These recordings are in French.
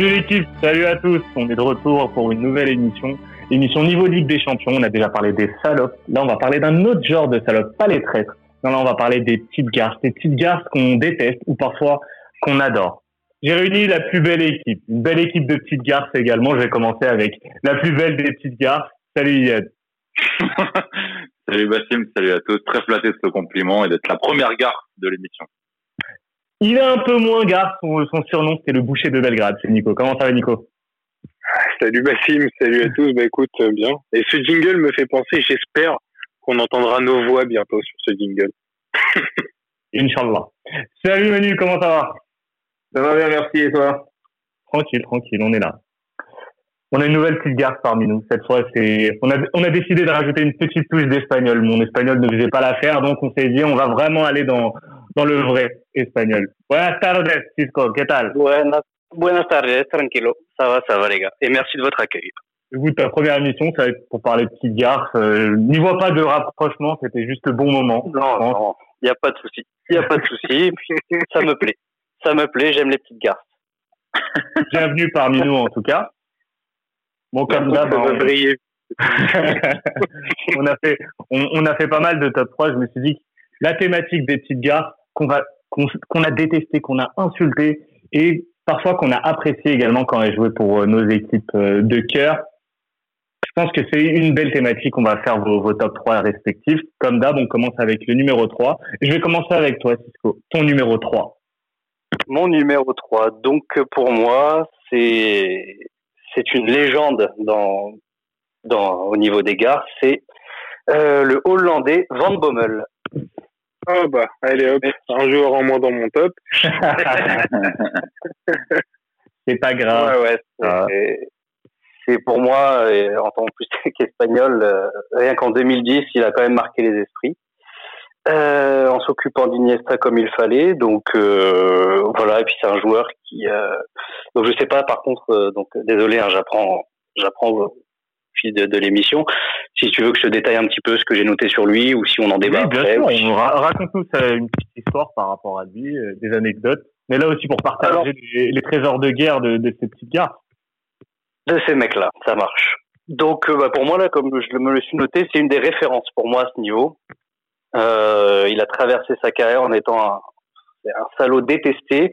Salut l'équipe, salut à tous. On est de retour pour une nouvelle émission. Émission niveau Ligue des Champions. On a déjà parlé des salopes. Là, on va parler d'un autre genre de salopes, pas les traîtres. Non, là, on va parler des petites garces, des petites garces qu'on déteste ou parfois qu'on adore. J'ai réuni la plus belle équipe, une belle équipe de petites garces également. Je vais commencer avec la plus belle des petites garces. Salut Yad. salut Bassim, salut à tous. Très flatté de ce compliment et d'être la première garce de l'émission. Il est un peu moins garce, son, surnom c'est le boucher de Belgrade, c'est Nico. Comment ça va Nico? Salut Bassim, salut à tous, bah écoute, euh, bien. Et ce jingle me fait penser, j'espère qu'on entendra nos voix bientôt sur ce jingle. Inch'Allah. Salut Manu, comment ça va? Ça va bien, merci, et toi? Tranquille, tranquille, on est là. On a une nouvelle petite garce parmi nous. Cette fois, c'est, on a, on a décidé de rajouter une petite touche d'espagnol. Mon espagnol ne faisait pas l'affaire, donc on s'est dit, on va vraiment aller dans, dans le vrai espagnol. Buenas tardes, Cisco, ¿qué tal? Buenas, buenas tardes, tranquilo. Ça va, ça va, les gars. Et merci de votre accueil. Écoute, ta première émission, ça va être pour parler de petites garces. Euh, N'y vois pas de rapprochement, c'était juste le bon moment. Non, non, il n'y a pas de souci. Il n'y a pas de souci. ça me plaît. Ça me plaît, j'aime les petites garces. Bienvenue parmi nous, en tout cas. Bon, comme d'hab, on... on a fait, on, on, a fait pas mal de top 3. Je me suis dit que la thématique des petites garces, qu'on va a détesté, qu'on a insulté et parfois qu'on a apprécié également quand elle jouait pour euh, nos équipes euh, de cœur. Je pense que c'est une belle thématique. On va faire vos, top 3 respectifs. Comme d'hab, on commence avec le numéro 3. Je vais commencer avec toi, Cisco. Ton numéro 3. Mon numéro 3. Donc, pour moi, c'est, c'est une légende dans, dans, au niveau des gares. C'est euh, le Hollandais Van Bommel. Ah bah, allez hop, un joueur en moins dans mon top. c'est pas grave. Ouais, ouais, ah. c'est pour moi, en tant que plus qu'espagnol, euh, rien qu'en 2010, il a quand même marqué les esprits. Euh, en s'occupant d'Iniesta comme il fallait, donc euh, voilà. Et puis c'est un joueur qui, donc je sais pas. Par contre, donc désolé, hein, j'apprends, j'apprends de, l'émission. Si tu veux que je te détaille un petit peu ce que j'ai noté sur lui ou si on en débat bien après. Sûr, raconte-nous une petite histoire par rapport à lui, euh, des anecdotes. Mais là aussi pour partager les, trésors de guerre de, ces petits gars. De ces mecs-là, ça marche. Donc euh, bah, pour moi là, comme je me le suis noté, c'est une des références pour moi à ce niveau. Euh, il a traversé sa carrière en étant un, un salaud détesté.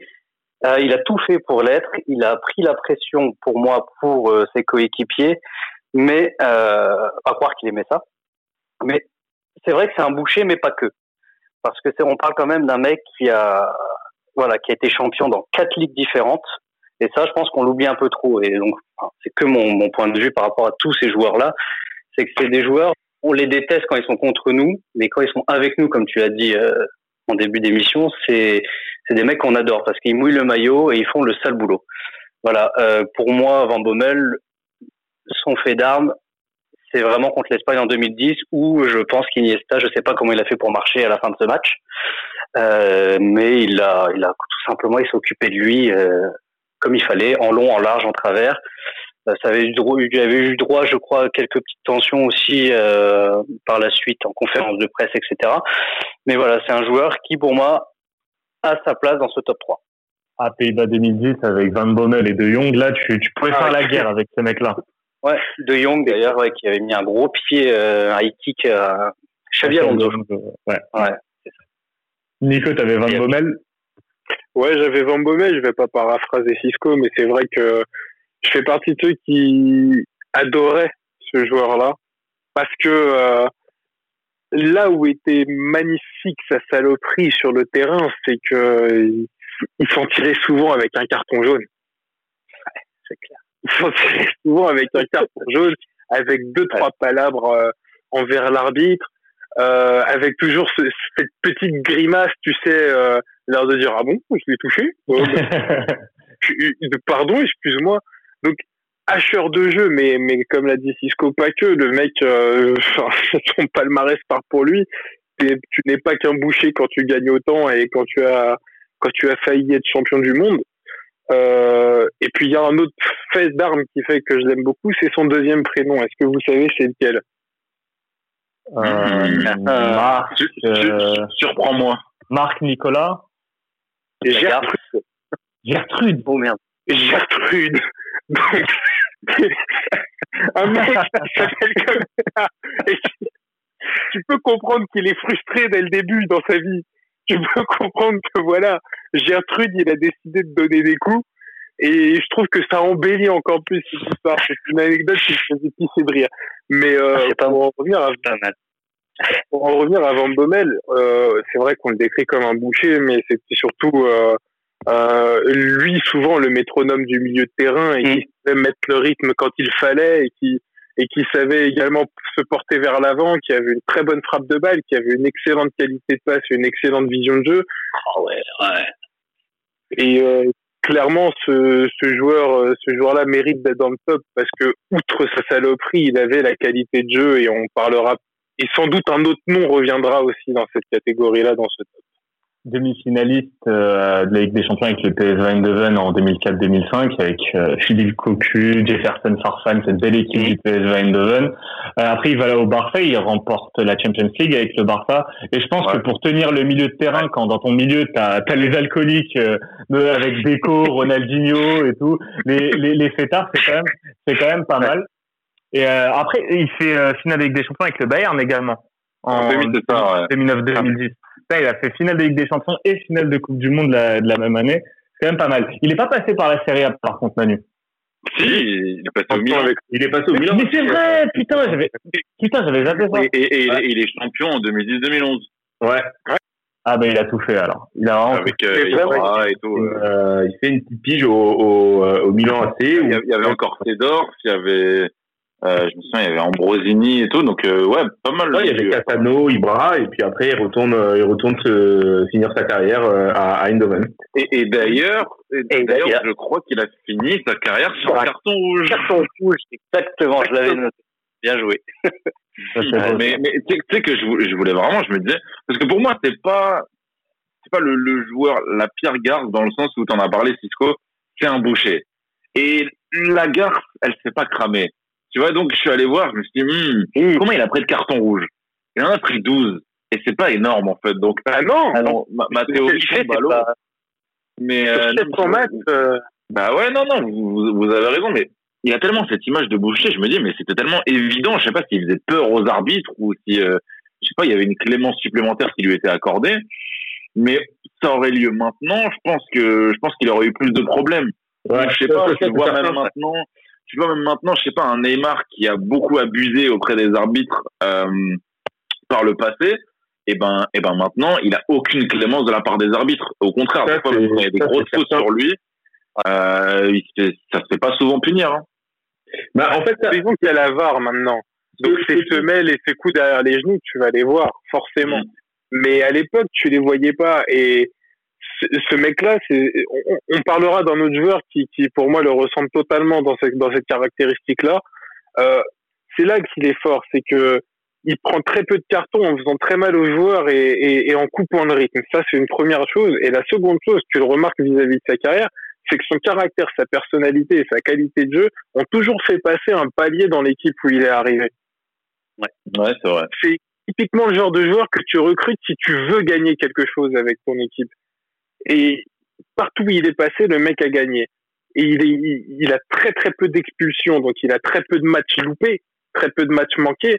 il a tout fait pour l'être. Il a pris la pression pour moi pour ses coéquipiers mais euh, pas croire qu'il aimait ça. Mais c'est vrai que c'est un boucher, mais pas que, parce que c'est on parle quand même d'un mec qui a voilà qui a été champion dans quatre ligues différentes. Et ça, je pense qu'on l'oublie un peu trop. Et donc, c'est que mon, mon point de vue par rapport à tous ces joueurs-là, c'est que c'est des joueurs, on les déteste quand ils sont contre nous, mais quand ils sont avec nous, comme tu as dit euh, en début d'émission, c'est c'est des mecs qu'on adore parce qu'ils mouillent le maillot et ils font le sale boulot. Voilà. Euh, pour moi, Van Bommel, son fait d'armes, c'est vraiment contre l'Espagne en 2010 où je pense qu'Iniesta, je sais pas comment il a fait pour marcher à la fin de ce match, euh, mais il a, il a tout simplement, il s'est occupé de lui euh, comme il fallait, en long, en large, en travers. Euh, ça avait eu droit, il avait eu droit, je crois, à quelques petites tensions aussi par la suite en conférence de presse, etc. Mais voilà, c'est un joueur qui, pour moi, a sa place dans ce top 3. À Pays-Bas 2010, avec Van Bommel et De Jong, là, tu, tu pouvais ah faire la guerre avec ces mecs-là. Ouais, De Jong d'ailleurs, ouais, qui avait mis un gros pied, euh, un high kick à Xavi Alonso. Ouais. ouais c'est ça. Nico, t'avais Van Bommel? Ouais, j'avais Van Bommel, je vais pas paraphraser Cisco, mais c'est vrai que je fais partie de ceux qui adoraient ce joueur-là. Parce que euh, là où était magnifique sa saloperie sur le terrain, c'est que il s'en tirait souvent avec un carton jaune. Ouais, c'est clair souvent avec un carton jaune, avec deux trois palabres euh, envers l'arbitre, euh, avec toujours cette petite grimace, tu sais, euh, l'air de dire ah bon, je l'ai touché? Pardon, excuse-moi. Donc hacheur de jeu, mais mais comme l'a dit Cisco, pas que le mec, euh, son palmarès part pour lui. Tu n'es pas qu'un boucher quand tu gagnes autant et quand tu as quand tu as failli être champion du monde. Euh, et puis il y a un autre fait d'armes qui fait que je l'aime beaucoup, c'est son deuxième prénom. Est-ce que vous savez c'est lequel? Euh, Marc, euh, surprends-moi. Marc Nicolas. Gertrude. Gertrude. Oh merde. Gertrude. Donc, un mec qui s'appelle comme ça. Et tu peux comprendre qu'il est frustré dès le début dans sa vie. Tu peux comprendre que voilà, Gertrude, il a décidé de donner des coups. Et je trouve que ça embellit encore plus cette histoire. C'est une anecdote qui me faisait pisser de rire. Mais euh, Ah, pas pour en revenir à pour en revenir à Van Bommel, euh, c'est vrai qu'on le décrit comme un boucher, mais c'était surtout euh, euh, lui souvent le métronome du milieu de terrain et qui savait mettre le rythme quand il fallait et qui et qui savait également se porter vers l'avant, qui avait une très bonne frappe de balle, qui avait une excellente qualité de passe, une excellente vision de jeu. Ah ouais, ouais. Et euh, clairement, ce, ce joueur, euh, ce joueur-là mérite d'être dans le top parce que outre sa saloperie, il avait la qualité de jeu et on parlera. Et sans doute un autre nom reviendra aussi dans cette catégorie-là, dans ce top. Demi-finaliste euh, de la Ligue des Champions avec le PSV Eindhoven en 2004-2005 avec euh, Philippe Cocu, Jefferson Farfan, cette belle équipe du PSV Eindhoven. Euh, après, il va là au Barça, il remporte la Champions League avec le Barça. Et je pense Ouais. que pour tenir le milieu de terrain, quand dans ton milieu, t'as as les alcooliques euh, avec Deco, Ronaldinho et tout, les, les, les fêtards, c'est quand même, c'est quand même pas mal. Et euh, après, il fait euh, finale Ligue des Champions avec le Bayern également. En 2000, c'est ça, ouais. 2009-2010. Il a fait finale de Ligue des Champions et finale de Coupe du Monde la- de la même année. C'est quand même pas mal. Il est pas passé par la Serie A, par contre, Manu. Si, il est passé au Milan. Il est passé au Milan. Mais c'est vrai, putain, j'avais, putain, j'avais zappé ça. Et, et- et il est- il est champion en 2010-2011. Ouais. Ah, ben, il a tout fait, alors. Il a vraiment Avec euh, Ibra et tout. euh. Euh, il fait une petite pige au, au, euh, au Milan AC. Il y où- avait- il y avait encore Cédorf, il y avait, je me souviens, il y avait Ambrosini et tout. Donc, euh, ouais, pas mal. Ouais, il y avait Catano, Ibra, et puis après il retourne, euh, il retourne se finir sa carrière euh, à, à Eindhoven. Et, et d'ailleurs, d'ailleurs, je crois qu'il a fini sa carrière sur un carton rouge. Carton rouge, exactement, je l'avais noté. Bien joué. Mais mais tu sais- tu sais que je, vou- je voulais vraiment, je me disais, parce que pour moi, c'est pas, c'est pas le, le joueur, la pire garce dans le sens où t'en as parlé, Cisco, c'est un boucher. Et la garce, elle s'est pas cramée. Tu vois, donc je suis allé voir, je me suis dit, Hmm, comment il a pris le carton rouge? Il en a pris 12. Et c'est pas énorme, en fait. Donc, Ah non, Ah non. ma, ma C'est- théorie c'est- pas- Mais, euh, 700 non, euh, bah ouais, non, non, vous, vous- avez raison, mais il a tellement cette image de boucher, je me dis, mais c'était tellement évident, je sais pas s'il faisait peur aux arbitres ou si, euh, je sais pas, il y avait une clémence supplémentaire qui lui était accordée, mais ça aurait lieu maintenant, je pense que, je pense qu'il aurait eu plus de problèmes. Donc, je sais pas, je vois même maintenant, tu vois même maintenant, je sais pas, un Neymar qui a beaucoup abusé auprès des arbitres euh, par le passé, et ben, et ben maintenant, il a aucune clémence de la part des arbitres. Au contraire, Ça, fois, il y a des ça, grosses fautes sur lui, euh, il se fait- ça se fait pas souvent punir. Hein. Bah, en fait, disons qu'il y a la VAR maintenant. Donc Ce- ces ce- semelles et ces coups derrière les genoux, tu vas les voir, forcément. Mais à l'époque, tu les voyais pas. Et ce, ce mec-là, c'est, on, on parlera d'un autre joueur qui, qui, pour moi, le ressemble totalement dans cette, dans cette caractéristique-là. Euh, c'est là qu'il est fort, c'est que il prend très peu de cartons en faisant très mal aux joueurs et, et, et en coupant le rythme. Ça, c'est une première chose. Et la seconde chose, tu le remarques vis-à-vis de sa carrière, c'est que son caractère, sa personnalité et sa qualité de jeu ont toujours fait passer un palier dans l'équipe où il est arrivé. Ouais, c'est vrai. C'est typiquement le genre de joueur que tu recrutes si tu veux gagner quelque chose avec ton équipe. Et partout où il est passé, le mec a gagné. Et il, est, il, a très très peu d'expulsions, donc il a très peu de matchs loupés, très peu de matchs manqués.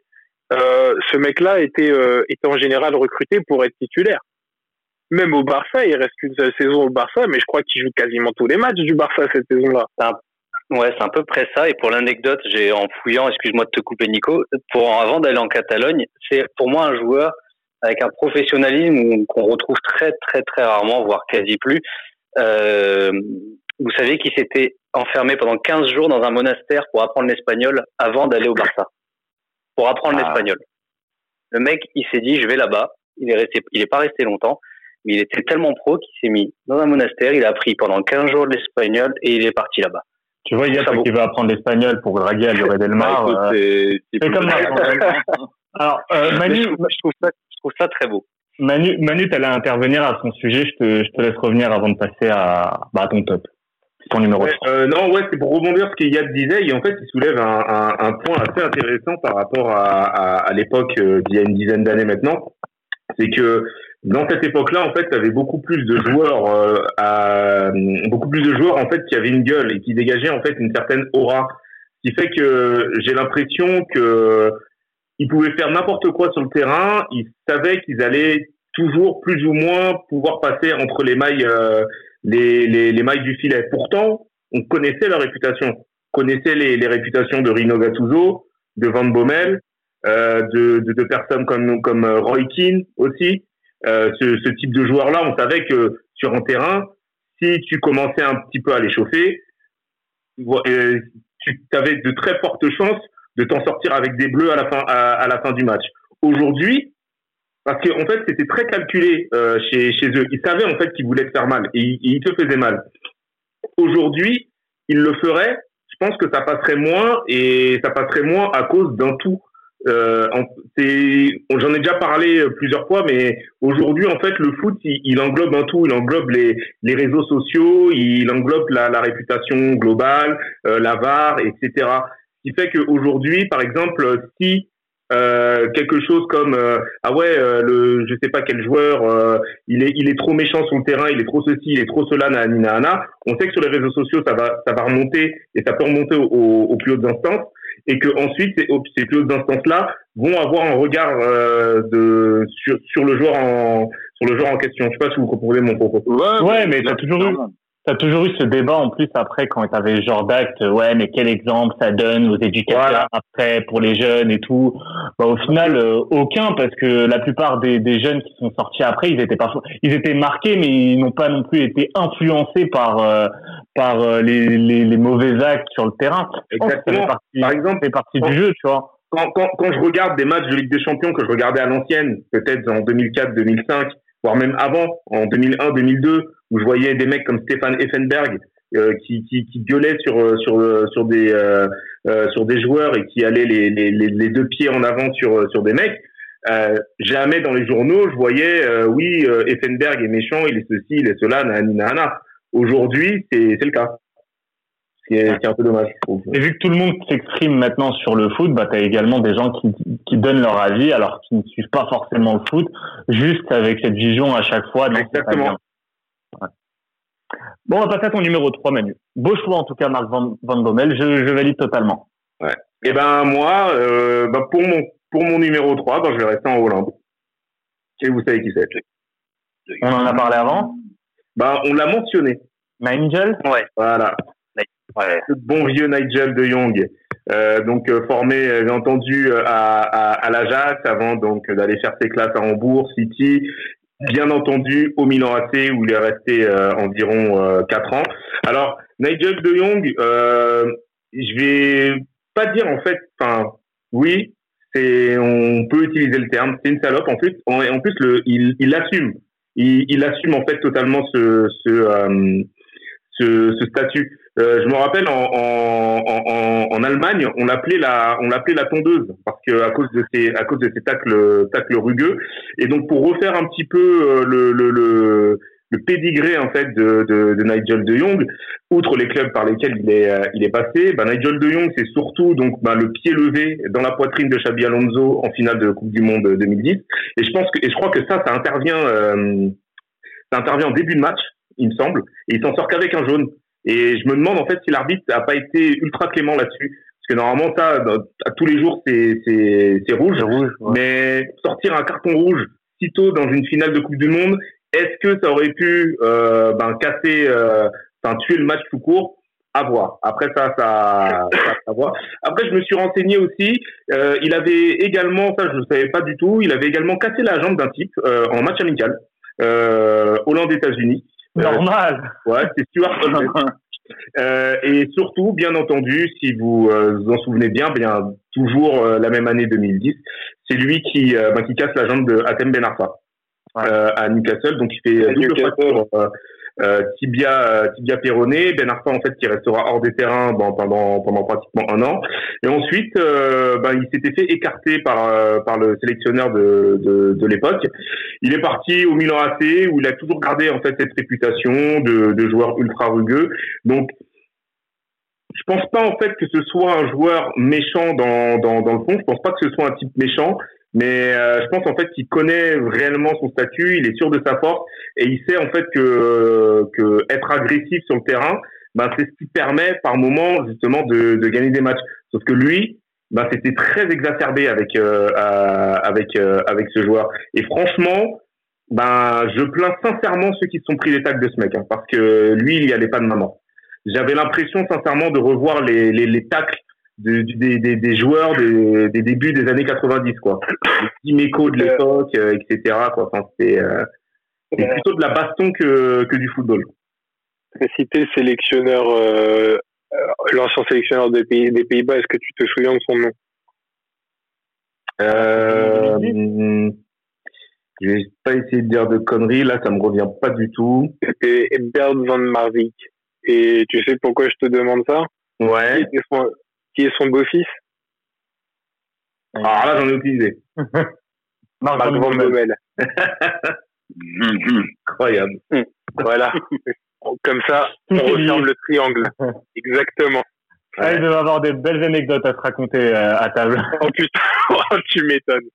Euh, ce mec-là était, euh, était en général recruté pour être titulaire. Même au Barça, il reste qu'une seule saison au Barça, mais je crois qu'il joue quasiment tous les matchs du Barça cette saison-là. Ouais, c'est à peu près ça. Et pour l'anecdote, j'ai en fouillant, excuse-moi de te couper, Nico, pour avant d'aller en Catalogne, c'est pour moi un joueur avec un professionnalisme qu'on retrouve très très très rarement, voire quasi plus. Euh, vous savez qu'il s'était enfermé pendant 15 jours dans un monastère pour apprendre l'espagnol avant d'aller au Barça. Pour apprendre Ah. l'espagnol. Le mec, il s'est dit, je vais là-bas. Il est resté, il est pas resté longtemps, mais il était tellement pro qu'il s'est mis dans un monastère. Il a appris pendant 15 jours l'espagnol et il est parti là-bas. Tu vois, il y a qui veut apprendre l'espagnol pour draguer à Lloret Delmar. C'est- comme facile. Alors, euh, Manu, je, trouve, je trouve ça, trouve ça très beau. Manu, Manu, t'allais intervenir à son sujet. Je te, je te laisse revenir avant de passer à, bah, à ton top. Ton numéro Ouais, 3. euh, non, ouais, c'est pour rebondir ce qu'Iyad disait, et en fait, il soulève un, un, un point assez intéressant par rapport à, à, à l'époque euh, d'il y a une dizaine d'années maintenant. C'est que dans cette époque-là, en fait, il y avait beaucoup plus de joueurs, euh, à, beaucoup plus de joueurs en fait qui avaient une gueule et qui dégageaient en fait une certaine aura, ce qui fait que j'ai l'impression que ils pouvaient faire n'importe quoi sur le terrain. Ils savaient qu'ils allaient toujours plus ou moins pouvoir passer entre les mailles, euh, les, les, les, mailles du filet. Pourtant, on connaissait leur réputation, on connaissait les, les réputations de Rino Gattuso, de Van Bommel, euh, de, de, de, personnes comme comme Roy Keane aussi. Euh, ce, ce, type de joueur-là, on savait que sur un terrain, si tu commençais un petit peu à l'échauffer, euh, tu avais de très fortes chances de t'en sortir avec des bleus à la fin à, la fin du match. Aujourd'hui, parce qu'en en fait c'était très calculé euh, chez chez eux, ils savaient en fait qu'ils voulaient te faire mal et, ils te faisaient mal. Aujourd'hui, ils le feraient. Je pense que ça passerait moins et ça passerait moins à cause d'un tout euh, J'en ai déjà parlé euh, plusieurs fois, mais aujourd'hui, en fait, le foot, il, englobe un tout. Il englobe les, les réseaux sociaux, il englobe la, la réputation globale, euh, la VAR, etc. Ce qui fait qu'aujourd'hui, par exemple, si euh, quelque chose comme euh, ah ouais euh, le je sais pas quel joueur euh, il est il est trop méchant sur le terrain il est trop ceci il est trop cela nana on sait que sur les réseaux sociaux ça va ça va remonter et ça peut remonter aux au, plus hautes instances et que ensuite ces, ces plus hautes instances là vont avoir un regard de sur, sur le joueur en sur le joueur en question. Je sais pas si vous comprenez mon propos. Ouais, ouais mais t'as toujours eu T'as toujours eu ce débat en plus après quand tu avais genre d'acte, ouais, mais quel exemple ça donne aux éducateurs après pour les jeunes et tout. Bah, au final, euh, aucun parce que la plupart des, des, jeunes qui sont sortis après, ils étaient pas, ils étaient marqués, mais ils n'ont pas non plus été influencés par euh, par euh, les, les, les, mauvais actes sur le terrain. Exactement. par exemple, c'est partie du jeu, tu vois. Quand, quand, quand je regarde des matchs de Ligue des Champions que je regardais à l'ancienne, peut-être en 2004, 2005, voire même avant, en 2001, 2002 où je voyais des mecs comme Stéphane Effenberg euh, qui, qui, qui gueulaient sur euh, sur euh, sur des euh, sur des joueurs et qui allaient les, les, les, deux pieds en avant sur sur des mecs. jamais dans les journaux je voyais oui Effenberg est méchant, il est ceci, il est cela, nanana. Aujourd'hui c'est c'est le cas. C'est un peu dommage. Et vu que tout le monde s'exprime maintenant sur le foot, bah, tu as également des gens qui, qui donnent leur avis alors qu'ils ne suivent pas forcément le foot, juste avec cette vision à chaque fois. Exactement. Bon, on va passer à ton numéro 3, Manu. Beau choix, en tout cas, Marc Van, Van Bommel. Je, je, valide totalement. Ouais. Et eh ben, moi, euh, bah, pour, mon, pour mon numéro 3, bah, je vais rester en Hollande. Et vous savez qui c'est. On en a parlé avant bah, On l'a mentionné. Nigel? Ouais. Voilà. Ouais. Le bon vieux Nigel de Young. Euh, donc euh, formé, j'ai entendu, à, à, à l'Ajax avant donc d'aller faire ses classes à Hambourg, City, bien entendu au Milan AC où il est resté euh, environ euh, 4 ans. Alors Nigel De Jong, euh, je vais pas dire en fait, enfin oui, c'est on peut utiliser le terme, c'est une salope en plus. En, en plus le, il, il assume, il, il, assume en fait totalement ce ce, euh, ce, ce statut. Euh, je me rappelle en, Allemagne, on l'appelait la, on l'appelait la tondeuse parce que à cause de ses, à cause de ses tacles, tacles rugueux. Et donc pour refaire un petit peu euh, le, le, pédigré en fait de, Nigel De Jong, outre les clubs par lesquels il est, euh, passé, bah, Nigel De Jong c'est surtout donc bah, le pied levé dans la poitrine de Xabi Alonso en finale de Coupe du Monde 2010. Et je pense que, et je crois que ça, ça intervient, ça intervient en début de match, il me semble, et il s'en sort qu'avec un jaune. Et je me demande en fait si l'arbitre n'a pas été ultra clément là-dessus. Parce que normalement, ça, à tous les jours, c'est, c'est, c'est rouge. rouge Mais sortir un carton rouge si tôt dans une finale de Coupe du Monde, est-ce que ça aurait pu euh, ben, casser, euh, enfin, tuer le match tout court? À voir. Après ça, ça, ça à voir. Après, je me suis renseigné aussi. Euh, il avait également, ça je ne savais pas du tout, il avait également cassé la jambe d'un type euh, en match amical, Hollande-États-Unis. Normal. Ouais, c'est Stuart euh, et surtout, bien entendu, si vous euh, vous en souvenez bien, bien toujours euh, la même année 2010, c'est lui qui, bah, qui casse la jambe de Atem Ben Arfa à Newcastle. Donc il fait double fracture euh, tibia euh, tibia péroné, Ben Arfa en fait qui restera hors des terrains bon, pendant pendant pratiquement un an. Et ensuite, euh, ben, il s'était fait écarter par euh, par le sélectionneur de de, de l'époque. Il est parti au Milan AC où il a toujours gardé en fait cette réputation de, de joueur ultra rugueux. Donc je pense pas en fait que ce soit un joueur méchant dans, dans, dans le fond. Je pense pas que ce soit un type méchant. Mais euh, je pense en fait qu'il connaît réellement son statut, il est sûr de sa force et il sait en fait que, que être agressif sur le terrain, bah, c'est ce qui permet par moment justement de, de gagner des matchs. Sauf que lui, bah, c'était très exacerbé avec euh, avec euh, avec ce joueur. Et franchement, ben je plains sincèrement ceux qui se sont pris les tacs de ce mec, hein, parce que lui, il y allait pas de maman. J'avais l'impression sincèrement de revoir les les, les tacles des, des, des, joueurs des, des, débuts des années 90, quoi. Les Meco de l'époque, euh, etc. Quoi. Enfin, c'est euh, plutôt de la baston que, que du football. Le sélectionneur, euh, l'ancien sélectionneur des, pays, des Pays-Bas, est-ce que tu te souviens de son nom? Euh, Je vais pas essayer de dire de conneries, là, ça me revient pas du tout. C'était Bert van Marwijk. Et tu sais pourquoi je te demande ça? Ouais qui est son beau-fils Alors là, j'en ai utilisé. Marc, Marc Van Bommel. Incroyable. Voilà. Comme ça, on referme le triangle. Exactement. Ah, il doit avoir des belles anecdotes à se raconter euh, à table. Oh putain, oh, tu m'étonnes.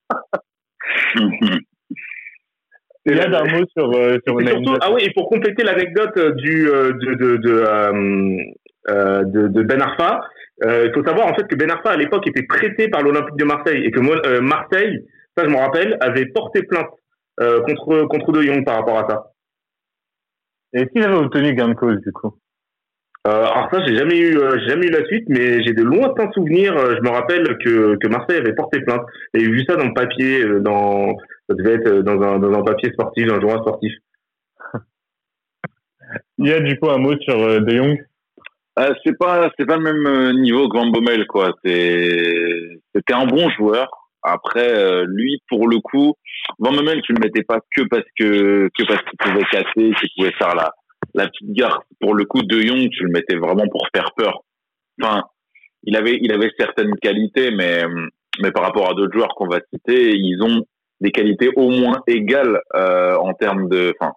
Il y a d'un mot sur, euh, sur et surtout, Ah oui, et pour compléter l'anecdote du euh, de de de, euh, de, de Ben Arfa, euh, il faut savoir en fait que Ben Arfa à l'époque était prêté par l'Olympique de Marseille et que euh, Marseille, ça je me rappelle, avait porté plainte euh, contre contre De Jong par rapport à ça. Et qu'il avait obtenu gain de cause du coup? Alors ça j'ai jamais eu jamais eu la suite, mais j'ai de lointains souvenirs. je me rappelle que que Marseille avait porté plainte et j'ai vu ça dans le papier, dans ça devait être dans un dans un papier sportif, dans un journal sportif. Il y a du coup un mot sur De Jong? Euh, c'est pas c'est pas le même euh, niveau que Van Bommel quoi. C'est c'était un bon joueur. Après euh, lui pour le coup, Van Bommel tu le mettais pas que parce que que parce qu'il pouvait casser, qu'il pouvait faire la la petite garde. Pour le coup De Jong tu le mettais vraiment pour faire peur. Enfin il avait il avait certaines qualités mais mais par rapport à d'autres joueurs qu'on va citer ils ont des qualités au moins égales euh, en termes de enfin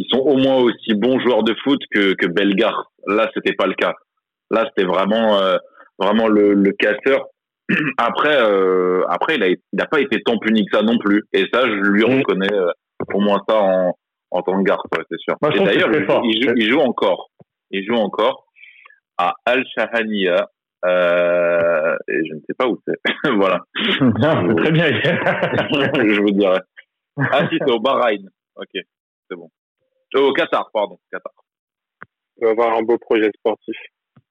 ils sont au moins aussi bons joueurs de foot que, que Belgar. Là, c'était pas le cas. Là, c'était vraiment, euh, vraiment le, le casseur. Après, euh, après, il a, il n'a pas été tant puni que ça non plus. Et ça, je lui reconnais euh, au moins ça en, en tant que garde, c'est sûr. et d'ailleurs, il, joue, il joue encore. Il joue encore à Al Shahania. Euh, et je ne sais pas où c'est. voilà. très bien. je vous dirais. Ah si, c'est au Bahreïn. Ok, c'est bon. Au Qatar, pardon. Qatar. On va avoir un beau projet sportif.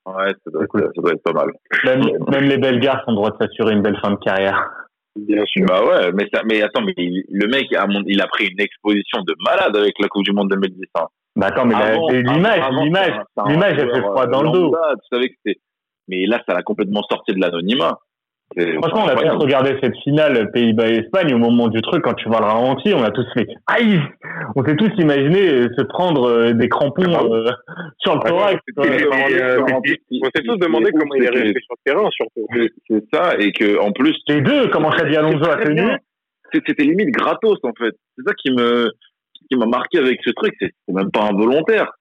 Ouais, ça doit, être, ça doit être pas mal. Même, même les Belgares ont le droit de s'assurer une belle fin de carrière. Bien sûr. Bah ouais, mais, ça, mais attends, mais le mec, il a pris une exposition de malade avec la Coupe du Monde 2010. Hein. Bah attends, mais l'image, l'image, l'image, elle fait froid dans le dos. Tu savais que c'était. Mais là, ça l'a complètement sorti de l'anonymat. Franchement, on a tous regardé cette finale Pays-Bas-Espagne au moment du truc, quand tu vois le ralenti, on a tous fait aïe On s'est tous imaginé se prendre euh, des crampons euh, sur le thorax. on s'est tous demandé comment il est resté sur le terrain, surtout. C'est ça, et que en plus. Les deux, comment Xabi Alonso a tenu C'était limite gratos, en fait. C'est ça qui me qui m'a marqué avec ce truc, c'est même pas involontaire.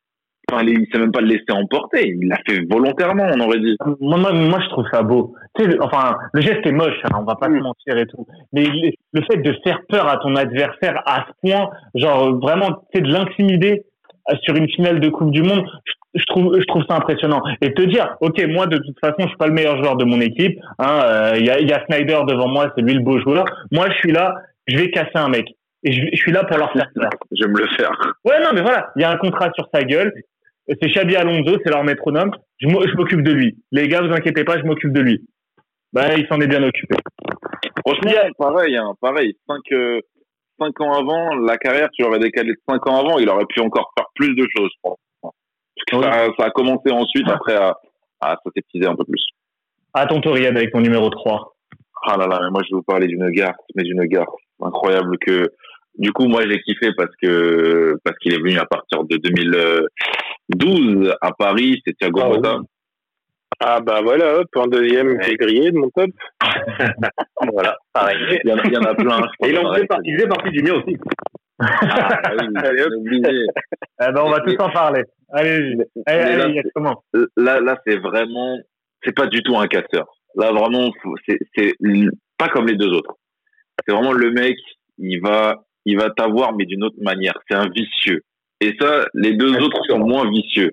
Enfin, il s'est même pas laissé emporter. Il l'a fait volontairement, on aurait dit. Moi, moi, moi, je trouve ça beau. Tu sais, enfin, le geste est moche, hein, on va pas se mentir et tout. Mais le fait de faire peur à ton adversaire à ce point, genre vraiment, tu de l'intimider euh, sur une finale de Coupe du Monde, je trouve, je trouve ça impressionnant. Et te dire, ok, moi de toute façon, je suis pas le meilleur joueur de mon équipe. Hein, euh, il y, a, y a Snyder devant moi, c'est lui le beau joueur. Moi, je suis là, je vais casser un mec. Et je, je suis là pour leur faire peur. Je vais me le faire. Ouais, non, mais voilà, il y a un contrat sur sa gueule c'est Xabi Alonso, c'est leur métronome. Je m'occupe de lui. Les gars, vous inquiétez pas, je m'occupe de lui. Ben, il s'en est bien occupé. Franchement, pareil, hein, pareil. Cinq, euh, cinq ans avant, la carrière, tu l'aurais décalé de cinq ans avant, il aurait pu encore faire plus de choses, je pense. ça, ça, a commencé ensuite, après, à, à un peu plus. À ton Riyad, avec ton numéro 3. Ah là là, mais moi, je vais vous parler d'une gare, mais d'une gare incroyable que, du coup, moi, j'ai kiffé parce que, parce qu'il est venu à partir de 2000, 12 à Paris, c'est Thiago ah, Motta. Ah bah voilà, hop, en deuxième, j'ai grillé de mon top. voilà, pareil. Il y, en, il y en a plein. Et il en faisait partie, il partie du mien aussi. Ah, oui, allez, hop. Eh ben, on va tous en parler. Allez, allez, allez, allez comment Là, là, c'est vraiment, c'est pas du tout un casseur. Là, vraiment, c'est pas comme les deux autres. c'est vraiment le mec, il va, il va t'avoir, mais d'une autre manière. C'est un vicieux. Et ça, les deux autres sont moins vicieux.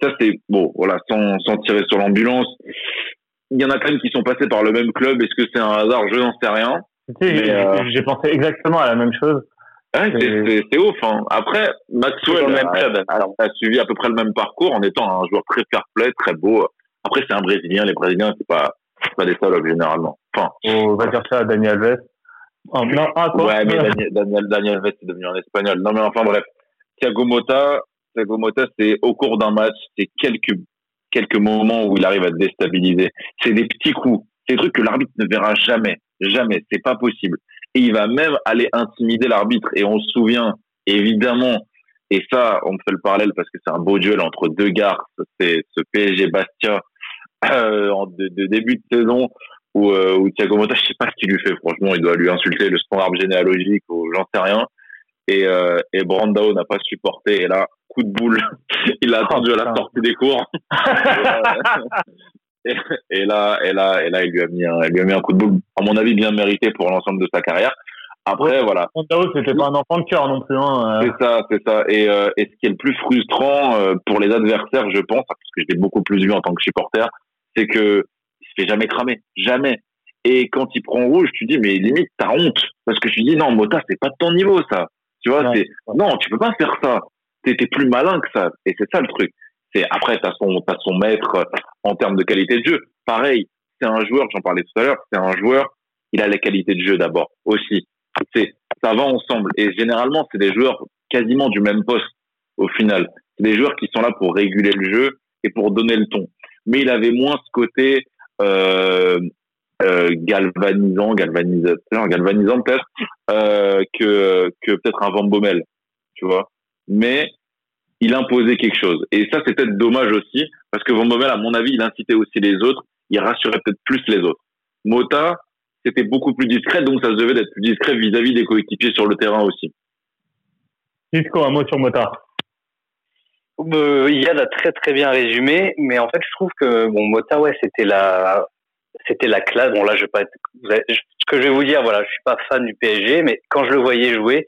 Ça, c'est bon, voilà, sans, sans tirer sur l'ambulance. Il y en a quand même qui sont passés par le même club. Est-ce que c'est un hasard? Je n'en sais rien. Euh, j'ai pensé exactement à la même chose. Ouais, c'est ouf. Hein. Après, Maxwell le même club. A, suivi à peu près le même parcours en étant un joueur très fair-play, très beau. Après, c'est un Brésilien. Les Brésiliens, c'est pas, pas des salopes généralement. Enfin, on va dire ça à Daniel. Oh, non, ah, quoi ouais, mais Daniel, Daniel, Daniel Alves est devenu un espagnol. Non, mais enfin bref. Thiago Motta, Thiago Motta, c'est au cours d'un match, c'est quelques quelques moments où il arrive à déstabiliser. C'est des petits coups, c'est des trucs que l'arbitre ne verra jamais, jamais. C'est pas possible. Et il va même aller intimider l'arbitre. Et on se souvient évidemment, et ça, on me fait le parallèle parce que c'est un beau duel entre deux gars. C'est ce PSG Bastia euh, de, de, début de saison où, euh, où Thiago Motta, je sais pas ce qu'il lui fait. Franchement, il doit lui insulter le standard généalogique ou j'en sais rien et, euh, et Brandao n'a pas supporté. Et là, coup de boule, il a attendu à la sortie des cours. et, là, et là, et là, il lui a mis un, il lui a mis un coup de boule, à mon avis, bien mérité pour l'ensemble de sa carrière. Après, voilà. Brandao, c'était pas un enfant de cœur non plus. Hein, euh. C'est ça, c'est ça. Et, euh, et ce qui est le plus frustrant euh, pour les adversaires, je pense, parce que je l'ai beaucoup plus vu en tant que supporter, c'est que il se fait jamais cramer, jamais. Et quand il prend rouge, tu dis mais limite t'as honte parce que tu dis non Mota c'est pas de ton niveau ça. Tu vois, c'est non, tu peux pas faire ça. T'es plus malin que ça. Et c'est ça le truc. C'est après t'as son t'as son maître euh, en termes de qualité de jeu. Pareil, c'est un joueur. J'en parlais tout à l'heure. C'est un joueur. Il a la qualité de jeu d'abord aussi. C'est ça va ensemble. Et généralement, c'est des joueurs quasiment du même poste au final. C'est des joueurs qui sont là pour réguler le jeu et pour donner le ton. Mais il avait moins ce côté euh, euh, galvanisant, galvanisateur, galvanisant peut-être euh, que que peut-être un Van Bommel, tu vois. Mais il imposait quelque chose. Et ça, c'est peut-être dommage aussi, parce que Van Bommel, à mon avis, il incitait aussi les autres, il rassurait peut-être plus les autres. Mota, c'était beaucoup plus discret, donc ça se devait d'être plus discret vis-à-vis des coéquipiers sur le terrain aussi. Disco, un mot sur Mota. Euh, Yann a très très bien résumé, mais en fait, je trouve que bon, Mota, ouais, c'était la c'était la classe. Bon là, je vais pas être... ce que je vais vous dire, voilà, je suis pas fan du PSG, mais quand je le voyais jouer,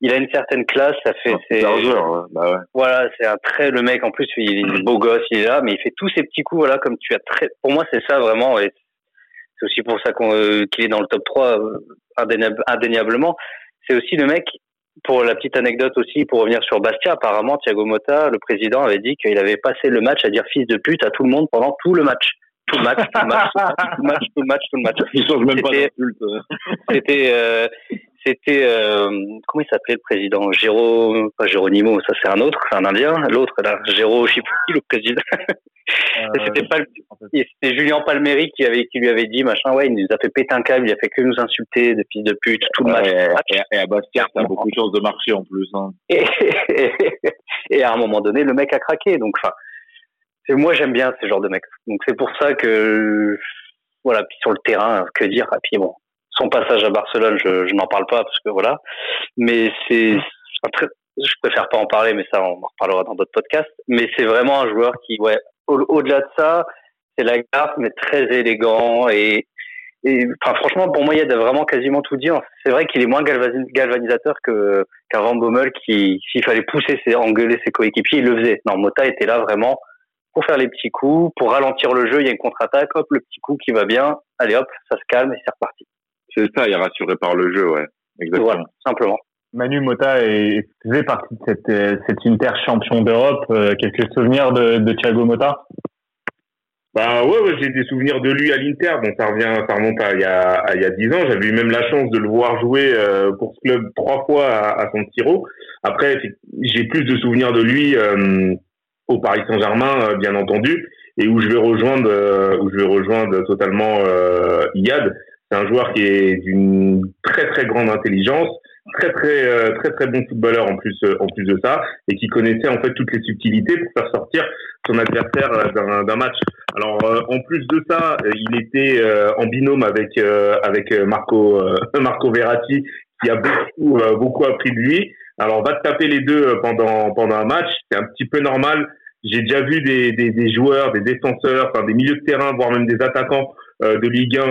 il a une certaine classe. Ça fait, c'est joueur, bah ouais. voilà, c'est un très le mec. En plus, il est beau gosse, il est là, mais il fait tous ces petits coups, voilà, comme tu as très. Pour moi, c'est ça vraiment. Et c'est aussi pour ça euh, qu'il est dans le top 3 euh, indéniablement. C'est aussi le mec. Pour la petite anecdote aussi, pour revenir sur Bastia, apparemment Thiago Motta, le président, avait dit qu'il avait passé le match à dire fils de pute à tout le monde pendant tout le match tout le match, tout le match, tout le match, tout le match, tout le match. Ils changent même pas C'était, euh, c'était, euh, comment il s'appelait le président? Géro, pas Géronimo, ça c'est un autre, c'est un Indien. L'autre là, je sais le président. Euh, c'était pas, c'était Julien Palméry qui avait, qui lui avait dit machin, ouais, il nous a fait péter un câble, il a fait que nous insulter depuis de pute tout le match. Et, à Bastia, t'as beaucoup de chances de marcher en plus. Hein. Et, et, à un moment donné, le mec a craqué, donc enfin moi j'aime bien ce genre de mec. Donc c'est pour ça que voilà, puis sur le terrain, que dire? Et puis bon, son passage à Barcelone, je, je n'en parle pas parce que voilà, mais c'est très, je préfère pas en parler, mais ça on en reparlera dans d'autres podcasts. Mais c'est vraiment un joueur qui, ouais, au-delà de ça, c'est la garde, mais très élégant et, et enfin franchement pour moi il y a vraiment quasiment tout dit. C'est vrai qu'il est moins galvanisateur que qu'un Van Bommel qui s'il fallait pousser, ses, engueuler ses coéquipiers, il le faisait. Non, Mota était là vraiment pour faire les petits coups, pour ralentir le jeu, il y a une contre-attaque, hop, le petit coup qui va bien, allez hop, ça se calme et c'est reparti. C'est ça, il est rassuré par le jeu, ouais. Exactement. Voilà, simplement. Manu Mota est, faisait partie de cette, euh, cette Inter champion d'Europe. Euh, quelques souvenirs de, de Thiago Mota bah ouais, ouais j'ai des souvenirs de lui à l'Inter. Bon, ça revient, ça remonte à il y a il y a dix ans. J'avais eu même la chance de le voir jouer euh, pour ce club trois fois à, à San Siro. Après, j'ai plus de souvenirs de lui euh, au Paris Saint-Germain, euh, bien entendu, et où je vais rejoindre, euh, où je vais rejoindre totalement euh, Iyad. C'est un joueur qui est d'une très très grande intelligence, très très très très bon footballeur en plus en plus de ça, et qui connaissait en fait toutes les subtilités pour faire sortir son adversaire d'un match. Alors en plus de ça, il était en binôme avec avec Marco Marco Verratti, qui a beaucoup beaucoup appris de lui. Alors, va te taper les deux euh, pendant, pendant un match. C'est un petit peu normal. J'ai déjà vu des, des, des, joueurs, des défenseurs, enfin des milieux de terrain, voire même des attaquants de Ligue 1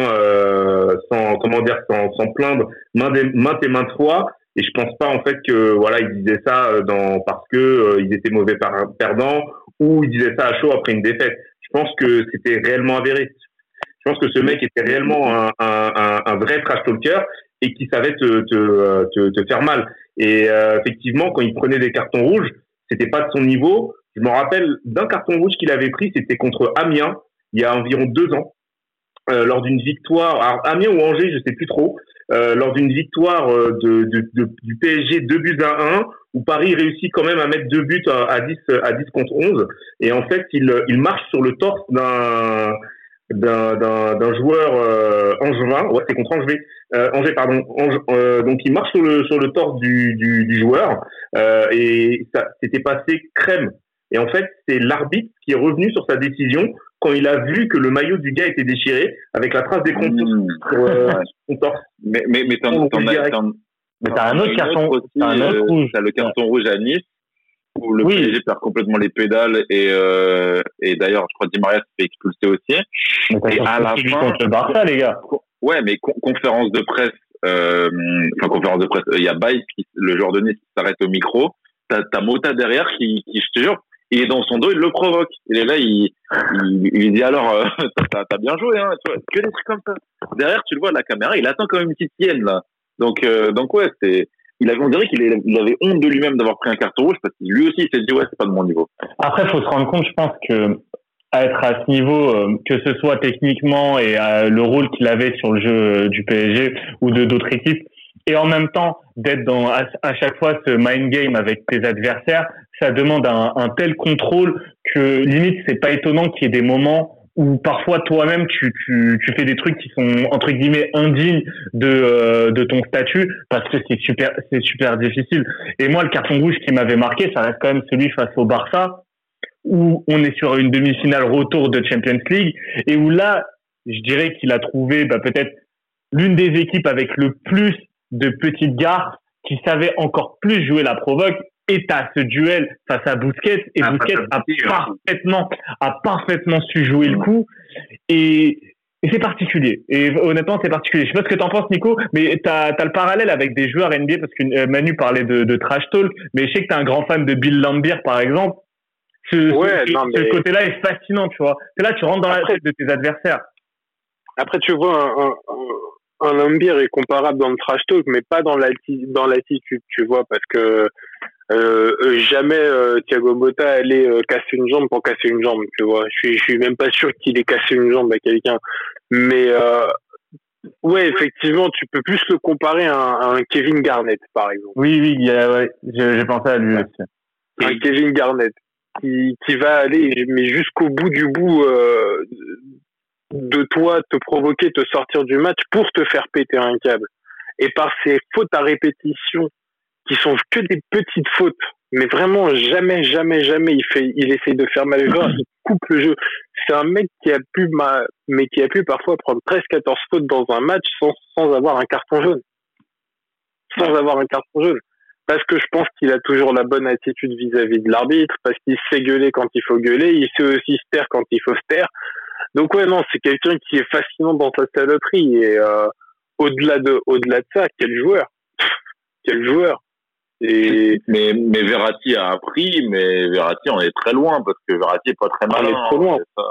sans comment dire sans, sans plaindre maintes et maintes fois. Et je pense pas en fait que voilà il disait ça dans parce que ils étaient mauvais perdants ou il disait ça à chaud après une défaite. Je pense que c'était réellement avéré. Je pense que ce mec était réellement un, un, un vrai trash talker et qui savait te, te, te, te faire mal. Et euh, effectivement, quand il prenait des cartons rouges, c'était pas de son niveau. Je me rappelle d'un carton rouge qu'il avait pris, c'était contre Amiens, il y a environ deux ans, euh, lors d'une victoire, alors Amiens ou Angers, je sais plus trop, euh, lors d'une victoire euh, de, de, de, du PSG 2 buts à 1, où Paris réussit quand même à mettre deux buts à, à 10 à 10 contre 11, et en fait, il, il marche sur le torse d'un d'un joueur euh, angevin, ouais, c'est contre Angers, euh, Angers pardon, euh, donc il marche sur le sur le torse du, du, du joueur euh, et ça s'était passé crème. Et en fait, c'est l'arbitre qui est revenu sur sa décision quand il a vu que le maillot du gars était déchiré avec la trace des contours mmh. sur euh, son torse. Mais mais mais t'en as mais t'as un autre carton, t'as un autre rouge. T'as le carton rouge à Nice où le Oui. PSG perd complètement les pédales et euh, et d'ailleurs je crois que Di Maria se fait expulser aussi. Mais Et à la fin- contre le Barça, les gars. Ouais, mais con- conférence de presse, euh, enfin conférence de presse, il y a Baye, qui, le joueur de Nice, qui s'arrête au micro. T'as Mota derrière qui, qui, je te jure, il est dans son dos, il le provoque. Il est là, il, il, il dit alors, euh, t'as bien joué, hein, tu vois, que des trucs comme ça. Derrière, tu le vois la caméra, il attend quand même une petite hyène là. Donc, euh, donc ouais, c'est, il avait, on dirait qu'il avait honte de lui-même d'avoir pris un carton rouge parce que lui aussi il s'est dit ouais, c'est pas de mon niveau. Après, faut se rendre compte, je pense que à être à ce niveau, euh, que ce soit techniquement et euh, le rôle qu'il avait sur le jeu euh, du PSG ou de d'autres équipes, et en même temps d'être dans à, chaque fois ce mind game avec tes adversaires, ça demande un tel contrôle que limite c'est pas étonnant qu'il y ait des moments où parfois toi-même tu, tu, tu fais des trucs qui sont entre guillemets indignes de euh, de ton statut parce que c'est super c'est super difficile. Et moi le carton rouge qui m'avait marqué, ça reste quand même celui face au Barça où on est sur une demi-finale retour de Champions League et où là, je dirais qu'il a trouvé bah, peut-être l'une des équipes avec le plus de petites gares qui savait encore plus jouer la provoque et à ce duel face à Busquets et Ah, à a Busquets, parfaitement a parfaitement su jouer le coup et et c'est particulier. Et honnêtement, c'est particulier. Je sais pas ce que t'en penses, Nico, mais t'as as le parallèle avec des joueurs NBA parce que euh, Manu parlait de, de trash talk, mais je sais que t'es un grand fan de Bill Lambier, par exemple. Ce, Ouais, ce- côté-là est fascinant, tu vois. C'est là, tu rentres dans la tête de tes adversaires. Après, tu vois, un, un, un Lambier est comparable dans le trash talk, mais pas dans l'atti- dans l'attitude, tu vois, parce que euh, euh, jamais euh, Thiago Motta allait euh, casser une jambe pour casser une jambe, tu vois. Je suis, je suis même pas sûr qu'il ait cassé une jambe à quelqu'un. Mais euh, ouais, effectivement, tu peux plus le comparer à un, à un Kevin Garnett, par exemple. Oui, oui, il y a- ouais, j'ai j'ai pensé à lui aussi. un Kevin Garnett qui, qui va aller mais jusqu'au bout du bout euh, de toi te provoquer te sortir du match pour te faire péter un câble et par ces fautes à répétition qui sont que des petites fautes. Mais vraiment jamais jamais jamais il fait il essaye de faire mal au joueur il coupe le jeu. C'est un mec qui a pu ma- mais qui a pu parfois prendre 13 14 fautes dans un match sans sans avoir un carton jaune. Sans avoir un carton jaune. Parce que je pense qu'il a toujours la bonne attitude vis-à-vis de l'arbitre, parce qu'il sait gueuler quand il faut gueuler, il sait aussi se taire quand il faut se taire. Donc ouais, non, c'est quelqu'un qui est fascinant dans sa saloperie et euh, au-delà de au-delà de ça, quel joueur, quel joueur. Et Mais mais Verratti a appris, mais Verratti on est très loin parce que Verratti est pas très On malin. est trop loin. ça.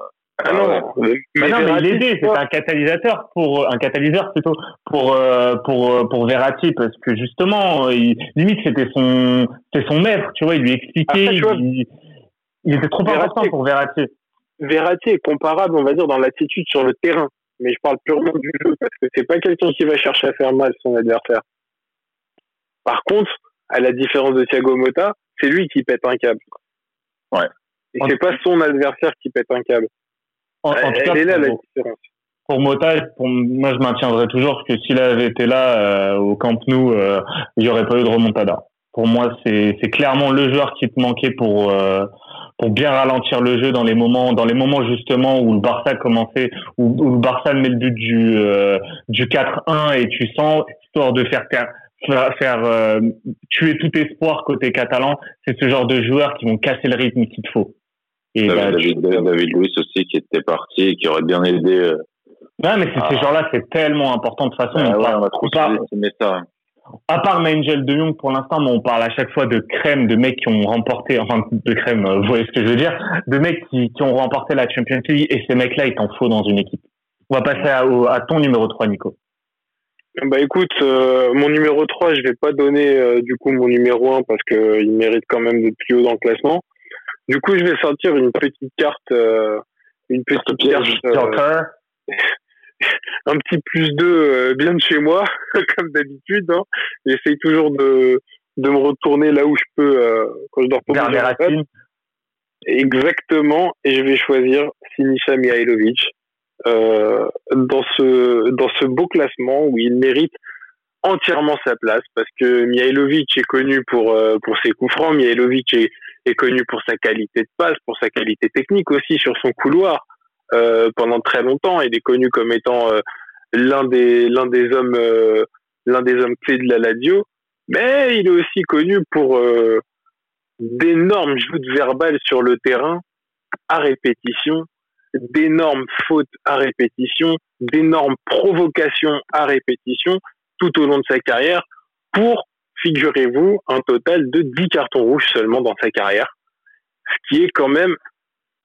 ah non, mais, non, mais il c'est un catalyseur pour un catalyseur plutôt pour euh, pour euh, pour Verratti parce que justement, il, limite c'était son c'était son maître, tu vois, il lui expliquait, Après, tu vois, il, il était trop Verratti- important pour Verratti. Verratti est comparable, on va dire, dans l'attitude sur le terrain. Mais je parle purement du jeu, parce que c'est pas quelqu'un qui va chercher à faire mal son adversaire. Par contre, à la différence de Thiago Motta, c'est lui qui pète un câble. Ouais. Et c'est pas son adversaire qui pète un câble. En, en Elle, tout cas, est là la pour, différence. pour Mota, pour moi je maintiendrai toujours que s'il avait été là euh, au Camp Nou, euh, il y aurait pas eu de remontada. Pour moi, c'est clairement le joueur qui te manquait pour euh, pour bien ralentir le jeu dans les moments dans les moments justement où le Barça commençait où, où le Barça met le but du du 4-1 et tu sens histoire de faire faire faire, faire, euh, tuer tout espoir côté catalan, c'est ce genre de joueurs qui vont casser le rythme qu'il te faut. Et bah, David, tu- David, David Luiz aussi qui était parti et qui aurait bien aidé euh, Non, mais ces gens-là, c'est tellement important. De toute façon, on, parle, on, a trop ça. À part Nigel de Jong pour l'instant, mais on parle à chaque fois de crème, de mecs qui ont remporté, enfin de crème, vous voyez ce que je veux dire, de mecs qui, qui ont remporté la Champions League et ces mecs-là, ils t'en faut dans une équipe. On va passer à, à ton numéro 3, Nico. Bah écoute, euh, mon numéro 3, je vais pas donner euh, du coup mon numéro 1 parce qu'il mérite quand même d'être plus haut dans le classement. Du coup, je vais sortir une petite carte, euh, une petite carte, un petit plus 2 bien de chez moi, comme d'habitude. Hein. J'essaye toujours de, de me retourner là où je peux quand je dors pas. Exactement, et je vais choisir Sinisa Mihailovic. Euh, dans ce dans ce beau classement où il mérite entièrement sa place parce que Mihailovic est connu pour euh, pour ses coups francs, Mihailovic est, est connu pour sa qualité de passe, pour sa qualité technique aussi sur son couloir euh, pendant très longtemps. Il est connu comme étant euh, l'un des l'un des hommes l'un des hommes clés de la Lazio, mais il est aussi connu pour d'énormes joutes verbales sur le terrain à répétition d'énormes fautes à répétition, d'énormes provocations à répétition tout au long de sa carrière pour, figurez-vous, un total de 10 cartons rouges seulement dans sa carrière. Ce qui est quand même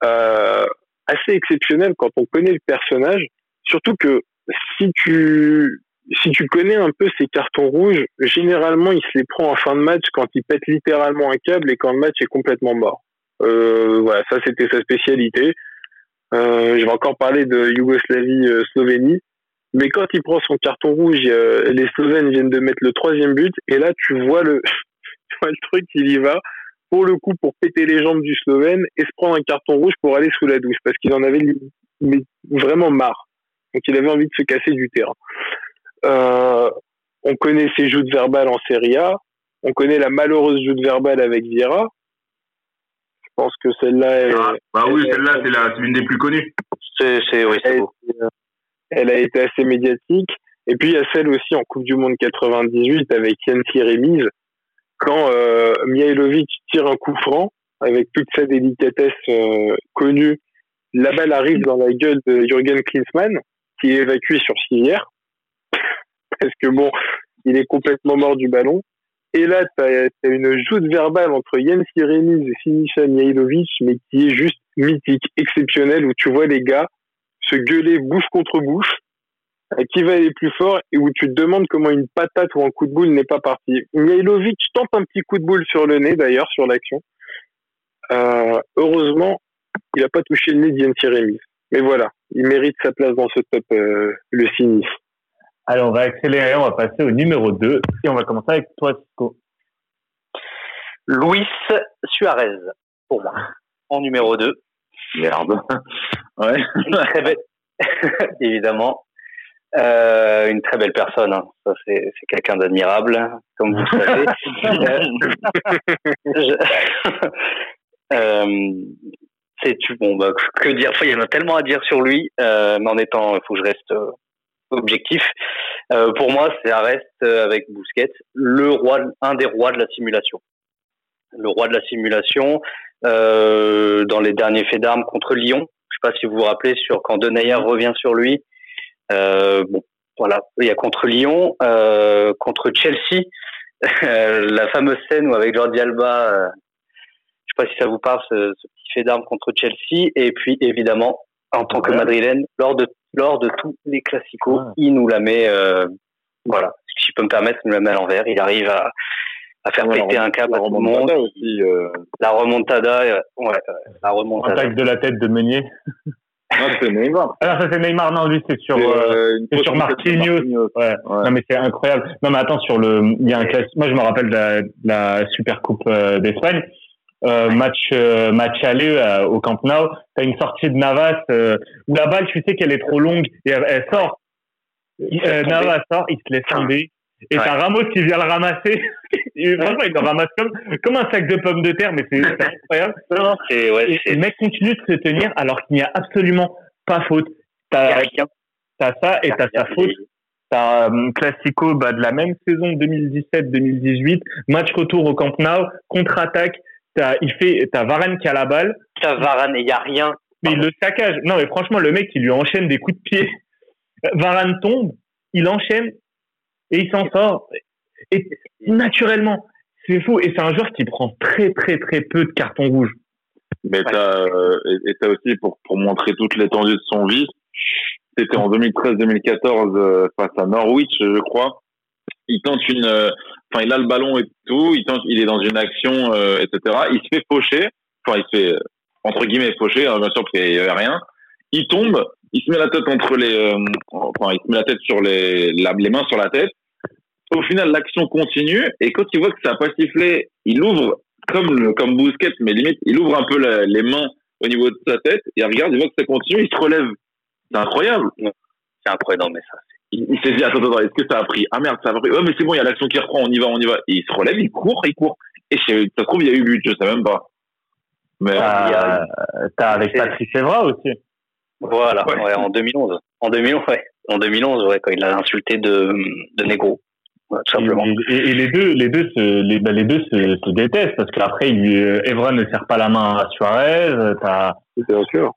euh, assez exceptionnel quand on connaît le personnage, surtout que si tu si tu connais un peu ces cartons rouges, généralement il se les prend en fin de match quand il pète littéralement un câble et quand le match est complètement mort. Euh, voilà, ça c'était sa spécialité. Euh, je vais encore parler de Yougoslavie-Slovénie. Euh, Mais quand il prend son carton rouge, les Slovènes viennent de mettre le troisième but. Et là, tu vois le, tu vois le truc, il y va pour le coup pour péter les jambes du Slovène et se prendre un carton rouge pour aller sous la douche parce qu'il en avait vraiment marre. Donc il avait envie de se casser du terrain. Euh, on connaît ses joutes verbales en Serie A. On connaît la malheureuse joute verbale avec Vieira. Je pense que celle-là est. Ah, bah oui, celle-là, c'est l'une des plus connues. C'est, c'est, oui, c'est euh, Elle a été assez médiatique. Et puis, il y a celle aussi en Coupe du Monde 98 avec Yancy Remise, quand euh, Mihailovic tire un coup franc avec toute sa délicatesse euh, connue. La balle arrive dans la gueule de Jürgen Klinsmann, qui est évacué sur civière. Parce que bon, il est complètement mort du ballon. Et là, tu as, une joute verbale entre Jens Remis et Sinisa Mihailovic, mais qui est juste mythique, exceptionnelle, où tu vois les gars se gueuler bouche contre bouche, qui va aller plus fort, et où tu te demandes comment une patate ou un coup de boule n'est pas parti. Mihailovic tente un petit coup de boule sur le nez, d'ailleurs, sur l'action. Euh, heureusement, il n'a pas touché le nez de Jens. Mais voilà, il mérite sa place dans ce top, euh, le sinistre. Allez, on va accélérer, on va passer au numéro 2 et on va commencer avec toi, Cisco. Luis Suarez, pour moi, en numéro 2. Merde. ouais. très belle, évidemment. Euh, une très belle personne. Hein. Ça, c'est, quelqu'un d'admirable, comme vous le savez. euh, c'est bon, bah, que dire? Il y en a tellement à dire sur lui, euh, mais en étant, il faut que je reste euh, objectif. Euh, pour moi, ça reste euh, avec Bousquet le roi, un des rois de la simulation. Le roi de la simulation euh, dans les derniers faits d'armes contre Lyon. Je sais pas si vous vous rappelez sur quand Denayer revient sur lui. Euh, bon, voilà, il y a contre Lyon, euh, contre Chelsea, la fameuse scène où avec Jordi Alba, euh, je sais pas si ça vous parle, ce, ce petit fait d'armes contre Chelsea, et puis évidemment en tant que madrilène lors de lors de tous les classicos. Ah. Il nous la met, euh, voilà, si je peux me permettre, il nous la met à l'envers. Il arrive à, à faire péter un câble à tout le monde. Aussi, euh... La remontada, euh, ouais, la remontada. Attaque de la tête de Meunier. non, c'est Neymar. Alors ça c'est Neymar, non lui c'est sur euh, c'est sur Marquinhos. Ouais. ouais. Non mais c'est incroyable. Non mais attends sur le, il y a un classique. Moi je me rappelle de la, de la Super Coupe euh, d'Espagne euh, match euh, match aller euh, au Camp Nou, t'as une sortie de Navas où la balle, tu sais qu'elle est trop longue et elle, sort. Navas sort, il se laisse tomber. Et t'as Ramos qui vient le ramasser. et franchement, il le ramasse comme, comme un sac de pommes de terre, mais c'est incroyable. et, ouais, et le mec continue de se tenir alors qu'il n'y a absolument pas faute. T'as as ça et t'as sa faute. T'as un Classico bah, de la même saison 2017-2018, match retour au Camp Nou, contre-attaque, T'as, il fait, t'as Varane qui a la balle. T'as Varane et il y a rien. Mais il le saccage. Non, mais franchement, le mec, il lui enchaîne des coups de pied. Varane tombe, il enchaîne et il s'en sort. Et naturellement, c'est fou. Et c'est un joueur qui prend très, très, très peu de cartons rouges. Mais t'as, euh, et t'as aussi, pour, pour montrer toute l'étendue de son vice, c'était en 2013-2014 euh, face à Norwich, je crois. Il tente une, euh, enfin, il a le ballon et tout, il est dans une action, euh, etc. Il se fait faucher, enfin, il se fait, entre guillemets, faucher, hein, bien sûr, parce qu'il y avait rien. Il tombe, il se met la tête entre les, enfin, il se met la tête sur les, les mains sur la tête. Au final, l'action continue, et quand il voit que ça n'a pas sifflé, il ouvre comme comme Bousquet, mais limite, il ouvre un peu les mains au niveau de sa tête, et il regarde, il voit que ça continue, il se relève. C'est incroyable. C'est incroyable, mais ça. Il, il s'est dit, attends, attends, est-ce que ça a pris? Ah merde, ça a pris. Ouais, mais c'est bon, il y a l'action qui reprend, on y va, on y va. Et il se relève, il court, il court. Et ça se trouve, il y a eu but, je sais même pas. Mais t'as, t'as avec Patrice Evra aussi. Voilà, ouais. ouais. en 2011. En 2011, ouais. En 2011, ouais, quand il a insulté de, de. Ouais, tout simplement. Et, et, et, les deux, les deux se, les, bah, les deux se, se détestent parce qu'après, Evra ne serre pas la main à Suarez. T'as, bien sûr.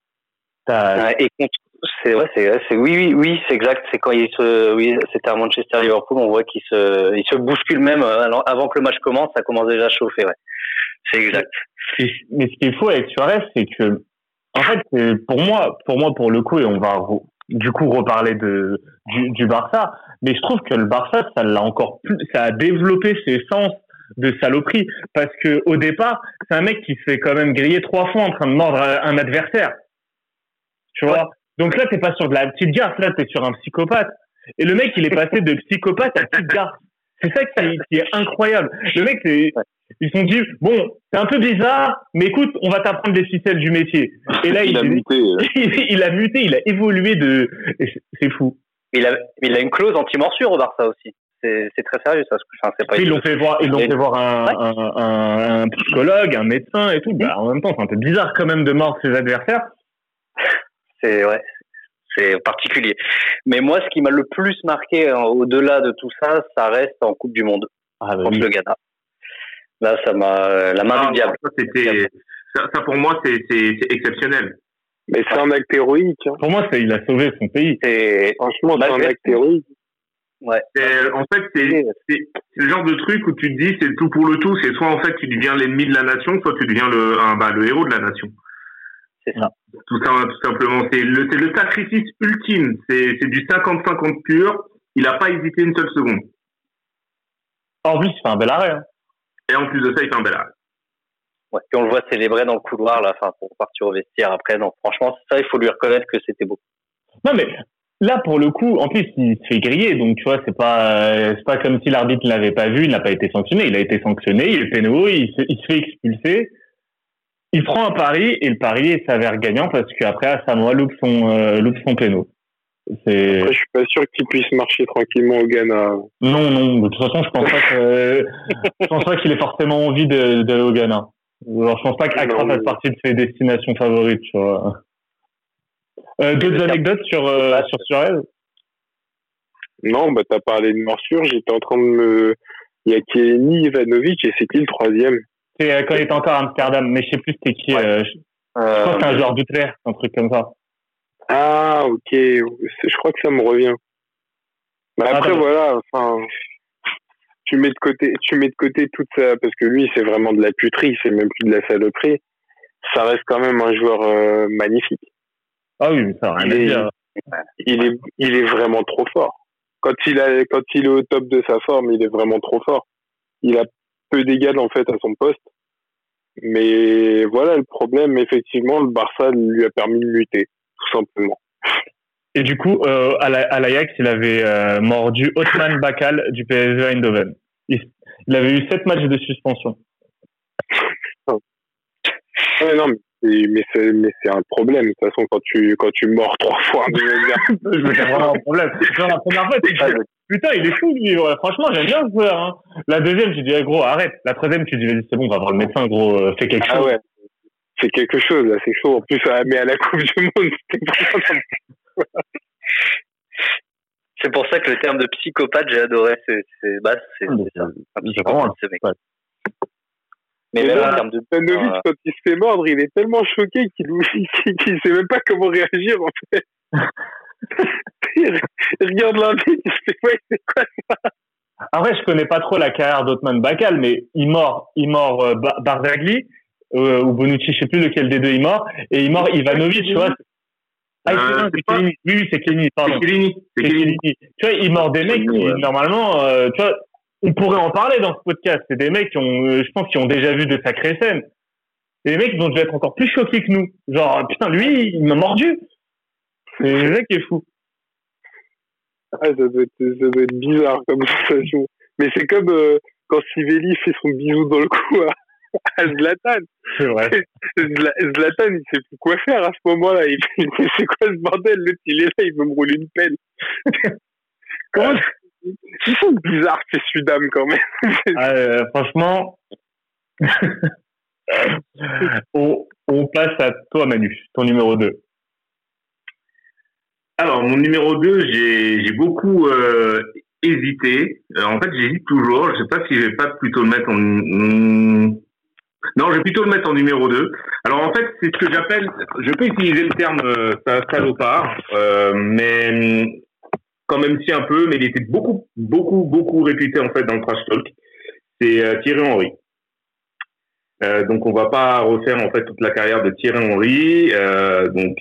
T'as, ouais, et contre, c'est ouais, c'est oui oui oui c'est exact. C'est quand il se oui c'était à Manchester Liverpool on voit qu'il se il se bouscule même avant que le match commence ça commence déjà à chauffer ouais. C'est exact. Mais ce qui est fou avec Suarez c'est que en fait pour moi pour moi pour le coup et on va du coup reparler de du, du Barça mais je trouve que le Barça ça l'a encore plus ça a développé ses sens de saloperie parce que au départ c'est un mec qui se fait quand même griller trois fois en train de mordre un adversaire. Tu vois? Donc là, t'es pas sur de la petite garce, là, t'es sur un psychopathe. Et le mec, il est passé de psychopathe à petite garce. C'est ça qui est, qui est, incroyable. Le mec, c'est, ils se sont dit, bon, c'est un peu bizarre, mais écoute, on va t'apprendre les ficelles du métier. Et là, il, il a muté. Il, il, a muté, il a évolué de, c'est fou. Il a, il a une clause anti-morsure au Barça aussi. C'est, très sérieux, ça. Enfin, c'est pas ils l'ont fait voir, ils l'ont fait voir un, ouais. un, un, un, psychologue, un médecin et tout. Bah, en même temps, c'est un peu bizarre quand même de mordre ses adversaires c'est ouais, c'est particulier. Mais moi, ce qui m'a le plus marqué hein, au-delà de tout ça, ça reste en Coupe du Monde ah, bah contre oui. le Ghana. Là, ça m'a la main ah, du diable. Ça, c'était, ça, ça, pour moi, c'est, c'est, c'est exceptionnel. Mais c'est un acte héroïque. Hein. Pour moi, c'est, il a sauvé son pays. Et franchement, c'est un acte héroïque. Ouais. en fait, c'est, c'est, le genre de truc où tu te dis, c'est tout pour le tout. C'est soit en fait tu deviens l'ennemi de la nation, soit tu deviens le, un, bah, le héros de la nation. C'est ça. Tout, ça, tout simplement. C'est le, c'est le sacrifice ultime. C'est, c'est du 50-50 pur. Il n'a pas hésité une seule seconde. En plus, il fait un bel arrêt. Hein. Et en plus de ça, il fait un bel arrêt. Ouais, puis on le voit célébrer dans le couloir, là, enfin, pour partir au vestiaire après. Non, franchement, ça, il faut lui reconnaître que c'était beau. Non, mais là, pour le coup, en plus, il se fait griller. Donc, tu vois, c'est pas, euh, c'est pas comme si l'arbitre ne l'avait pas vu, il n'a pas été sanctionné. Il a été sanctionné, il est pénaux, il se, il se fait expulser il prend un pari et le pari s'avère gagnant parce qu'après Asamoah loupe son euh, loupe son péno. Après, je suis pas sûr qu'il puisse marcher tranquillement au Ghana. Non, non. De toute façon, je pense pas que je pense pas qu'il ait forcément envie d'aller au Ghana. Alors, je pense pas qu'Accra fasse partie de ses destinations favorites. Tu vois. Euh, D'autres anecdotes sur euh, sur Suarez Non, bah t'as parlé de morsure. J'étais en train de me. Il y a Kenny Ivanovic et c'est qui le troisième? C'est quand il était encore à Amsterdam, mais je sais plus c'était qui. Ouais. Euh, je, euh, je crois que c'est un joueur d'Utrecht, un truc comme ça. Ah, ok. Je crois que ça me revient. Mais après, ah, voilà, enfin, tu mets de côté, tu mets de côté toute ça, parce que lui, c'est vraiment de la puterie, c'est même plus de la saloperie. Ça reste quand même un joueur euh, magnifique. Ah oui, mais ça rien il est, dire. Il est, il est vraiment trop fort. Quand il a, quand il est au top de sa forme, il est vraiment trop fort. Il a peu d'égal en fait à son poste. Mais voilà le problème, effectivement, le Barça lui a permis de muter, tout simplement. Et du coup, euh, à l'Ajax, il avait euh, mordu Othman Bakal du PSV Eindhoven. Il, il, avait eu sept matchs de suspension. non, mais, mais c'est mais c'est un problème. De toute façon, quand tu quand tu mords trois fois c'est vraiment un problème. Genre, la première fois, tu dis, putain, il est fou lui. Ouais, franchement, j'aime bien ce joueur. Hein. La deuxième, tu dis, hey, gros, arrête. La troisième, tu dis, vas-y, c'est bon, on va voir le médecin, gros, euh, fais quelque ah, chose. Ouais. C'est quelque chose, là, c'est chaud. En plus, mais à la Coupe du Monde, c'était C'est pour ça que le terme de psychopathe, j'ai adoré. C'est bah, c'est ça. Un psychopathe, ce mec. Mais même en termes de. Panovic, quand il se fait mordre, il est tellement choqué qu'il qu qu sait même pas comment réagir, en fait. Regarde l'arbitre, il fait ouais, c'est quoi ça? Après, je connais pas trop la carrière d'Otman Bakal, mais il mord, il mord euh, Barzagli euh, ou Bonucci, je sais plus lequel des deux il mord, et il mord Ivanovic, tu vois. Ah, Euh, c'est pas-. Oui, oui, c'est Chiellini, pardon. C'est. Tu vois, il mord des mecs qui, Ouais. normalement, euh, tu vois, on pourrait en parler dans ce podcast. C'est des mecs qui ont, euh, je pense, qui ont déjà vu de sacrées scènes. Et les mecs vont être encore plus choqués que nous. Genre, putain, lui, il m'a mordu. C'est le mec qui est fou. Ah, ça doit, être, ça doit être bizarre comme sensation. Mais c'est comme euh, quand Sivelli fait son bisou dans le cou à, à Zlatan. C'est vrai. Zla- Zlatan, il sait plus quoi faire à ce moment-là. Il il c'est quoi ce bordel L'autre, il est là, il veut me rouler une pelle. Comment Ils sont bizarres, ces Sudam, quand même. Ah, euh, franchement, on, on passe à toi, Manu, ton numéro 2. Alors, mon numéro 2, j'ai beaucoup euh, hésité. Euh, en fait, j'hésite toujours. Je sais pas si je vais pas plutôt le mettre en... Non, je vais plutôt le mettre en numéro 2. Alors, en fait, c'est ce que j'appelle... Je peux utiliser le terme euh, sa- salopard, euh, mais quand même si un peu, mais il était beaucoup, beaucoup, beaucoup réputé, en fait, dans le trash talk. C'est euh, Thierry Henry. Euh, donc on va pas refaire en fait toute la carrière de Thierry Henry, euh, donc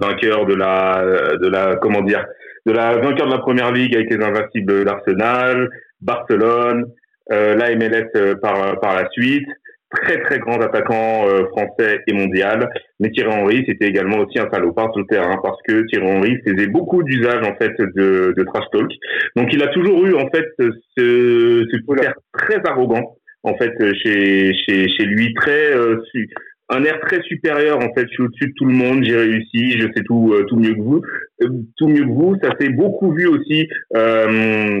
vainqueur de la de la comment dire de la vainqueur de la première ligue avec les invincibles d'Arsenal, Barcelone, la MLS par par la suite, très très grand attaquant euh, français et mondial. Mais Thierry Henry c'était également aussi un salopard sur le terrain parce que Thierry Henry faisait beaucoup d'usage en fait de, de trash talk. Donc il a toujours eu en fait ce ce caractère très arrogant en fait euh, chez chez chez lui. Très euh, su- un air très supérieur en fait je suis au-dessus de tout le monde. J'ai réussi je sais tout euh, tout mieux que vous. Euh, tout mieux que vous. Ça s'est beaucoup vu aussi euh,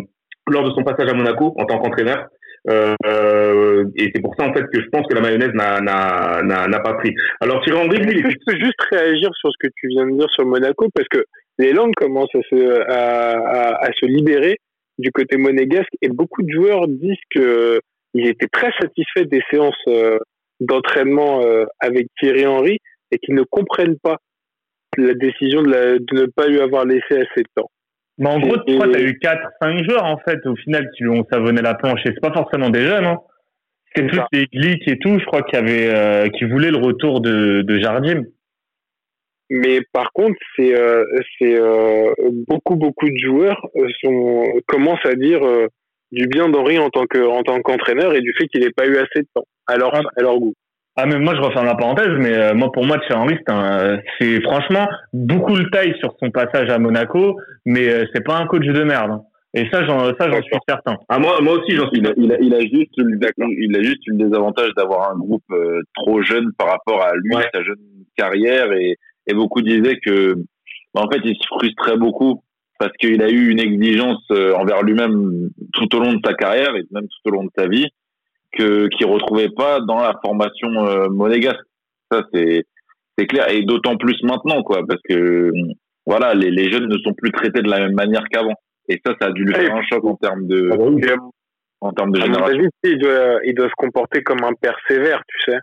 lors de son passage à Monaco en tant qu'entraîneur euh, euh, et c'est pour ça en fait que je pense que la mayonnaise n'a n'a n'a n'a pas pris alors Thierry Henry lui il je peux juste réagir sur ce que tu viens de dire sur Monaco parce que les langues commencent à se, à, à, à se libérer du côté monégasque et beaucoup de joueurs disent que ils étaient très satisfaits des séances euh, d'entraînement euh, avec Thierry Henry et qu'ils ne comprennent pas la décision de, la- de ne pas lui avoir laissé assez de temps. Mais en gros, que t'as eu 4, 5 joueurs, en fait, au final, qui lui ont savonné la planche. Et c'est pas forcément des jeunes, hein. C'était C'est plus des Glick et tout, je crois, qui avaient, euh, qui voulaient le retour de, de Jardim. Mais par contre, c'est euh, c'est euh, beaucoup beaucoup de joueurs euh, sont commencent à dire euh, du bien d'Henri en tant que en tant qu'entraîneur et du fait qu'il n'ait pas eu assez de temps à leur Ah. à leur goût. Ah, mais moi, je referme la parenthèse, mais euh, moi, pour moi, Thierry Henry, c'est un- c'est franchement beaucoup le taille sur son passage à Monaco, mais euh, c'est pas un coach de merde. hein. Et ça, j'en, ça, j'en suis certain. ah moi moi aussi j'en suis Il a, il a, il a juste eu le, il a juste le désavantage d'avoir un groupe euh, trop jeune par rapport à lui, Ouais. sa jeune carrière, et, et beaucoup disaient que, bah, en fait, il se frustrait beaucoup parce qu'il a eu une exigence euh, envers lui-même tout au long de sa carrière et même tout au long de sa vie que qu'il retrouvait pas dans la formation euh, monégasque. Ça c'est c'est clair et d'autant plus maintenant quoi parce que voilà les, les jeunes ne sont plus traités de la même manière qu'avant et ça ça a dû lui faire un choc en termes de Ah bah oui. En termes de génération. avis, il doit il doit se comporter comme un père sévère, tu sais.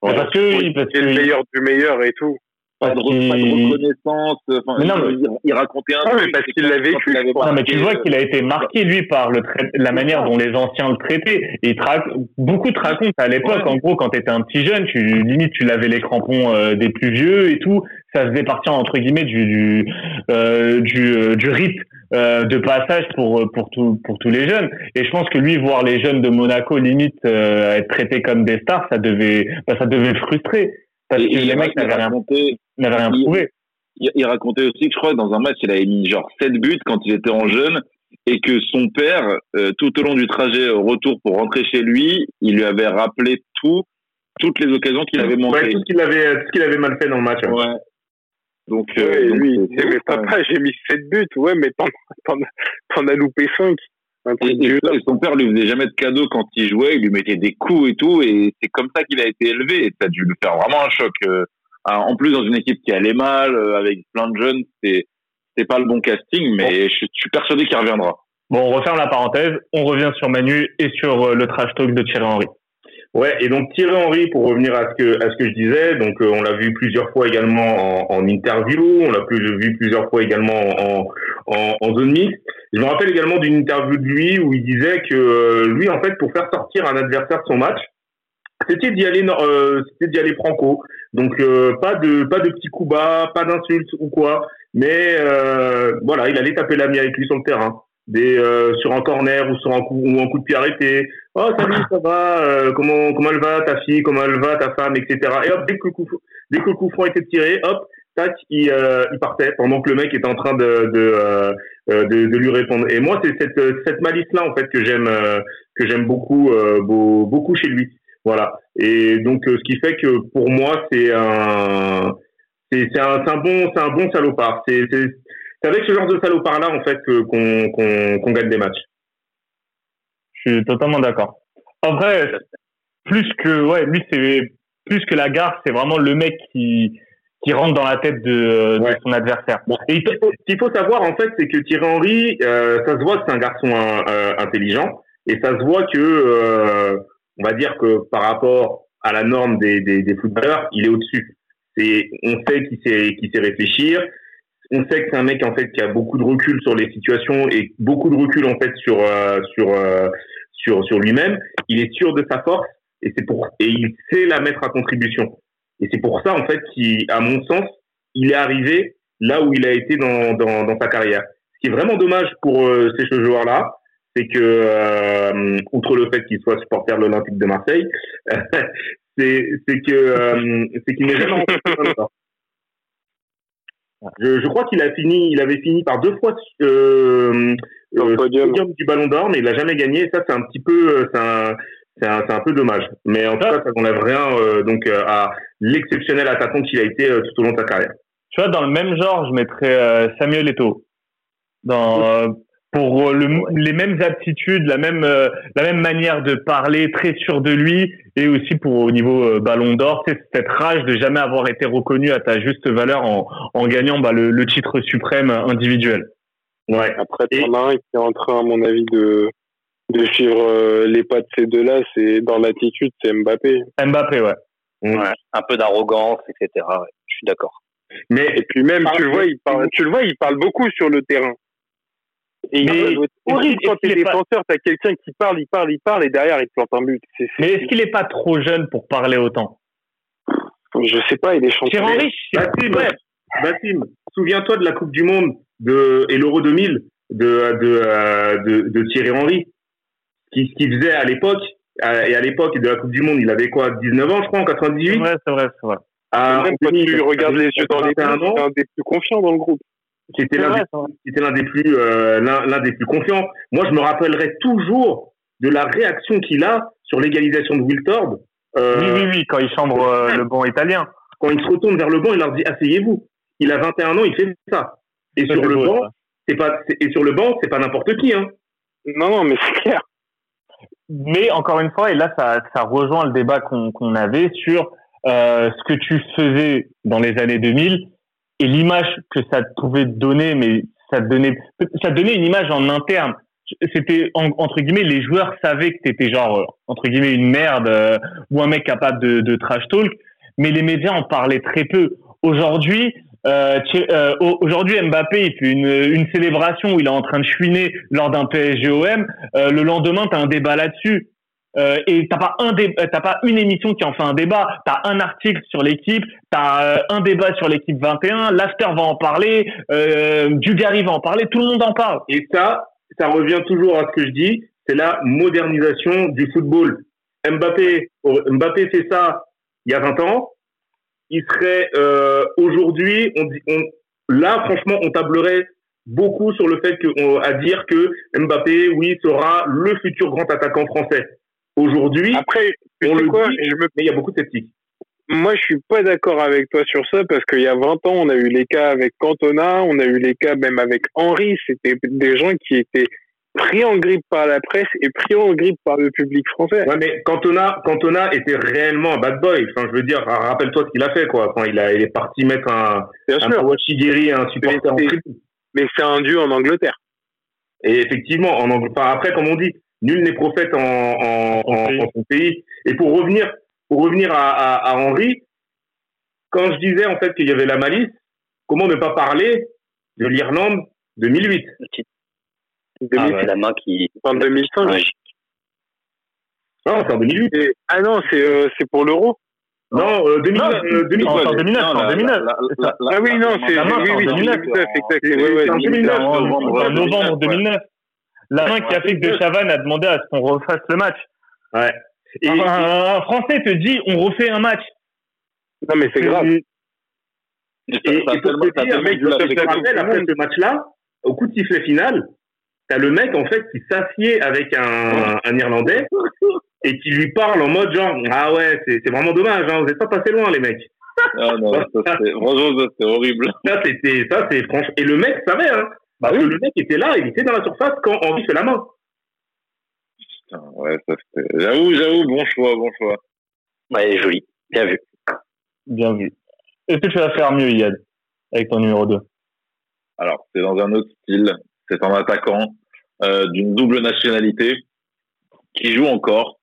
Parce que, oui, parce C'est le meilleur du meilleur et tout. Pas de, pas reconnaissance. Enfin, Mais non, il, il- il racontait un Ah, mais truc. parce qu'il l'a vécu. Non, mais tu vois qu'il a été marqué, lui, par le trai- la manière dont les anciens le traitaient. Et il te rac- beaucoup te racontent à l'époque, Ouais. en gros, quand tu étais un petit jeune, tu, limite, tu lavais les crampons euh, des plus vieux et tout. Ça faisait partie, entre guillemets, du, du, euh, du, euh, du rite euh, de passage pour, euh, pour, tout, pour tous les jeunes. Et je pense que lui, voir les jeunes de Monaco, limite, euh, être traités comme des stars, ça devait, bah, ça devait le frustrer. Parce Et- que les il- mecs n'avaient rien, racontait- n'avaient rien il- prouvé. il, il racontait aussi que je crois que dans un match, il avait mis genre 7 buts quand il était en jeune et que son père, euh, tout au long du trajet au retour pour rentrer chez lui, il lui avait rappelé tout, toutes les occasions qu'il avait Ouais, manquées. tout ce qu'il avait tout ce qu'il avait mal fait dans le match. Ouais. Donc, Ouais, euh, et donc, lui, papa, j'ai mis 7 buts. Ouais, mais t'en, t'en, t'en as loupé 5. Un Et, truc et- de et son père lui faisait jamais de cadeaux quand il jouait, il lui mettait des coups et tout, et c'est comme ça qu'il a été élevé. Et ça a dû lui faire vraiment un choc. euh, en plus, dans une équipe qui allait mal, euh, avec plein de jeunes, c'est c'est pas le bon casting, mais je, je suis persuadé qu'il reviendra. Bon, on referme la parenthèse, on revient sur Manu et sur euh, le trash talk de Thierry Henry. Ouais, et donc Thierry Henry, pour revenir à ce que à ce que je disais, donc euh, on l'a vu plusieurs fois également en, en interview, on l'a plus, vu plusieurs fois également en, en, en zone mixte. Je me rappelle également d'une interview de lui où il disait que euh, lui, en fait, pour faire sortir un adversaire de son match, c'était d'y aller, euh, c'était d'y aller franco. Donc pas de pas de petits coups bas, pas d'insultes ou quoi, mais voilà, il allait taper l'ami avec lui sur le terrain des euh, sur un corner ou sur un coup ou un coup de pied arrêté. Oh salut, ça va euh, Comment comment elle va ta fille Comment elle va ta femme, etc. Et hop dès que le coup dès que le coup franc était tiré, hop tac il, euh, il partait pendant que le mec était en train de de, de, de lui répondre. Et moi c'est cette cette malice là en fait que j'aime que j'aime beaucoup beaucoup chez lui. Voilà. Et donc ce qui fait que pour moi c'est un c'est un, un bon c'est un bon salopard. C'est c'est avec ce genre de salopard-là, en fait, qu'on gagne des matchs. Je suis totalement d'accord. En vrai, plus que, ouais, lui, c'est plus que la gare, c'est vraiment le mec qui, qui rentre dans la tête de, son adversaire. Et ce qu'il faut savoir, en fait, c'est que Thierry Henry, euh, ça se voit que c'est un garçon euh, intelligent, et ça se voit que, euh, on va dire que par rapport à la norme des, des, des footballeurs, il est au-dessus. On sait qu'il sait, qu'il sait réfléchir, on sait que c'est un mec en fait qui a beaucoup de recul sur les situations et beaucoup de recul en fait sur euh, sur euh, sur sur lui-même. Il est sûr de sa force et c'est pour et il sait la mettre à contribution. Et c'est pour ça en fait qu'à mon sens, il est arrivé là où il a été dans dans, dans sa carrière. Ce qui est vraiment dommage pour euh, ces joueurs-là, c'est que outre le fait qu'il soit supporter de l'Olympique de Marseille, c'est c'est que c'est qu'il n'est jamais je, je crois qu'il a fini, il avait fini par deux fois euh, euh, podium. du Ballon d'Or, mais il l'a jamais gagné. Et ça, c'est un petit peu, euh, c'est un, c'est un, un, peu dommage. Mais en tout cas, ça n'enlève rien euh, donc euh, à l'exceptionnel attaquant qu'il a été tout au long de sa carrière. Tu vois, dans le même genre, je mettrais Samuel Eto'o. Dans pour le, les mêmes aptitudes, la même euh, la même manière de parler, très sûr de lui, et aussi pour au niveau euh, Ballon d'Or, c'est cette rage de jamais avoir été reconnu à ta juste valeur en, en gagnant bah, le, le, titre suprême individuel. Ouais. Après, et... en a un qui est en train, à mon avis, de de suivre euh, les pas de ces deux-là, c'est dans l'attitude, c'est Mbappé. Mbappé, ouais. ouais. Un peu d'arrogance, etc. Ouais. Je suis d'accord. Mais et puis même, tu le vois, il parle, tu le vois, il parle beaucoup sur le terrain. Et mais horrible quand t'es défenseur, pas... t'as quelqu'un qui parle, il parle, il parle, et derrière il plante un but. C Mais est-ce qu'il est pas trop jeune pour parler autant? Je sais pas, il est champion. Bassim, Bassim, souviens-toi de la Coupe du Monde de, et l'Euro 2000 de, de, euh, de, de, Thierry Henry. Ce qu'il faisait à l'époque, et à l'époque de la Coupe du Monde, il avait quoi, 19 ans, je crois, en 98 C'est vrai, c'est vrai, c'est vrai. même quand tu regardes les yeux dans les yeux, c'est un des plus confiants dans le groupe. C'était l'un des, l'un des plus euh, l'un des plus confiants. Moi, je me rappellerai toujours de la réaction qu'il a sur l'égalisation de Wiltord. Euh, oui, oui, oui, quand il chambre euh, le banc italien. Quand il se retourne vers le banc, il leur dit asseyez-vous. Il a 21 ans, il fait ça. Et sur le banc, c'est pas et sur le banc, c'est pas n'importe qui, hein. Non, non, mais c'est clair. Mais encore une fois, et là, ça, ça rejoint le débat qu'on qu'on avait sur euh, ce que tu faisais dans les années 2000 et l'image que ça pouvait donner, mais ça donnait, ça donnait une image en interne. C'était entre guillemets, les joueurs savaient que t'étais genre euh, entre guillemets une merde euh, ou un mec capable de, de, trash talk, mais les médias en parlaient très peu. Aujourd'hui, euh, euh aujourd'hui Mbappé il fait une, une célébration où il est en train de chouiner lors d'un PSGOM. Euh, le lendemain, t'as un débat là-dessus. Euh, et t'as pas un euh, pas une émission qui en fait un débat, t'as un article sur l'équipe, t'as euh, un débat sur l'équipe 21, l'after va en parler, euh, Dugarry va en parler, tout le monde en parle. Et ça, ça revient toujours à ce que je dis, c'est la modernisation du football. Mbappé, Mbappé fait ça il y a 20 ans, il serait euh, aujourd'hui, on, on, là franchement, on tablerait beaucoup sur le fait que, on, à dire que Mbappé, oui, sera le futur grand attaquant français. Aujourd'hui, après, on le quoi, dit, je me... mais il y a beaucoup de sceptiques. Moi, je suis pas d'accord avec toi sur ça parce qu'il y a 20 ans, on a eu les cas avec Cantona, on a eu les cas même avec Henri. C'était des gens qui étaient pris en grippe par la presse et pris en grippe par le public français. Ouais, mais Cantona, Cantona était réellement un bad boy. Enfin, je veux dire, rappelle-toi ce qu'il a fait, quoi. Quand il, a, il est parti mettre un, Bien un Kawashigiri, un supporter mais en Mais c'est un dieu en Angleterre. Et effectivement, en Angleterre. Enfin, après, comme on dit, Nul n'est prophète en, en, en, en, son pays. Et pour revenir, pour revenir à, à, à Henri, quand je disais en fait qu'il y avait la malice, comment ne pas parler de l'Irlande 2008 ah, ouais, la main qui. En 2005 ouais. Non, c'est en 2008. Ah non, c'est euh, c'est pour l'euro. Non, euh, 2009. Non, euh, 2009. en 2009, Non, en la- 2009. la- la- la- Ah oui, non, c'est oui, c'est en oui, 2009. exact, exact. C'est- Ouais, ouais, c'est en 2009, En novembre, en novembre 2009, 2009. La main qui a fait que De Chavannes a demandé à ce qu'on refasse le match. Ouais. Et, un, un Français te dit on refait un match. Non, mais c'est grave. et, Et et, t'as et pour te dire, mec, je te rappelle, après ce match-là, au coup de sifflet final, t'as le mec, en fait, qui s'assied avec un, un Irlandais et qui lui parle en mode genre, ah ouais, c'est c'est vraiment dommage, hein, vous êtes pas passé loin, les mecs. Ah non, ça, c'est- franchement, ça, c'est horrible. Ça, c'était, ça, c'est franchement. Et le mec savait, hein. Bah le mec était là, il était dans la surface quand Henri fait la main. Putain, ouais, ça, c'était- J'avoue, j'avoue, bon choix, bon choix. Ouais, joli. Bien vu. Bien vu. Est-ce que tu vas faire mieux, Yad, avec ton numéro 2 Alors, c'est dans un autre style. C'est un attaquant euh, d'une double nationalité qui joue encore.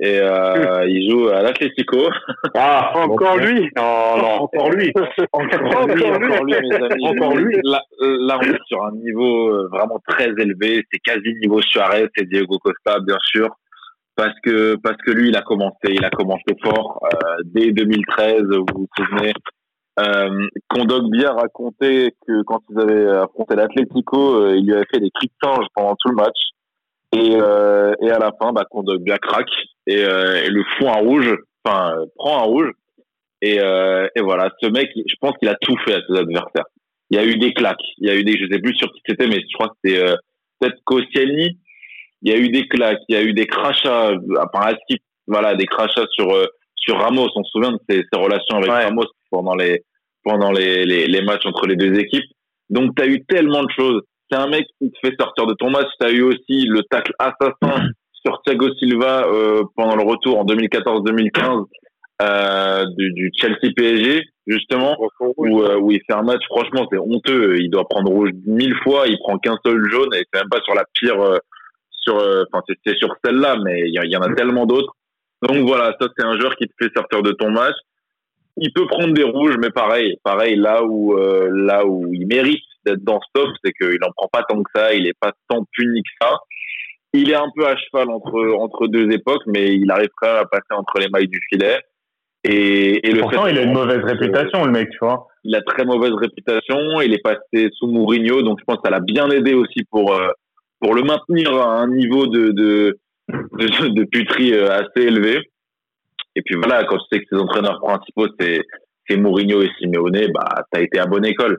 Et euh, il joue à l'Atlético. Ah, Encore lui? Non, non. Encore lui. Encore lui, Encore lui, mes amis. Encore lui. Là, là, on est sur un niveau euh, vraiment très élevé. C'est quasi niveau Suarez et Diego Costa, bien sûr. Parce que, parce que lui, il a commencé, il a commencé fort. Euh, dès 2013, vous vous souvenez. Euh, racontait que quand ils avaient affronté l'Atlético, euh, il lui avait fait des cris de singe pendant tout le match. Et, euh, et à la fin, bah, Kondogbia craque et, euh, et le fout un rouge, enfin, euh, prend un rouge. Et, euh, et voilà, ce mec, je pense qu'il a tout fait à ses adversaires. Il y a eu des claques, il y a eu des, je sais plus sur qui c'était, mais je crois que c'était euh, peut-être Koscielny. Il y a eu des claques, il y a eu des crachats, euh, par la skip, voilà, des crachats sur euh, sur Ramos. On se souvient de ses, ses relations avec Ouais. Ramos pendant les pendant les, les, les matchs entre les deux équipes. Donc tu as eu tellement de choses. C'est un mec qui te fait sortir de ton match. Tu as eu aussi le tacle assassin sur Thiago Silva euh, pendant le retour en 2014-2015 euh, du, du Chelsea PSG justement où, euh, où il fait un match franchement c'est honteux. Il doit prendre rouge mille fois il prend qu'un seul jaune et c'est même pas sur la pire sur enfin c'est- sur celle-là mais il y, en a tellement d'autres. Donc voilà ça c'est un joueur qui te fait sortir de ton match. Il peut prendre des rouges mais pareil pareil là où là où il mérite d'être dans ce top c'est qu'il en prend pas tant que ça il est pas tant puni que ça il est un peu à cheval entre entre deux époques mais il arrive quand même à passer entre les mailles du filet et, et le Pourtant, fait il a une mauvaise réputation, le mec, tu vois. il a très mauvaise réputation. Il est passé sous Mourinho, donc je pense que ça l'a bien aidé aussi pour euh, pour le maintenir à un niveau de de de, de puterie euh, assez élevé. Et puis voilà, quand tu sais que ses entraîneurs principaux c'est c'est Mourinho et Simeone, bah t'as été à bonne école.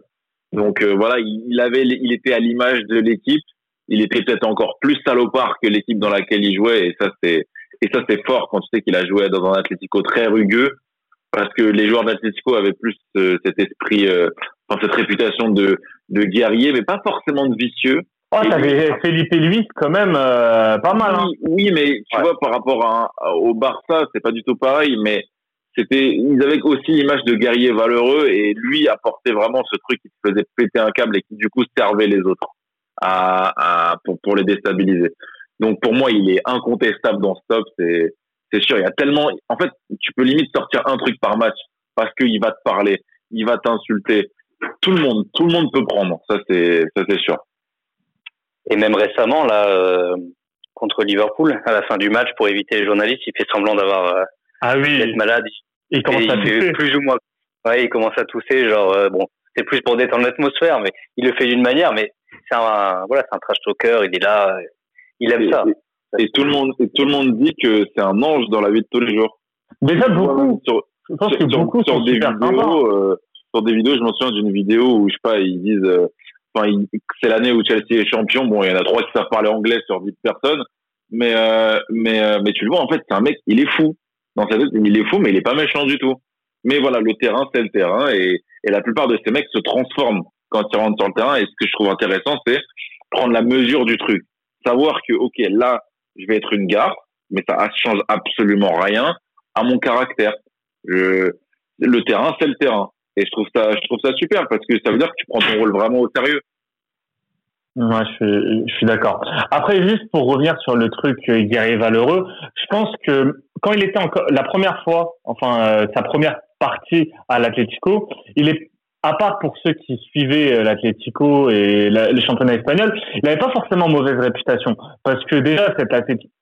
Donc euh, voilà, il, il avait il était à l'image de l'équipe. Il était peut-être encore plus salopard que l'équipe dans laquelle il jouait, et ça c'est et ça c'est fort quand tu sais qu'il a joué dans un Atlético très rugueux parce que les joueurs d'Atlético avaient plus euh, cet esprit, euh, enfin, cette réputation de, de guerrier, mais pas forcément de vicieux. Oh, Et t'avais Felipe Luis, quand même, euh, pas mal, hein. Oui, oui, mais tu Ouais. vois, par rapport à, à- au Barça, c'est pas du tout pareil, mais c'était, ils avaient aussi l'image de guerrier valeureux et lui apportait vraiment ce truc qui te faisait péter un câble et qui du coup servait les autres à, à pour, pour les déstabiliser. Donc pour moi, il est incontestable dans ce top, c'est, c'est sûr. Il y a tellement, en fait, tu peux limite sortir un truc par match parce qu'il va te parler, il va t'insulter. Tout le monde, tout le monde peut prendre. Ça c'est, ça c'est sûr. Et même récemment, là, euh, contre Liverpool, à la fin du match, pour éviter les journalistes, il fait semblant d'avoir euh, Ah oui, d'être malade. il Et commence à il tousser. plus ou moins. Ouais, il commence à tousser, genre euh, bon, c'est plus pour détendre l'atmosphère, mais il le fait d'une manière, mais c'est un voilà, c'est un trash talker, il est là, il aime ça. Et tout le monde, et tout le monde dit que c'est un ange dans la vie de tous les jours. Déjà, beaucoup. Sur, Je pense sur, que sur- beaucoup sur sont des vidéos, euh, sur des vidéos, je me souviens d'une vidéo où je sais pas, ils disent, euh, enfin, ils- c'est l'année où Chelsea est champion. Bon, il y en a trois qui savent parler anglais sur dix personnes, mais euh, mais euh, mais tu le vois, en fait, c'est un mec, il est fou. Dans sa tête, il est fou, mais il est pas méchant du tout. Mais voilà, le terrain, c'est le terrain, et et la plupart de ces mecs se transforment quand ils rentrent sur le terrain. Et ce que je trouve intéressant, c'est prendre la mesure du truc, savoir que ok, là, je vais être une gare, mais ça change absolument rien à mon caractère. Le terrain, c'est le terrain. Et je trouve ça, je trouve ça super parce que ça veut dire que tu prends ton rôle vraiment au sérieux. Je, je suis d'accord. Après, juste pour revenir sur le truc euh, guerrier valeureux, je pense que quand il était encore la première fois, enfin euh, sa première partie à l'Atlético, il est à part pour ceux qui suivaient euh, l'Atlético et les championnats espagnols, il n'avait pas forcément mauvaise réputation. Parce que déjà, cet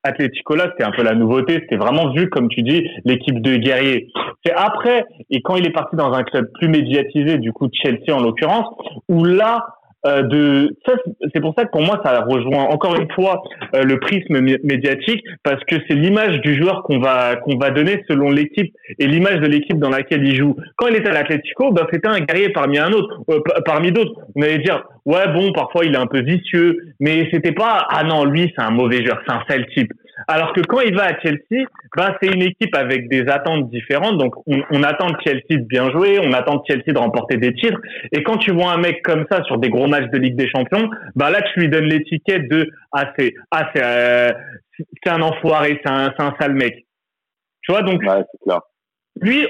Atlético-là, c'était un peu la nouveauté. C'était vraiment vu, comme tu dis, l'équipe de guerriers. C'est après, et quand il est parti dans un club plus médiatisé, du coup Chelsea en l'occurrence, où là, euh, de ça c'est pour ça que pour moi ça rejoint encore une fois euh, le prisme médiatique parce que c'est l'image du joueur qu'on va qu'on va donner selon l'équipe et l'image de l'équipe dans laquelle il joue. Quand il était à l'Atlético, ben c'était un guerrier parmi un autre, euh, parmi d'autres. On allait dire ouais bon parfois il est un peu vicieux, mais c'était pas ah non lui c'est un mauvais joueur, c'est un sale type. Alors que quand il va à Chelsea, ben c'est une équipe avec des attentes différentes. Donc on, on, attend de Chelsea de bien jouer, on attend de Chelsea de remporter des titres. Et quand tu vois un mec comme ça sur des gros matchs de Ligue des Champions, ben là tu lui donnes l'étiquette de ah c'est ah c'est euh, c'est un enfoiré, c'est un c'est un sale mec. Tu vois donc ouais, clair. lui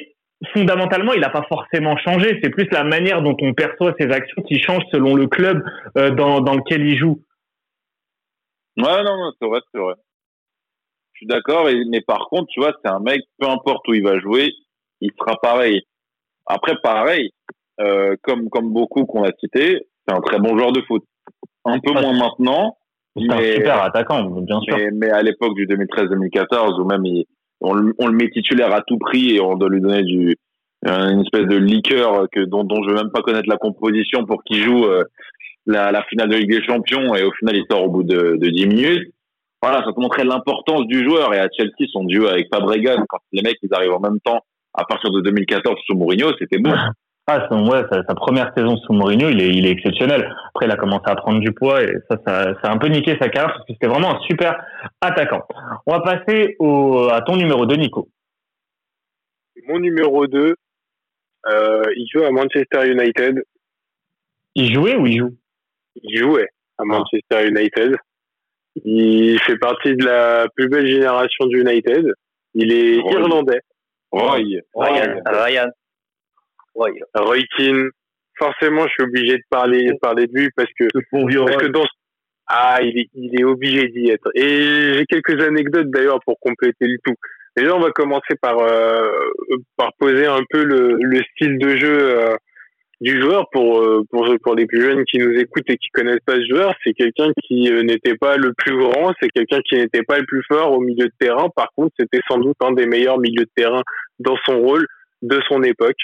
fondamentalement, il n'a pas forcément changé. C'est plus la manière dont on perçoit ses actions qui change selon le club euh, dans, dans lequel il joue. Ouais, non, non c'est vrai, c'est vrai suis d'accord, mais par contre, tu vois, c'est un mec, peu importe où il va jouer, il sera pareil. Après, pareil, euh, comme comme beaucoup qu'on a cité, c'est un très bon joueur de foot. Un peu moins maintenant. C'est un super attaquant, bien sûr. Mais, à l'époque du 2013-2014, où même on, le met titulaire à tout prix et on doit lui donner du une espèce de liqueur que dont dont je veux même pas connaître la composition pour qu'il joue euh, la, la finale de Ligue des Champions et au final il sort au bout de, de 10 minutes voilà, ça te montrait l'importance du joueur. Et à Chelsea, son duo avec Fabregas, quand les mecs ils arrivent en même temps à partir de 2014 sous Mourinho, c'était bon. Ah, ouais, sa, sa, première saison sous Mourinho, il est, il est exceptionnel. Après, il a commencé à prendre du poids et ça, ça, ça a un peu niqué sa carrière parce que c'était vraiment un super attaquant. On va passer au, à ton numéro 2, Nico. Mon numéro 2, euh, il joue à Manchester United. Il jouait ou il joue? Il jouait à Manchester United. Il fait partie de la plus belle génération du United. Il est irlandais. Roy. Ryan. Ryan. Roy. Roy Keane. Forcément, je suis obligé de parler, parler de lui parce que, parce que dans, ah, il est, il est obligé d'y être. Et j'ai quelques anecdotes d'ailleurs pour compléter le tout. Déjà, on va commencer par, euh, par poser un peu le, le style de jeu euh, du joueur pour, euh, pour pour les plus jeunes qui nous écoutent et qui connaissent pas ce joueur, c'est quelqu'un qui euh, n'était pas le plus grand, c'est quelqu'un qui n'était pas le plus fort au milieu de terrain. Par contre, c'était sans doute un des meilleurs milieux de terrain dans son rôle de son époque.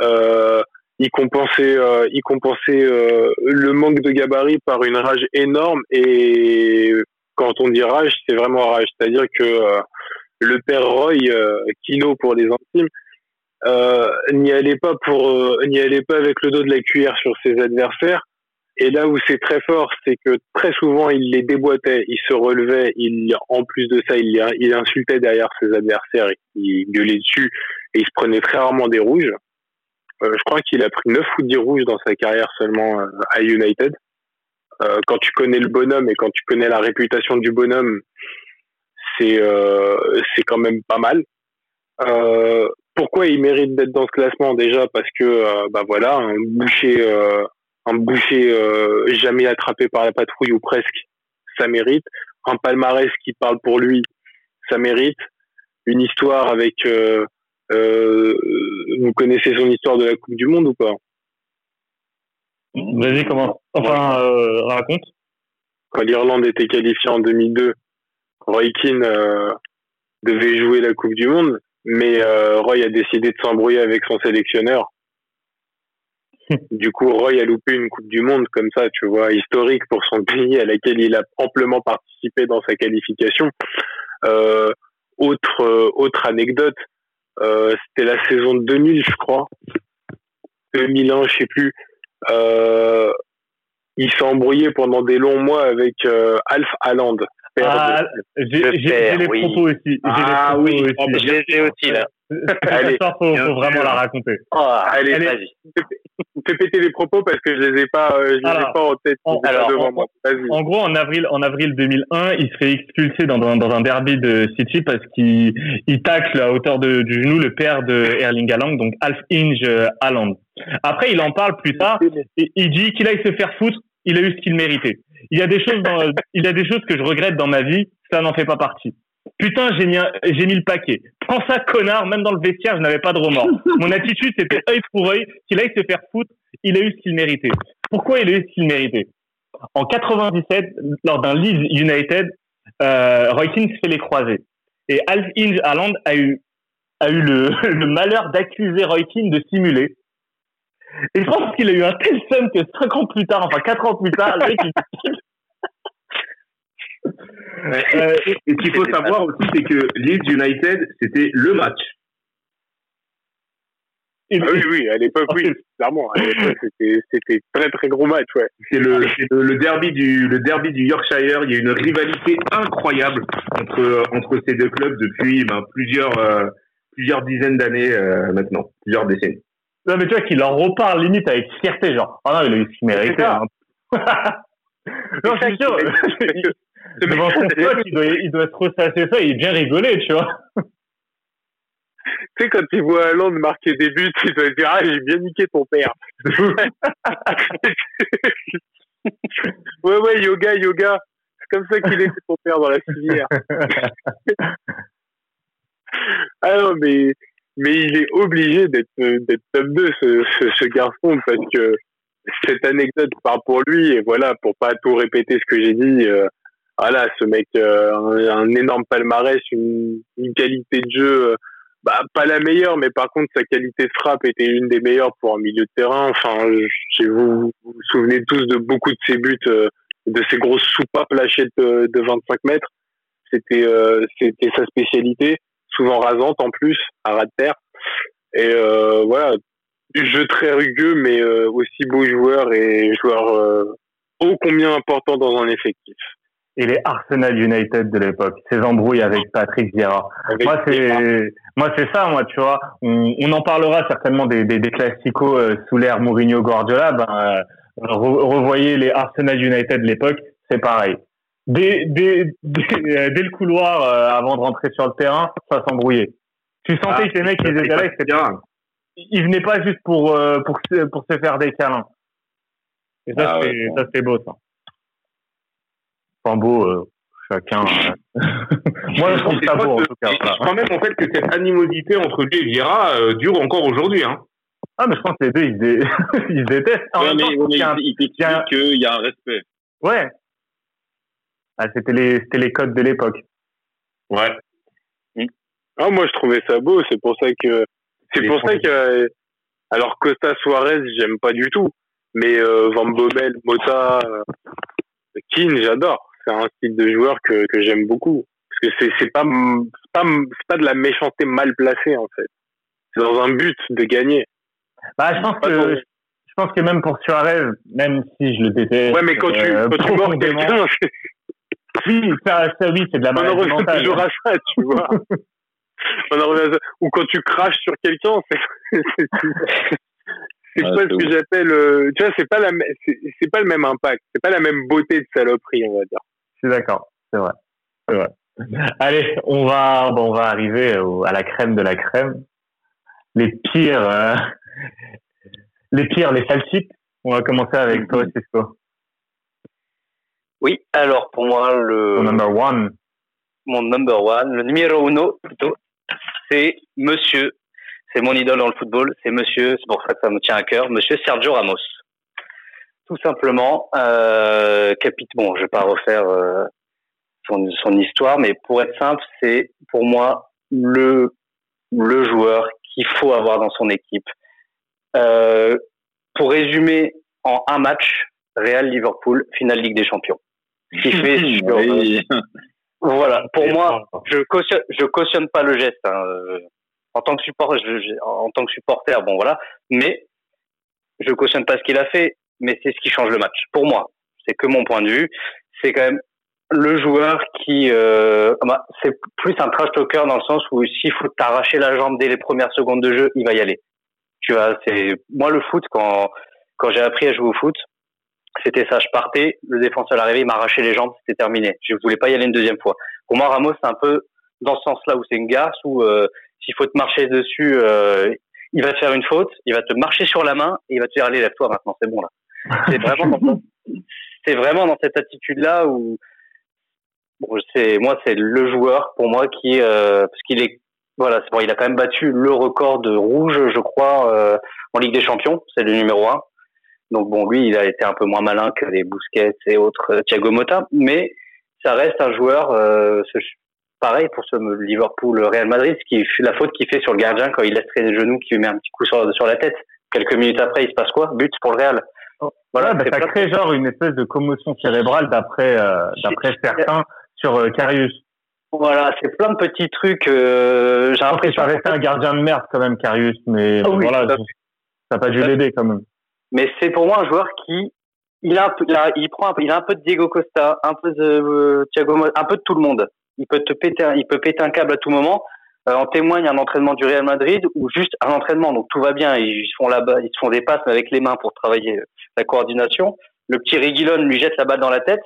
Euh, il compensait, euh, il compensait le manque de gabarit par une rage énorme et quand on dit rage, c'est vraiment rage, c'est-à-dire que le père Roy, Kino pour les intimes, euh, n'y allait pas pour euh, n'y allait pas avec le dos de la cuillère sur ses adversaires. Et là où c'est très fort, c'est que très souvent il les déboîtait, il se relevait, il en plus de ça, il, insultait derrière ses adversaires, il gueulait dessus et il se prenait très rarement des rouges. Euh, je crois qu'il a pris 9 ou 10 rouges dans sa carrière seulement euh, à United. Euh, quand tu connais le bonhomme et quand tu connais la réputation du bonhomme, c'est c'est quand même pas mal. Euh, pourquoi il mérite d'être dans ce classement? Déjà Parce que euh, bah voilà, un boucher, euh, un boucher euh, jamais attrapé par la patrouille ou presque, ça mérite. Un palmarès qui parle pour lui, ça mérite. Une histoire avec, vous connaissez son histoire de la Coupe du Monde ou pas? Vas-y, comment Enfin, raconte. Quand l'Irlande était qualifiée en 2002, Roy Keane devait jouer la Coupe du Monde mais euh, Roy a décidé de s'embrouiller avec son sélectionneur. du coup, Roy a loupé une Coupe du Monde comme ça, tu vois, historique pour son pays à laquelle il a amplement participé dans sa qualification. Euh, autre euh, autre anecdote, euh, c'était la saison 2000, je crois, 2001, je sais plus. Euh, il s'est embrouillé pendant des longs mois avec Alf Haaland. Ah, j'ai les propos aussi. Ah les oui, aussi. je les ai aussi là. Allez, faut, faut vraiment la raconter. Oh, allez, vas-y. Fais péter les propos parce que je les ai pas, euh, je les ai pas en tête. En, alors, devant en, moi. en gros, en avril, en avril 2001, il se fait expulser dans, dans, dans un derby de City parce qu'il il tacle à hauteur de, du genou le père de Erling Haaland, donc Alf Inge Haaland. Après, il en parle plus tard et il dit qu'il aille se faire foutre, il a eu ce qu'il méritait. Il y a des choses dans, il y a des choses que je regrette dans ma vie, ça n'en fait pas partie. Putain, j'ai mis, j'ai mis le paquet. Prends ça, connard. Même dans le vestiaire, je n'avais pas de remords. Mon attitude, c'était œil pour œil. Qu'il aille se faire foutre, il a eu ce qu'il méritait. Pourquoi il a eu ce qu'il méritait? En 97, lors d'un Leeds United, euh, Roy Keane fait les croisés. Et Alf Inge Haaland a eu, a eu le, le malheur d'accuser Roy Keane de simuler. Et je pense qu'il a eu un tel seum que 5 ans plus tard, enfin 4 ans plus tard, le mec, il euh, et ce qu'il faut savoir aussi, c'est que Leeds United, c'était le match. Ah oui, oui, à l'époque, oui, clairement. C'était très, très gros match, ouais. C'est le, le, derby du, le derby du Yorkshire. Il y a une rivalité incroyable entre, entre ces deux clubs depuis ben, plusieurs, euh, plusieurs dizaines d'années euh, maintenant, plusieurs décennies. Non, mais tu vois qu'il en reparle limite avec fierté, genre, ah non, il a eu ce qu'il méritait. Hein. non, c'est sûr. Devant son pote, il doit, il doit se ressasser ça, il est bien rigolé, tu vois. Tu sais, quand il voit Hollande marquer des buts, il doit se dire Ah, j'ai bien niqué ton père. ouais, ouais, yoga, yoga. C'est comme ça qu'il était ton père dans la filière. ah non, mais, mais il est obligé d'être top 2, ce, ce, garçon, parce que cette anecdote part pour lui, et voilà, pour pas tout répéter ce que j'ai dit, euh, voilà, ce mec, euh, un, énorme palmarès, une, une, qualité de jeu, euh, bah, pas la meilleure, mais par contre, sa qualité de frappe était une des meilleures pour un milieu de terrain. Enfin, je, vous, vous vous souvenez tous de beaucoup de ses buts, euh, de ses grosses soupapes lâchées de, de 25 mètres. C'était, c'était sa spécialité, souvent rasante en plus, à ras de terre. Et voilà, jeu très rugueux, mais aussi beau joueur et joueur ô combien important dans un effectif et les Arsenal United de l'époque, ces embrouilles avec Patrick Vieira. Moi, c'est, moi, c'est ça, moi, tu vois. On, on en parlera certainement des, des, des classicos euh, sous l'ère Mourinho Guardiola. Ben, euh, revoyez les Arsenal United de l'époque, c'est pareil. Dès, dès, dès, euh, le couloir, avant de rentrer sur le terrain, ça s'embrouillait. Tu sentais ah, que les mecs, ils étaient là, bien. Ils venaient pas juste pour, pour, pour se faire des câlins. Et ça, ah c'est, ça, c'est beau, ça beau, euh, chacun. Euh. Moi, je trouve ça beau, en tout cas. Je crois même, en fait, que cette animosité entre lui et Vira euh, dure encore aujourd'hui. Hein. Ah, mais je pense que les deux, ils, dé... ils détestent. ouais, mais, il, y a un... qu'il y a un respect. Ouais. Ah, c'était les, les codes de l'époque. Ouais. Ah, moi, je trouvais ça beau. C'est pour ça que, c'est pour ça que, alors Costa Suarez, j'aime pas du tout. Mais euh, Van Bommel, Mota, Keane, j'adore c'est un style de joueur que, que j'aime beaucoup. Parce que c'est, pas, pas, pas de la méchanceté mal placée, en fait. C'est dans un but de gagner. Bah, je pense que, je pense que même pour Suarez, même si je le déteste. Ouais, mais quand tu, euh, quand tu mords quelqu'un, oui, ça, ça, oui, c'est de la On en revient toujours à ça, tu vois. On en revient à ça. Ou quand tu craches sur quelqu'un, c'est, c'est, pas ce que j'appelle, euh, tu vois, c'est pas la, c'est pas le même impact, c'est pas la même beauté de saloperie, on va dire. Je suis d'accord, c'est vrai, c'est vrai. Allez, on va, bon, on va arriver à la crème de la crème. Les pires, euh, les pires, les sales On va commencer avec toi, Cisco. Oui, alors pour moi le. Mon number one. Mon number one, le numéro uno plutôt, c'est Monsieur c'est mon idole dans le football, c'est monsieur, c'est pour ça que ça me tient à cœur, monsieur Sergio Ramos. Tout simplement, euh, capite, bon, je vais pas refaire euh, son, son, histoire, mais pour être simple, c'est pour moi le, le joueur qu'il faut avoir dans son équipe. Euh, pour résumer en un match, Real Liverpool, finale Ligue des Champions. Qui fait sur, voilà, pour moi, je cautionne, je cautionne pas le geste. Hein, en tant que supporter, en tant que supporter, bon voilà, mais je cautionne pas ce qu'il a fait, mais c'est ce qui change le match. Pour moi, c'est que mon point de vue. C'est quand même le joueur qui, euh, bah, c'est plus un trash talker dans le sens où s'il faut t'arracher la jambe dès les premières secondes de jeu, il va y aller. Tu vois, c'est moi le foot quand quand j'ai appris à jouer au foot, c'était ça. Je partais, le défenseur arrivait, il m'arrachait les jambes, c'était terminé. Je voulais pas y aller une deuxième fois. Pour moi, Ramos, c'est un peu dans ce sens-là où c'est une garce où euh, s'il faut te marcher dessus, euh, il va te faire une faute, il va te marcher sur la main et il va te dire allez lève-toi maintenant, c'est bon là. C'est vraiment c'est vraiment dans cette attitude-là où bon, c'est moi c'est le joueur pour moi qui euh, parce qu'il est voilà c'est bon il a quand même battu le record de rouge je crois euh, en Ligue des Champions c'est le numéro un donc bon lui il a été un peu moins malin que les Busquets et autres euh, Thiago Motta mais ça reste un joueur ce, pareil pour ce Liverpool Real Madrid ce qui la faute qu'il fait sur le gardien quand il laisse traîner les genoux qui lui met un petit coup sur, sur la tête quelques minutes après il se passe quoi? But pour le Real voilà, bah, ça crée genre une espèce de commotion cérébrale d'après euh, d'après certains sur euh, Carius. Voilà, c'est plein de petits trucs. Euh, J'ai l'impression. Ça restait un gardien de merde quand même, Carius, mais ah voilà, ça n'a pas dû l'aider quand même. Mais c'est pour moi un joueur qui il a un peu, il prend un peu, il a un peu de Diego Costa, un peu de euh, Thiago, un peu de tout le monde. Il peut te péter, il peut péter un câble à tout moment. Euh, en témoigne un entraînement du Real Madrid ou juste un entraînement, donc tout va bien. Ils font là-bas, ils font des passes avec les mains pour travailler la coordination. Le petit Reguilon lui jette la balle dans la tête.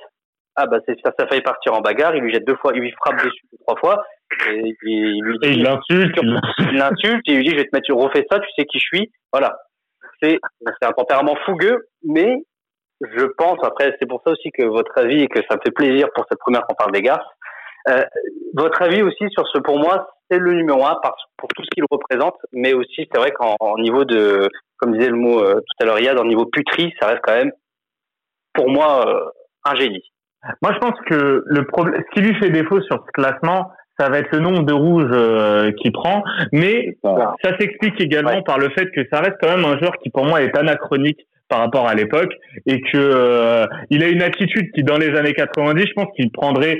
Ah bah c'est ça, ça failli partir en bagarre. Il lui jette deux fois, il lui frappe dessus trois fois. Et, il lui dit, il l'insulte, il l'insulte et il lui dit je vais te mettre, tu refais ça, tu sais qui je suis. Voilà. C'est un tempérament fougueux, mais je pense après c'est pour ça aussi que votre avis et que ça me fait plaisir pour cette première qu'on parle des gars. Euh, votre avis aussi sur ce, pour moi, c'est le numéro un pour tout ce qu'il représente, mais aussi c'est vrai qu'en niveau de, comme disait le mot euh, tout à l'heure Yad, en niveau puterie, ça reste quand même, pour moi, euh, un génie. Moi, je pense que le problème, ce qui lui fait défaut sur ce classement, ça va être le nombre de rouges euh, qu'il prend, mais ça, s'explique également par le fait que ça reste quand même un joueur qui pour moi est anachronique par rapport à l'époque et que euh, il a une attitude qui dans les années 90 je pense qu'il prendrait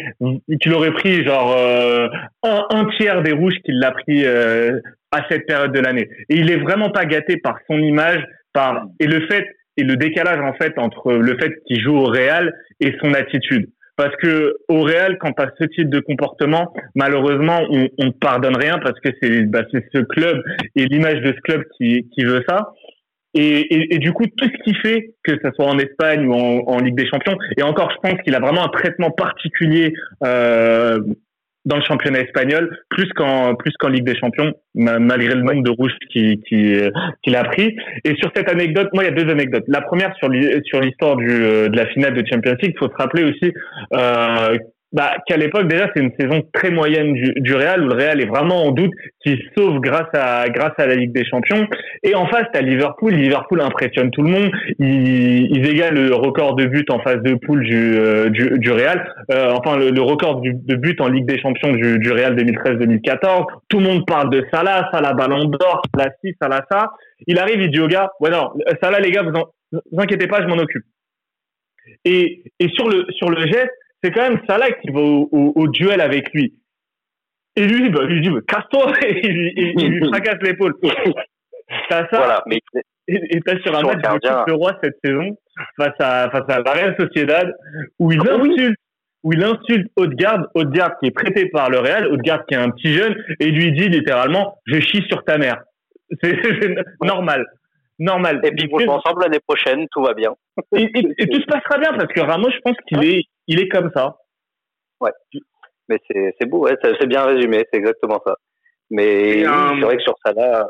qu'il aurait pris genre euh, un, un, tiers des rouges qu'il l'a pris euh, à cette période de l'année. Et il est vraiment pas gâté par son image par et le fait et le décalage en fait entre le fait qu'il joue au Real et son attitude parce que au Real, quand as ce type de comportement, malheureusement, on, on pardonne rien parce que c'est bah, ce club et l'image de ce club qui, qui veut ça. Et, et, et, du coup, tout ce qui fait, que ce soit en Espagne ou en, en Ligue des Champions, et encore, je pense qu'il a vraiment un traitement particulier euh, dans le championnat espagnol, plus qu'en plus qu'en Ligue des Champions, malgré le nombre de rouges qu'il qui, qu'il a pris. Et sur cette anecdote, moi, il y a deux anecdotes. La première sur l'histoire du euh, de la finale de Champions League, il faut se rappeler aussi euh, bah, qu'à l'époque déjà c'est une saison très moyenne du, du, Real où le Real est vraiment en doute qui sauve grâce à grâce à la Ligue des Champions. Et en face t'as Liverpool. Liverpool impressionne tout le monde. Ils, ils égalent le record de buts en phase de poule du euh, du, du, Real. Euh, enfin le, record du, de buts en Ligue des Champions du, du Real 2013-2014 tout le monde parle de Salah. Salah Ballon d'Or. Salah ci Salah ça. Il arrive il dit aux gars ouais non Salah les gars vous, en, vous inquiétez pas je m'en occupe. Et, et sur le sur le geste c'est quand même Salah qui va au, duel avec lui. Et lui, bah, lui dit, casse-toi, et il, il, lui fracasse l'épaule. T'as ça, voilà, mais... et t'as sur un match de le roi cette saison, face à, face à la Real Sociedad, où il ah insulte, où il insulte Odegaard, Odegaard qui est prêté par le Real, Odegaard qui est un petit jeune, et lui dit littéralement, je chie sur ta mère. C'est normal normal. Et puis, vous ensemble l'année prochaine, tout va bien. et, tout se passera bien parce que Ramos, je pense qu'il est, il est comme ça. Ouais. Mais c'est beau, ouais, c'est bien résumé, c'est exactement ça. Mais c'est vrai que sur ça là.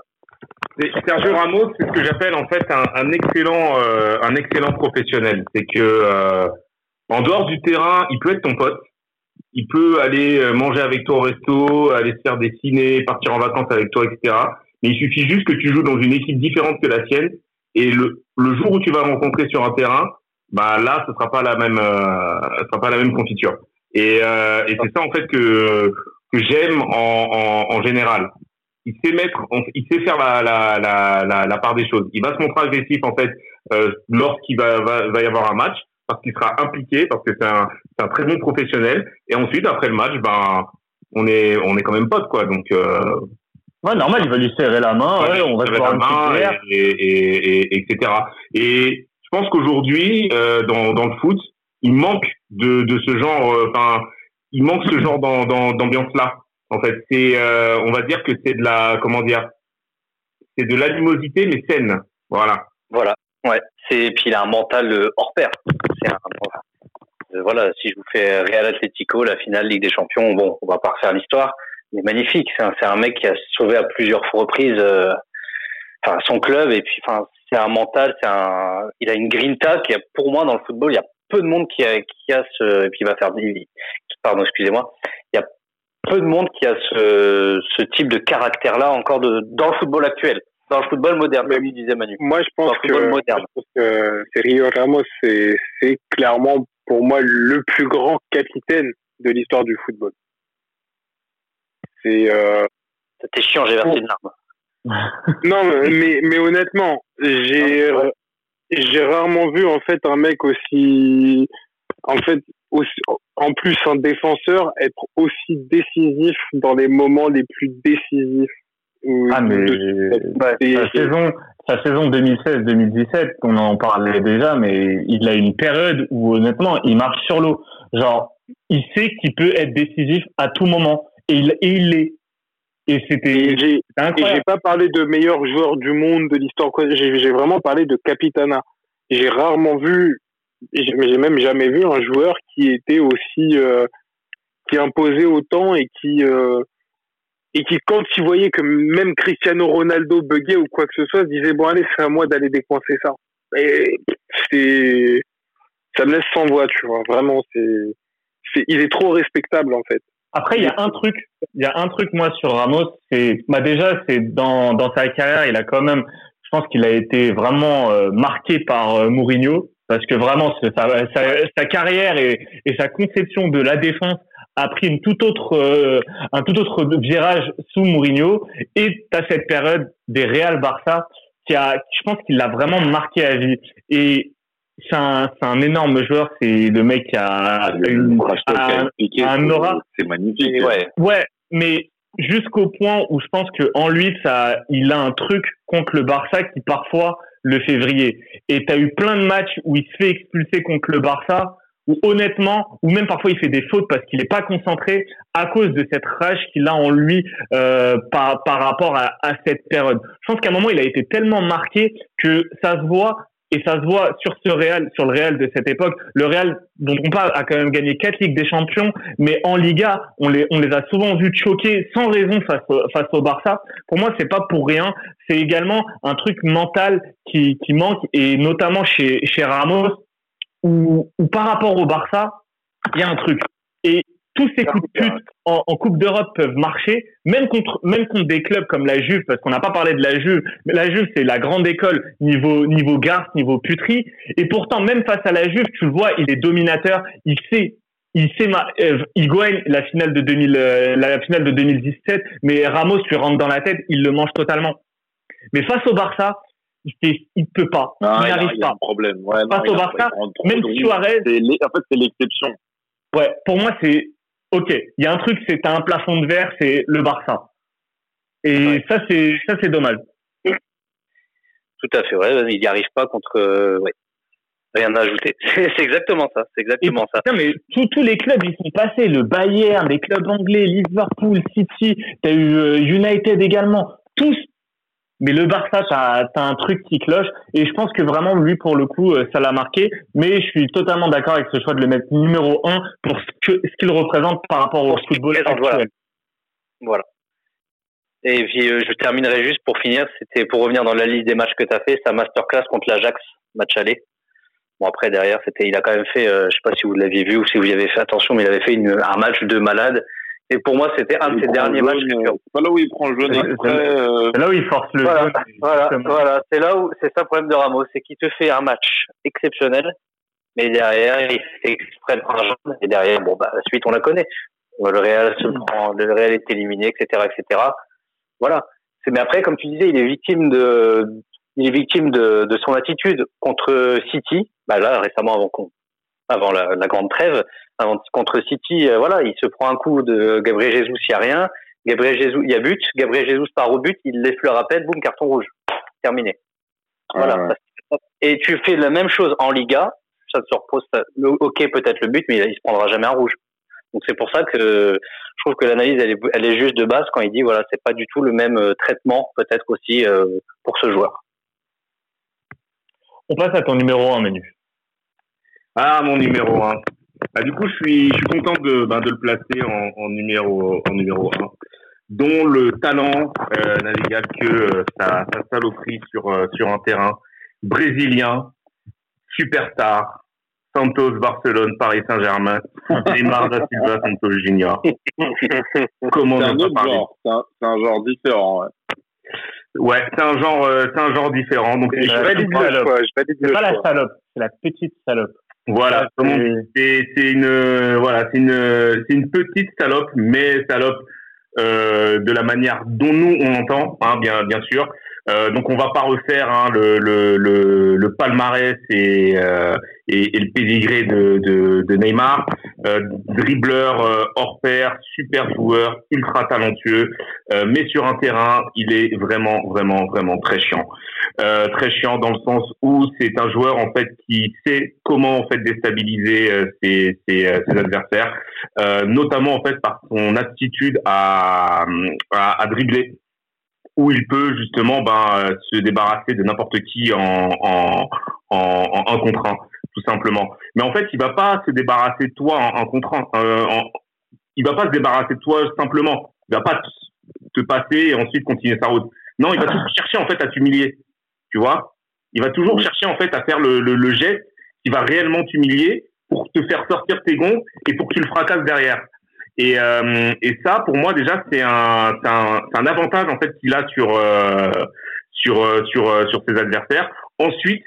Sergio Ramos, c'est ce que j'appelle en fait un, excellent, euh, un excellent professionnel. C'est que euh, en dehors du terrain, il peut être ton pote. Il peut aller euh, manger avec toi au resto, aller se faire des ciné, partir en vacances avec toi, etc. Mais il suffit juste que tu joues dans une équipe différente que la sienne. Et le, le jour où tu vas rencontrer sur un terrain, bah là, ce sera pas la même, euh, ce sera pas la même confiture. Et, euh, et c'est ça en fait que que j'aime en, en, en, général. Il sait mettre, il sait faire la, la, la, la, part des choses. Il va se montrer agressif en fait euh, lorsqu'il va, va, va y avoir un match, parce qu'il sera impliqué, parce que c'est un, un très bon professionnel. Et ensuite, après le match, ben on est on est quand même potes quoi. Donc euh, Ouais, normal, il va lui serrer la main, ouais, on va faire la main, et, et, et, etc. Et pense qu'aujourd'hui, euh, dans, le foot, il manque de, ce genre, euh, enfin, il manque ce genre d'ambiance-là. En fait, c'est, euh, on va dire que c'est de la, comment dire, c'est de l'animosité mais saine. Voilà. Voilà. Ouais. C'est puis il a un mental hors pair. Voilà. Si je vous fais Real Atletico, la finale Ligue des Champions, bon, on va pas refaire l'histoire. Mais magnifique. C'est un, un, mec qui a sauvé à plusieurs reprises, son club et puis, enfin, c'est un mental, c'est un, il a une grinta qui, pour moi, dans le football, il y a peu de monde qui a, qui a ce, qui va faire, pardon, excusez-moi, il y a peu de monde qui a ce, ce type de caractère-là encore de, dans le football actuel, dans le football moderne, comme disait Manu. Moi, je pense que, moderne. que Sergio Ramos, c'est, c'est clairement pour moi le plus grand capitaine de l'histoire du football. C'est. Euh... C'était chiant, j'ai versé une larme. non, mais, mais honnêtement, j'ai j'ai rarement vu en fait un mec aussi, en fait, aussi, en plus un défenseur être aussi décisif dans les moments les plus décisifs. Ah mais sa saison, sa saison 2016-2017, on en parlait déjà, mais il a une période où honnêtement, il marche sur l'eau. Genre, il sait qu'il peut être décisif à tout moment et il et il l'est. Et c'était j'ai j'ai pas parlé de meilleur joueur du monde de l'histoire j'ai vraiment parlé de capitana. J'ai rarement vu mais j'ai même jamais vu un joueur qui était aussi euh, qui imposait autant et qui euh, et qui quand il voyait que même Cristiano Ronaldo buguait ou quoi que ce soit, disait bon allez c'est à moi d'aller décoincer ça. Et c'est ça me laisse sans voix, tu vois. Vraiment, c'est il est trop respectable en fait. Après, il y a un truc, il y a un truc moi sur Ramos, c'est bah déjà c'est dans dans sa carrière, il a quand même, je pense qu'il a été vraiment euh, marqué par euh, Mourinho parce que vraiment sa, sa, carrière et, et, sa conception de la défense a pris une toute autre euh, un tout autre virage sous Mourinho. Et as cette période des Real Barça qui a je pense qu'il l'a vraiment marqué à vie. Et c'est un, un énorme joueur. C'est le mec qui a, ah, une, un, aura. C'est magnifique. Ouais. ouais, mais jusqu'au point où je pense que en lui, ça, il a un truc contre le Barça qui parfois le fait vriller. Et tu as eu plein de matchs où il se fait expulser contre le Barça, où honnêtement, ou même parfois il fait des fautes parce qu'il n'est pas concentré à cause de cette rage qu'il a en lui euh, par, par rapport à, à cette période. Je pense qu'à un moment, il a été tellement marqué que ça se voit et ça se voit sur ce Real, sur le Real de cette époque. Le Real, dont on parle, a quand même gagné quatre Ligues des Champions, mais en Liga, on les, a souvent vus choquer sans raison face au, Barça. Pour moi, c'est pas pour rien. C'est également un truc mental qui, qui manque, et notamment chez, chez Ramos, où, où par rapport au Barça, il y a un truc. Et tous ces coups de pute en, Coupe d'Europe peuvent marcher, même contre, même contre des clubs comme la Juve, parce qu'on n'a pas parlé de la Juve, mais la Juve c'est la grande école niveau niveau garce, niveau puterie, et pourtant même face à la Juve, tu le vois, il est dominateur, il sait il sait euh, il gagne la finale de 2000 euh, la finale de 2017 mais Ramos lui rentre dans la tête il le mange totalement. Mais face au Barça il il peut pas. Il n'arrive pas. problème. Face au Barça même Suarez en fait c'est l'exception. Ouais pour moi c'est ok, il y a un truc, c'est un plafond de verre, c'est le Barça. Et ça, c'est ça, c'est dommage. Tout à fait vrai. Il n'y arrive pas contre. Euh, ouais. Rien à ajouter. c'est exactement ça. C'est exactement ça. mais tous les clubs, ils sont passés. Le Bayern, les clubs anglais, Liverpool, City, tu as eu euh, United également. Tous mais le Barça, t'as as un truc qui cloche. Et je pense que vraiment, lui, pour le coup, euh, ça l'a marqué. Mais je suis totalement d'accord avec ce choix de le mettre numéro un pour ce qu'il représente par rapport au football actuel. Voilà. Et puis, euh, je terminerai juste pour finir. C'était pour revenir dans la liste des matchs que tu as fait, sa masterclass contre l'Ajax, match aller. Bon, après, derrière, c'était, il a quand même fait, euh, je sais pas si vous l'aviez vu ou si vous y avez fait attention, mais il avait fait une, un match de malade. Et pour moi, c'était un de ses derniers matchs. C'est pas là où il prend le jaune euh, C'est là où il force le voilà, Voilà, voilà. c'est là où c'est ça le problème de Ramos, c'est qu'il te fait un match exceptionnel, mais derrière il fait exprès de prendre un jaune. Et derrière, bon bah la suite on la connaît. Le Real se prend, le Real est éliminé, etc., etc. Voilà. Mais après, comme tu disais, il est victime de, il est victime de, de son attitude contre City. Bah là, récemment, avant qu'on avant la, la, grande trêve. Avant, contre City, euh, voilà, il se prend un coup de Gabriel Jesus, il n'y a rien. Gabriel Jesus, il y a but. Gabriel Jesus part au but, il l'effleure à peine, boum, carton rouge. Terminé. Voilà. Et tu fais la même chose en Liga, ça te repose, ok, peut-être le but, mais il, se prendra jamais un rouge. Donc c'est pour ça que je trouve que l'analyse elle est, elle est juste de base quand il dit voilà c'est pas du tout le même euh, traitement peut-être aussi euh, pour ce joueur. On passe à ton numéro 1 menu. Ah, mon numéro 1. Ah, du coup, je suis, je suis content de, ben, de le placer en, en, numéro, en numéro 1, dont le talent euh, navigable que euh, sa, sa saloperie sur, euh, sur un terrain brésilien, superstar, Santos, Barcelone, Paris Saint-Germain, Neymar da Silva, Santos Junior. Comment c'est un autre genre, c'est un, genre différent. Ouais, ouais c'est un genre, euh, c'est un genre différent. Donc je valide C'est pas la salope, c'est la petite salope. Voilà, c'est une voilà, c'est une c'est une petite salope, mais salope euh, de la manière dont nous on entend, hein, bien bien sûr. Euh, donc on va pas refaire hein, le, le, le, palmarès et, euh, et, le pédigré de, de, de Neymar. Euh, dribbleur euh, hors pair, super joueur, ultra talentueux, euh, mais sur un terrain, il est vraiment, vraiment, vraiment très chiant. très chiant dans le sens où c'est un joueur en fait qui sait comment en fait déstabiliser ses, ses, ses adversaires, notamment en fait par son aptitude à, à, à dribbler où il peut justement ben, se débarrasser de n'importe qui en, en, en, en, contre un, tout simplement. Mais en fait, il va pas se débarrasser de toi en, en contre un. Euh, en, il va pas se débarrasser de toi simplement. Il va pas te, passer et ensuite continuer sa route. Non, il va toujours chercher en fait à t'humilier. Tu vois? Il va toujours chercher en fait à faire le, le, le geste qui va réellement t'humilier pour te faire sortir tes gonds et pour que tu le fracasses derrière. Et, euh, et ça, pour moi, déjà, c'est un, un, un, avantage en fait qu'il a sur euh, sur euh, sur euh, sur ses adversaires. Ensuite,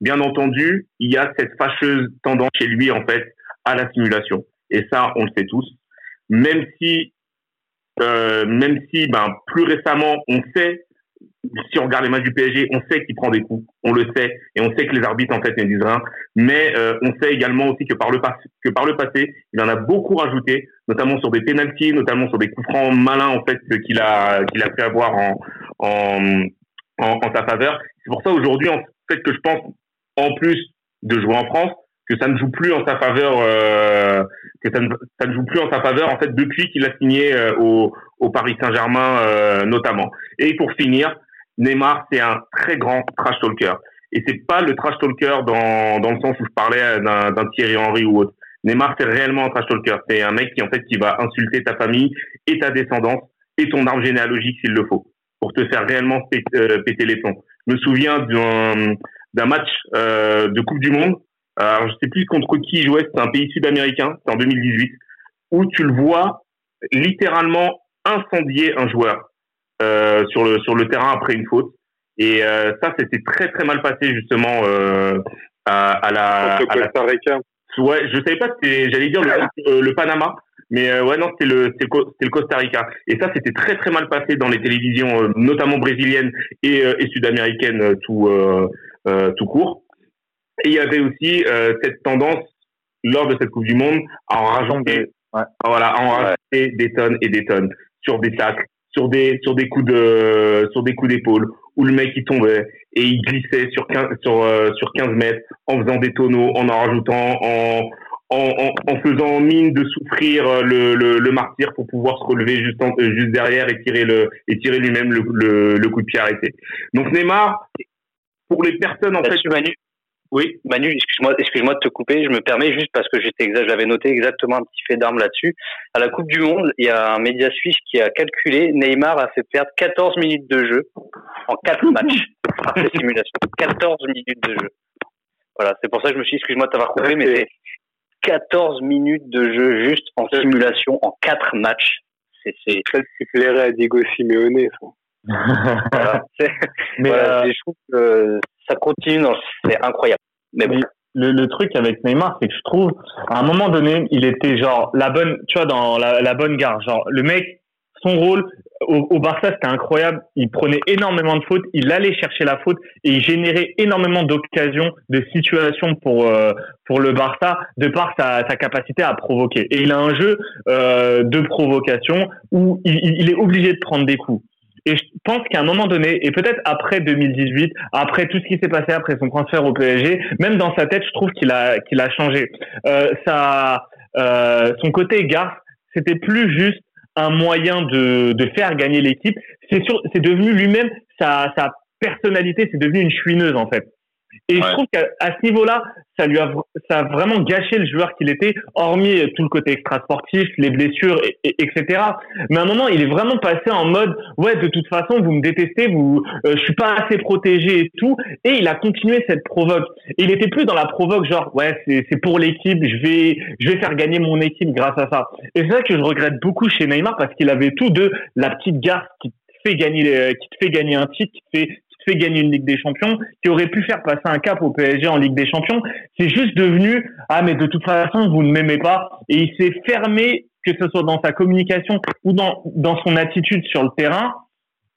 bien entendu, il y a cette fâcheuse tendance chez lui en fait à la simulation. Et ça, on le sait tous. Même si euh, même si ben plus récemment, on sait si on regarde les matchs du PSG, on sait qu'il prend des coups, on le sait, et on sait que les arbitres en fait ne disent rien. Mais euh, on sait également aussi que par le passé, le passé, il en a beaucoup rajouté, notamment sur des pénalties, notamment sur des coups francs malins en fait qu'il a qu'il a fait avoir en en, en, sa faveur. C'est pour ça aujourd'hui en fait que je pense en plus de jouer en France que ça ne joue plus en sa faveur, euh, que ça ne, joue plus en sa faveur en fait depuis qu'il a signé euh, au, au Paris Saint-Germain notamment. Et pour finir, Neymar, c'est un très grand trash talker. Et c'est pas le trash talker dans, dans le sens où je parlais d'un Thierry Henry ou autre. Neymar, c'est réellement un trash talker. C'est un mec qui, en fait, qui va insulter ta famille et ta descendance et ton arbre généalogique s'il le faut pour te faire réellement euh, péter, les plombs. Je me souviens d'un match euh, de Coupe du Monde. Alors, je sais plus contre qui il jouait. C'était un pays sud-américain. C'était en 2018 où tu le vois littéralement incendier un joueur. Euh, sur le sur le terrain après une faute. Et euh, ça, c'était très très mal passé justement euh, à, à, la. À Costa Rica. Ouais, je savais pas c'était, j'allais dire le, le Panama, mais ouais non c'était le c'était le Costa Rica. Et ça, c'était très très mal passé dans les télévisions, notamment brésiliennes et, et sud-américaines tout tout court. Et il y avait aussi cette tendance lors de cette Coupe du Monde à en rajouter, ouais. voilà, à en rajouter des tonnes et des tonnes sur des tacles, sur des sur des coups de sur des coups d'épaule où le mec il tombait et il glissait sur 15 sur euh, sur 15 mètres en faisant des tonneaux, en en rajoutant, en en, en, faisant mine de souffrir euh, le, le, le, martyr pour pouvoir se relever juste en, euh, juste derrière et tirer le et tirer lui-même le, le, le, coup de pied arrêté. Donc Neymar, pour les personnes en fait, oui. Manu, excuse-moi, excuse-moi de te couper. Je me permets juste parce que j'étais, j'avais noté exactement un petit fait d'armes là-dessus. À la Coupe du Monde, il y a un média suisse qui a calculé Neymar a fait perdre 14 minutes de jeu en 4 matchs par ces simulations. 14 minutes de jeu. Voilà, c'est pour ça que je me suis dit, excuse-moi de t'avoir coupé, mais c'est 14 minutes de jeu juste en simulation en 4 matchs. C'est, c'est... Ça, plairait à Diego Simeone, ça. voilà, mais voilà, euh... je trouve que ça continue, c'est incroyable. Mais. Le, truc avec Neymar, c'est que je trouve, à un moment donné, il était genre la bonne, tu vois, dans la, bonne gare. Genre, le mec, son rôle au, Barça, c'était incroyable. Il prenait énormément de fautes, il allait chercher la faute et il générait énormément d'occasions, de situations pour euh, pour le Barça, de par sa, capacité à provoquer. Et il a un jeu euh, de provocation où il est obligé de prendre des coups. Et je pense qu'à un moment donné, et peut-être après 2018, après tout ce qui s'est passé après son transfert au PSG, même dans sa tête, je trouve qu'il a qu'il a changé. Euh, euh, son côté garce, c'était plus juste un moyen de, de faire gagner l'équipe. C'est sûr, c'est devenu lui-même sa, sa personnalité, c'est devenu une chouineuse en fait. Et je trouve qu'à ce niveau-là, ça lui a, ça a vraiment gâché le joueur qu'il était, hormis tout le côté extra-sportif, les blessures, et, etc. Mais à un moment, il est vraiment passé en mode, ouais, de toute façon, vous me détestez, vous, euh, je suis pas assez protégé et tout. Et il a continué cette provoque. il était plus dans la provoque, genre, ouais, c'est pour l'équipe, je vais, je vais faire gagner mon équipe grâce à ça. Et c'est ça que je regrette beaucoup chez Neymar parce qu'il avait tout de la petite garce qui fait gagner, qui te fait gagner un titre, qui te fait gagner une Ligue des Champions, qui aurait pu faire passer un cap au PSG en Ligue des Champions. C'est juste devenu ah mais de toute façon vous ne m'aimez pas et il s'est fermé que ce soit dans sa communication ou dans dans son attitude sur le terrain.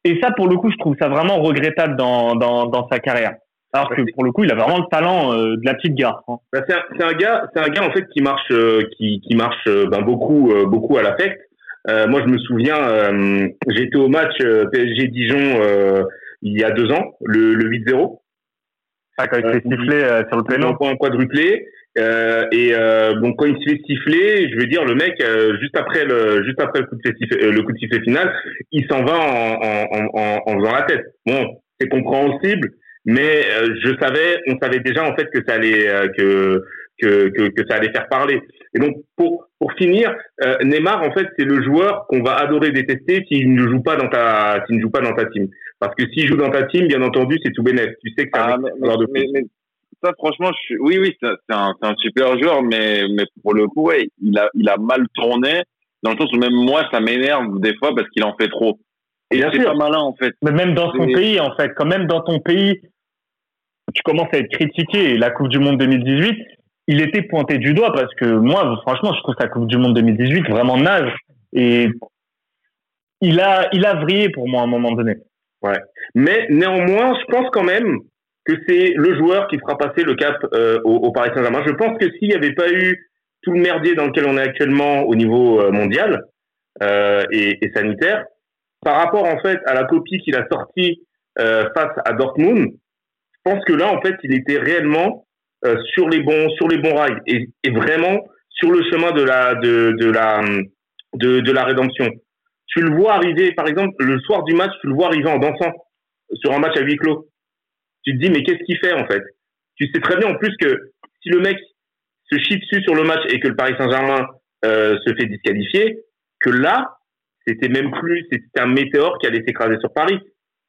Et ça pour le coup je trouve ça vraiment regrettable dans dans, sa carrière. Alors que pour le coup, il a vraiment le talent euh, de la petite gare. Hein. Bah, c'est un, gars, c'est un gars en fait qui marche, euh, qui marche euh, ben, beaucoup, beaucoup à l'affect. moi, je me souviens, j'étais au match PSG Dijon il y a deux ans, le, le 8-0. Ah, quand il s'est sifflé euh, sur le pénal. Un quadruplé. Euh, et euh, bon, quand il se fait siffler, je veux dire, le mec, euh, juste après le juste après le coup de sifflet, euh, le coup de sifflet final, il s'en va en, en, en, en, faisant la tête. Bon, c'est compréhensible, mais je savais, on savait déjà en fait que ça allait que que, que, que ça allait faire parler. Et donc, pour, pour finir, euh, Neymar, en fait, c'est le joueur qu'on va adorer détester s'il ne joue pas dans ta, s'il ne joue pas dans ta team. Parce que s'il joue dans ta team, bien entendu, c'est tout bénéf. Tu sais que c'est un ah, mais, mais, ça, franchement, je suis, oui, oui, c'est un, un super joueur, mais, mais pour le coup, ouais, il a, il a mal tourné, dans le sens où même moi, ça m'énerve des fois parce qu'il en fait trop. Et c'est pas malin, en fait. Mais même dans son pays, en fait, quand même dans ton pays, tu commences à être critiqué. La Coupe du Monde 2018, il était pointé du doigt parce que moi, franchement, je trouve sa Coupe du Monde 2018 vraiment naze. Et il a, il a vrillé pour moi à un moment donné. Ouais. Mais néanmoins, je pense quand même que c'est le joueur qui fera passer le cap euh, au, Paris Saint-Germain. Je pense que s'il n'y avait pas eu tout le merdier dans lequel on est actuellement au niveau euh, mondial euh, et, sanitaire, par rapport en fait à la copie qu'il a sortie face à Dortmund, je pense que là en fait il était réellement sur les bons sur les bons rails et, vraiment sur le chemin de la de, la de la rédemption. Tu le vois arriver, par exemple, le soir du match, tu le vois arriver en dansant sur un match à huis clos. Tu te dis mais qu'est-ce qu'il fait en fait? Tu sais très bien en plus que si le mec se chie dessus sur le match et que le Paris Saint-Germain euh, se fait disqualifier, que là c'était même plus c'était un météore qui allait s'écraser sur Paris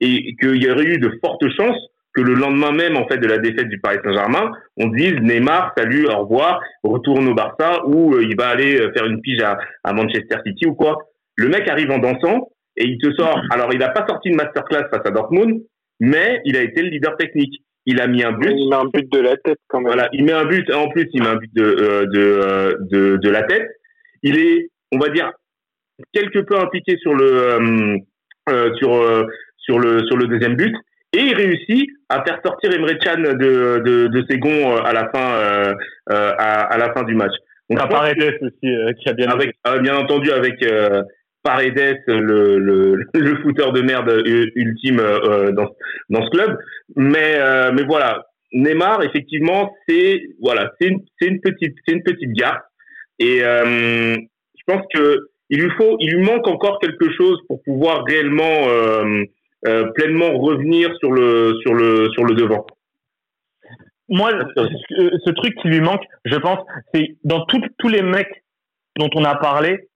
et qu'il y aurait eu de fortes chances que le lendemain même en fait de la défaite du Paris Saint-Germain, on dise Neymar, salut, au revoir, retourne au Barça ou euh, il va aller euh, faire une pige à, à, Manchester City ou quoi. Le mec arrive en dansant et il te sort. Alors il n'a pas sorti une masterclass face à Dortmund, mais il a été le leader technique. Il a mis un but. Il met un but de la tête quand même. Voilà, il met un but. En plus, il met un but de euh, de, de, de la tête. Il est, on va dire, quelque peu impliqué sur le euh, sur sur le sur le deuxième but et il réussit à faire sortir Emre Can de, de, de ses gonds euh, à la fin, euh, euh, à, à, la fin du match. Donc, à Paredes aussi, euh, qui a bien avec, bien entendu avec euh, Paredes, le, le, le footeur de merde ultime dans, dans ce club. Mais, mais voilà, Neymar, effectivement, c'est voilà, c'est une, une petite, c'est une petite gare. Et je pense que il lui faut, il lui manque encore quelque chose pour pouvoir réellement euh, pleinement revenir sur le sur le sur le devant. Moi, ce, truc qui lui manque, je pense, c'est dans tous les mecs dont on a parlé,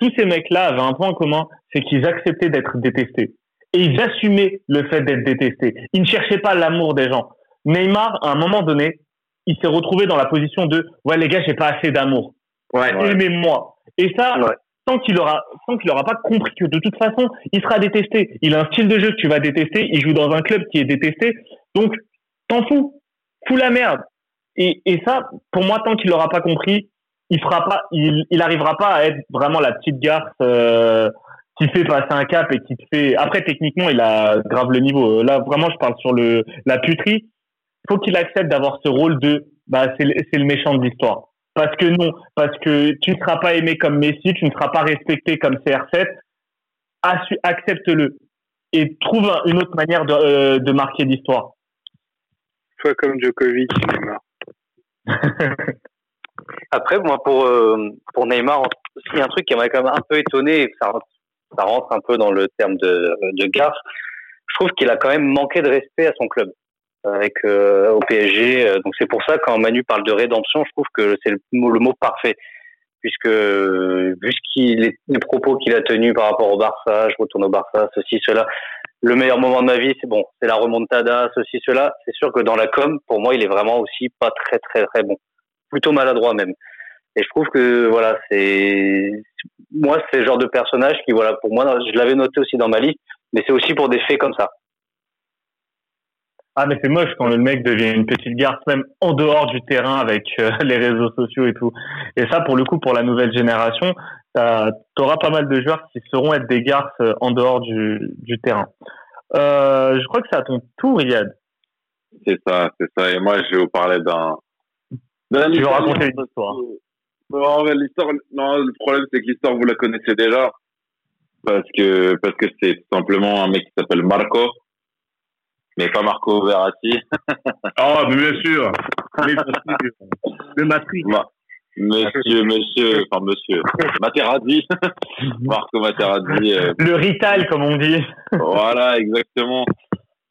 tous ces mecs-là avaient un point commun, c'est qu'ils acceptaient d'être détestés et ils assumaient le fait d'être détestés. Ils ne cherchaient pas l'amour des gens. Neymar, à un moment donné, il s'est retrouvé dans la position de ouais les gars, j'ai pas assez d'amour. Ouais. Aimez-moi. Et ça, tant qu'il aura, tant qu'il aura pas compris que de toute façon, il sera détesté. Il a un style de jeu que tu vas détester. Il joue dans un club qui est détesté. Donc, t'en fous. Fous la merde. Et, et ça, pour moi, tant qu'il aura pas compris, il fera pas, il, il arrivera pas à être vraiment la petite garce, euh, qui fait passer un cap et qui te fait, après, techniquement, il a grave le niveau. Là, vraiment, je parle sur le, la puterie. Faut qu'il accepte d'avoir ce rôle de, bah, c'est le méchant de l'histoire. Parce que non, parce que tu ne seras pas aimé comme Messi, tu ne seras pas respecté comme CR7. Accepte-le et trouve une autre manière de, euh, de marquer l'histoire. Sois comme Djokovic, Neymar. Après, moi, pour, euh, Neymar, il y a un truc qui m'a quand même un peu étonné, ça, ça rentre un peu dans le terme de, de gaffe. Je trouve qu'il a quand même manqué de respect à son club. avec au PSG. Donc c'est pour ça quand Manu parle de rédemption, je trouve que c'est le, mot parfait puisque vu ce qu'il les propos qu'il a tenus par rapport au Barça, je retourne au Barça, ceci, cela. Le meilleur moment de ma vie, c'est bon, c'est la remontada, ceci, cela. C'est sûr que dans la com, pour moi, il est vraiment aussi pas très, très, très bon, plutôt maladroit même. Et je trouve que voilà, c'est moi, c'est le genre de personnage qui, voilà, pour moi, je l'avais noté aussi dans ma liste, mais c'est aussi pour des faits comme ça. Ah mais c'est moche quand le mec devient une petite garce même en dehors du terrain avec euh, les réseaux sociaux et tout. Et ça pour le coup pour la nouvelle génération, tu auras pas mal de joueurs qui seront être des garces euh, en dehors du, du terrain. Euh, je crois que c'est à ton tour Yad. C'est ça, c'est ça. Et moi je vais vous parler d'un. Tu veux raconter une histoire? Non, l'histoire, non, le problème c'est que l'histoire vous la connaissez déjà parce que parce que c'est simplement un mec qui s'appelle Marco mais pas Marco Verratti. oh, mais bien sûr. le Matrix. Monsieur, monsieur, enfin monsieur, Materazzi, Marco Materazzi. Euh, le Rital, comme on dit. voilà, exactement.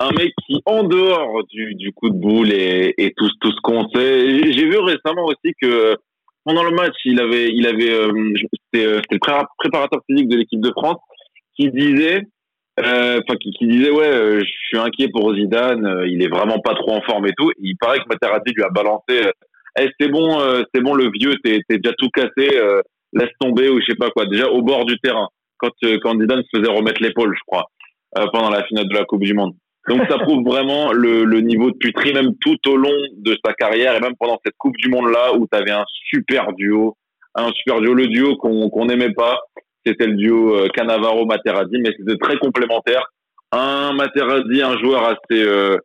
Un mec qui, en dehors du, du coup de boule et, et tout, tout ce qu'on sait, j'ai vu récemment aussi que pendant le match, il avait, il avait, euh, c'était euh, le préparateur physique de l'équipe de France qui disait euh, qui, disait ouais euh, je suis inquiet pour Zidane euh, il est vraiment pas trop en forme et tout. Il paraît que Materazzi lui a balancé eh, c'est bon c'est bon le vieux t'es t'es déjà tout cassé laisse tomber ou je sais pas quoi. Déjà au bord du terrain quand quand Zidane se faisait remettre l'épaule je crois pendant la finale de la Coupe du Monde donc ça prouve vraiment le, le niveau de puterie même tout au long de sa carrière et même pendant cette Coupe du Monde là où t'avais un super duo un super duo le duo qu'on qu'on n'aimait pas c'était le duo euh, Cannavaro-Materazzi, mais c'était très complémentaire. Un Materazzi, un joueur assez, euh,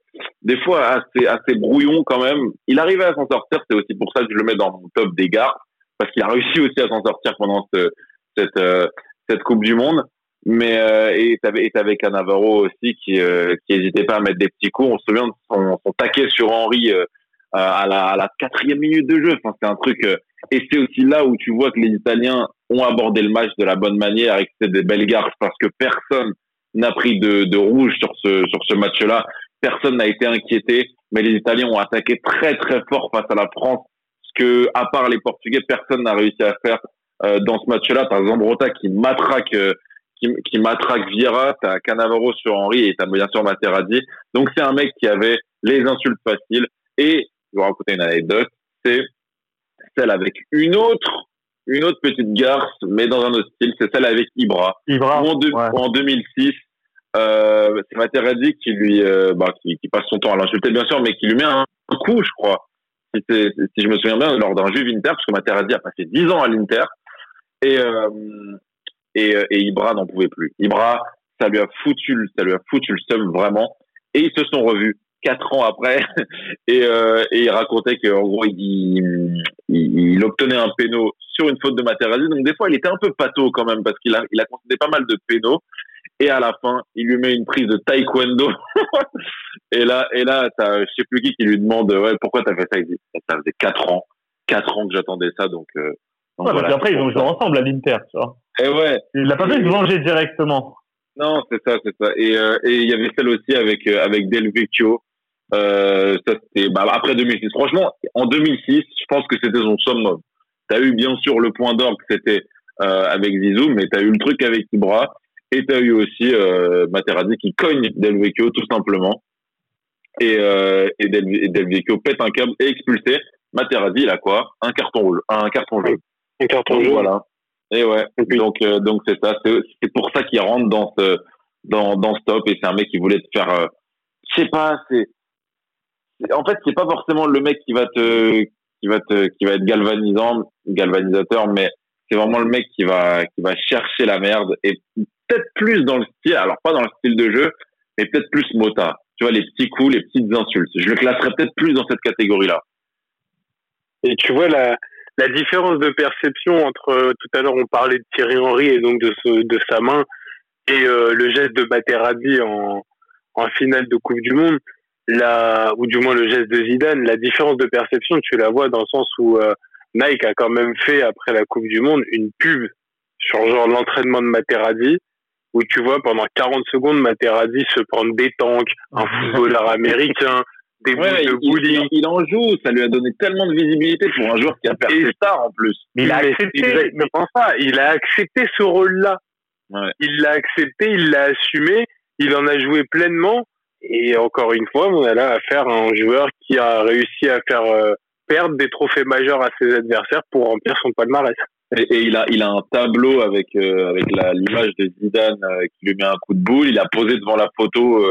des fois assez, assez brouillon quand même. Il arrivait à s'en sortir, c'est aussi pour ça que je le mets dans mon top des gars, parce qu'il a réussi aussi à s'en sortir pendant ce, cette, euh, cette Coupe du Monde. Mais euh, et t'avais t'avais aussi qui euh, qui hésitait pas à mettre des petits coups. On se souvient de son, son taquet sur Henri à la à la quatrième minute de jeu. Enfin, c'est un truc. et c'est aussi là où tu vois que les Italiens ont abordé le match de la bonne manière avec des belles garces parce que personne n'a pris de, de, rouge sur ce, sur ce match-là. Personne n'a été inquiété, mais les Italiens ont attaqué très très fort face à la France, ce que, à part les Portugais, personne n'a réussi à faire euh, dans ce match-là. T'as Zambrota qui matraque, euh, qui, qui matraque Vieira, t'as Canavaro sur Henri et t'as bien sûr Materazzi. Donc c'est un mec qui avait les insultes faciles. Et je vais raconter une anecdote, c'est celle avec une autre une autre petite garce, mais dans un autre style, c'est celle avec Ibra. Ibra. En, en 2006, euh, c'est Materazzi qui lui, euh, bah, qui, qui, passe son temps à l'insulter bien sûr, mais qui lui met un, coup, je crois. Si, si, je me souviens bien, lors d'un jeu Inter, parce que Materazzi a passé 10 ans à l'Inter, et, euh, et, euh, et, Ibra n'en pouvait plus. Ibra, ça lui a foutu, ça lui a foutu le seum vraiment, et ils se sont revus quatre ans après. Et, euh, et il racontait qu'en gros il, il, il, obtenait un péno sur une faute de Materazzi donc des fois il était un peu pato quand même parce qu'il a il a concédé pas mal de pénaux et à la fin il lui met une prise de taekwondo. Et là et là t'as je sais plus qui qui lui demande ouais pourquoi t'as fait ça? Il dit ça faisait quatre ans. Quatre ans que j'attendais ça donc, euh, donc ouais, après ils ont joué ensemble à l'Inter tu vois et ouais il l'a pas fait se venger directement non, c'est ça, c'est ça. Et euh, et il y avait celle aussi avec euh, avec Del Vecchio euh, ça c'était bah, après 2006. Franchement, en 2006, je pense que c'était son summum. T'as eu bien sûr le point d'orgue, c'était euh, avec Zizou, mais t'as eu le truc avec Ibra et t'as eu aussi euh, Materazzi qui cogne Del Vecchio tout simplement. Et, euh, et, Del, Del Vecchio pète un câble et expulsé. Materazzi, il a quoi? Un carton rouge, un carton jaune. Un carton jaune. Voilà. Et ouais. Donc euh, donc c'est ça. C'est pour ça qu'il rentre dans ce dans dans ce top et c'est un mec qui voulait te faire. Euh, je sais pas. C'est en fait, c'est pas forcément le mec qui va te, qui va te, qui va être galvanisant, galvanisateur, mais c'est vraiment le mec qui va, qui va chercher la merde et peut-être plus dans le style, alors pas dans le style de jeu, mais peut-être plus mota. Tu vois, les petits coups, les petites insultes. Je le classerais peut-être plus dans cette catégorie-là. Et tu vois la, la différence de perception entre tout à l'heure on parlait de Thierry Henry et donc de, de sa main et euh, le geste de Bateradi en, en finale de Coupe du Monde la, ou du moins le geste de Zidane, la différence de perception, tu la vois dans le sens où euh, Nike a quand même fait, après la Coupe du Monde, une pub sur genre l'entraînement de Materazzi, où tu vois pendant 40 secondes Materazzi se prendre des tanks, un footballeur américain, des Ouais, de il, il- il en joue, ça lui a donné tellement de visibilité pour un joueur qui a perdu Et- star en plus. Mais il a accepté. c'est exactement ça. Il a accepté ce rôle-là. Ouais. Il l'a accepté, il l'a assumé, il en a joué pleinement. Et encore une fois, on a là affaire à un joueur qui a réussi à faire euh, perdre des trophées majeurs à ses adversaires pour remplir son palmarès. Et, et il a, il a un tableau avec euh, avec l'image de Zidane euh, qui lui met un coup de boule. Il a posé devant la photo,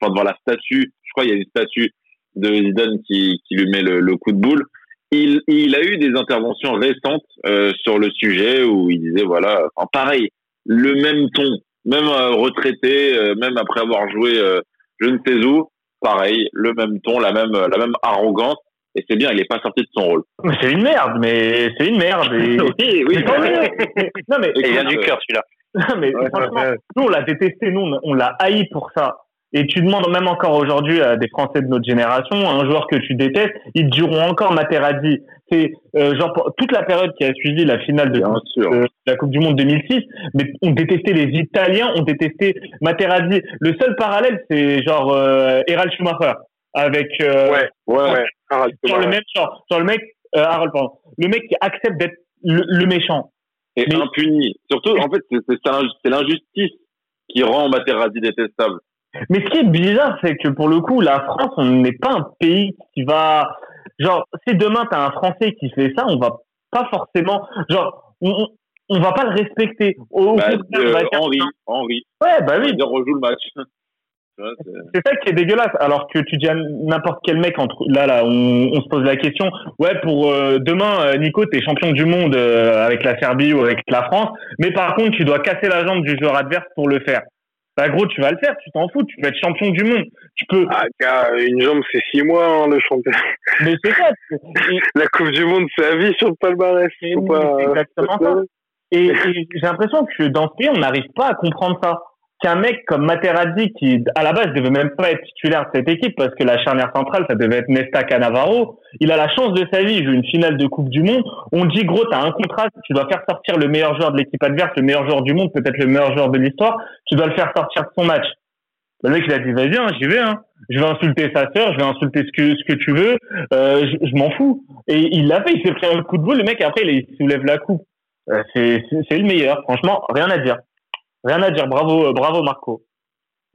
enfin devant la statue. Je crois qu'il y a une statue de Zidane qui, qui lui met le, le coup de boule. Il, il a eu des interventions récentes euh, sur le sujet où il disait voilà, enfin, pareil, le même ton, même euh, retraité, euh, même après avoir joué euh, je ne sais où, pareil, le même ton, la même la même arrogance. Et c'est bien, il n'est pas sorti de son rôle. Mais c'est une merde, mais c'est une merde. Et... oui, non mais, il vient du cœur celui-là. non, mais Ouais, franchement, ouais. nous on l'a détesté, nous on l'a haï pour ça. Et tu demandes même encore aujourd'hui à des Français de notre génération, un joueur que tu détestes, ils diront encore Materazzi. C'est euh, genre toute la période qui a suivi la finale de de la Coupe du Monde 2006, mais on détestait les Italiens, on détestait Materazzi. Le seul parallèle, c'est genre euh, Harald Schumacher avec euh, Ouais, Ouais, ouais. Genre le même genre, genre le mec euh, Harold, pardon, le mec qui accepte d'être le, le méchant. et Mais- impuni. Surtout, en fait, c'est l'injustice qui rend Materazzi détestable. Mais ce qui est bizarre, c'est que pour le coup, la France, on n'est pas un pays qui va, genre, si demain t'as un Français qui fait ça, on va pas forcément, genre, on, on- on va pas le respecter. Au, Bah, on euh, Henri, Henri, Ouais, bah on oui, dire rejoue le match. C'est ça qui est dégueulasse. Alors que tu dis à n'importe quel mec entre là là, on, on se pose la question. Ouais, pour euh, demain, euh, Nico, t'es champion du monde euh, avec la Serbie ou avec la France, mais par contre, tu dois casser la jambe du joueur adverse pour le faire. Bah gros, tu vas le faire, tu t'en fous, tu peux être champion du monde. Tu peux. Ah, gars, une jambe, c'est six mois, hein, le championnat. Mais c'est ça. Et- La Coupe du Monde, c'est à vie sur le palmarès. Oui, pas, exactement ça. Et, et j'ai l'impression que dans ce pays, on n'arrive pas à comprendre ça. Qu'un mec comme Materazzi, qui à la base devait même pas être titulaire de cette équipe parce que la charnière centrale, ça devait être Nesta Canavaro, il a la chance de sa vie, il joue une finale de Coupe du Monde. On dit gros, t'as un contrat, tu dois faire sortir le meilleur joueur de l'équipe adverse, le meilleur joueur du monde, peut-être le meilleur joueur de l'histoire, tu dois le faire sortir de son match. Le mec, il a dit, vas-y, hein, j'y vais, hein. Je vais insulter sa sœur, je vais insulter ce que, ce que tu veux, euh, je, m'en fous. Et il l'a fait, il s'est pris un coup de boule, le mec, après, il, soulève la coupe. Euh, c'est le meilleur, franchement, rien à dire. Rien à dire, bravo, euh, bravo Marco.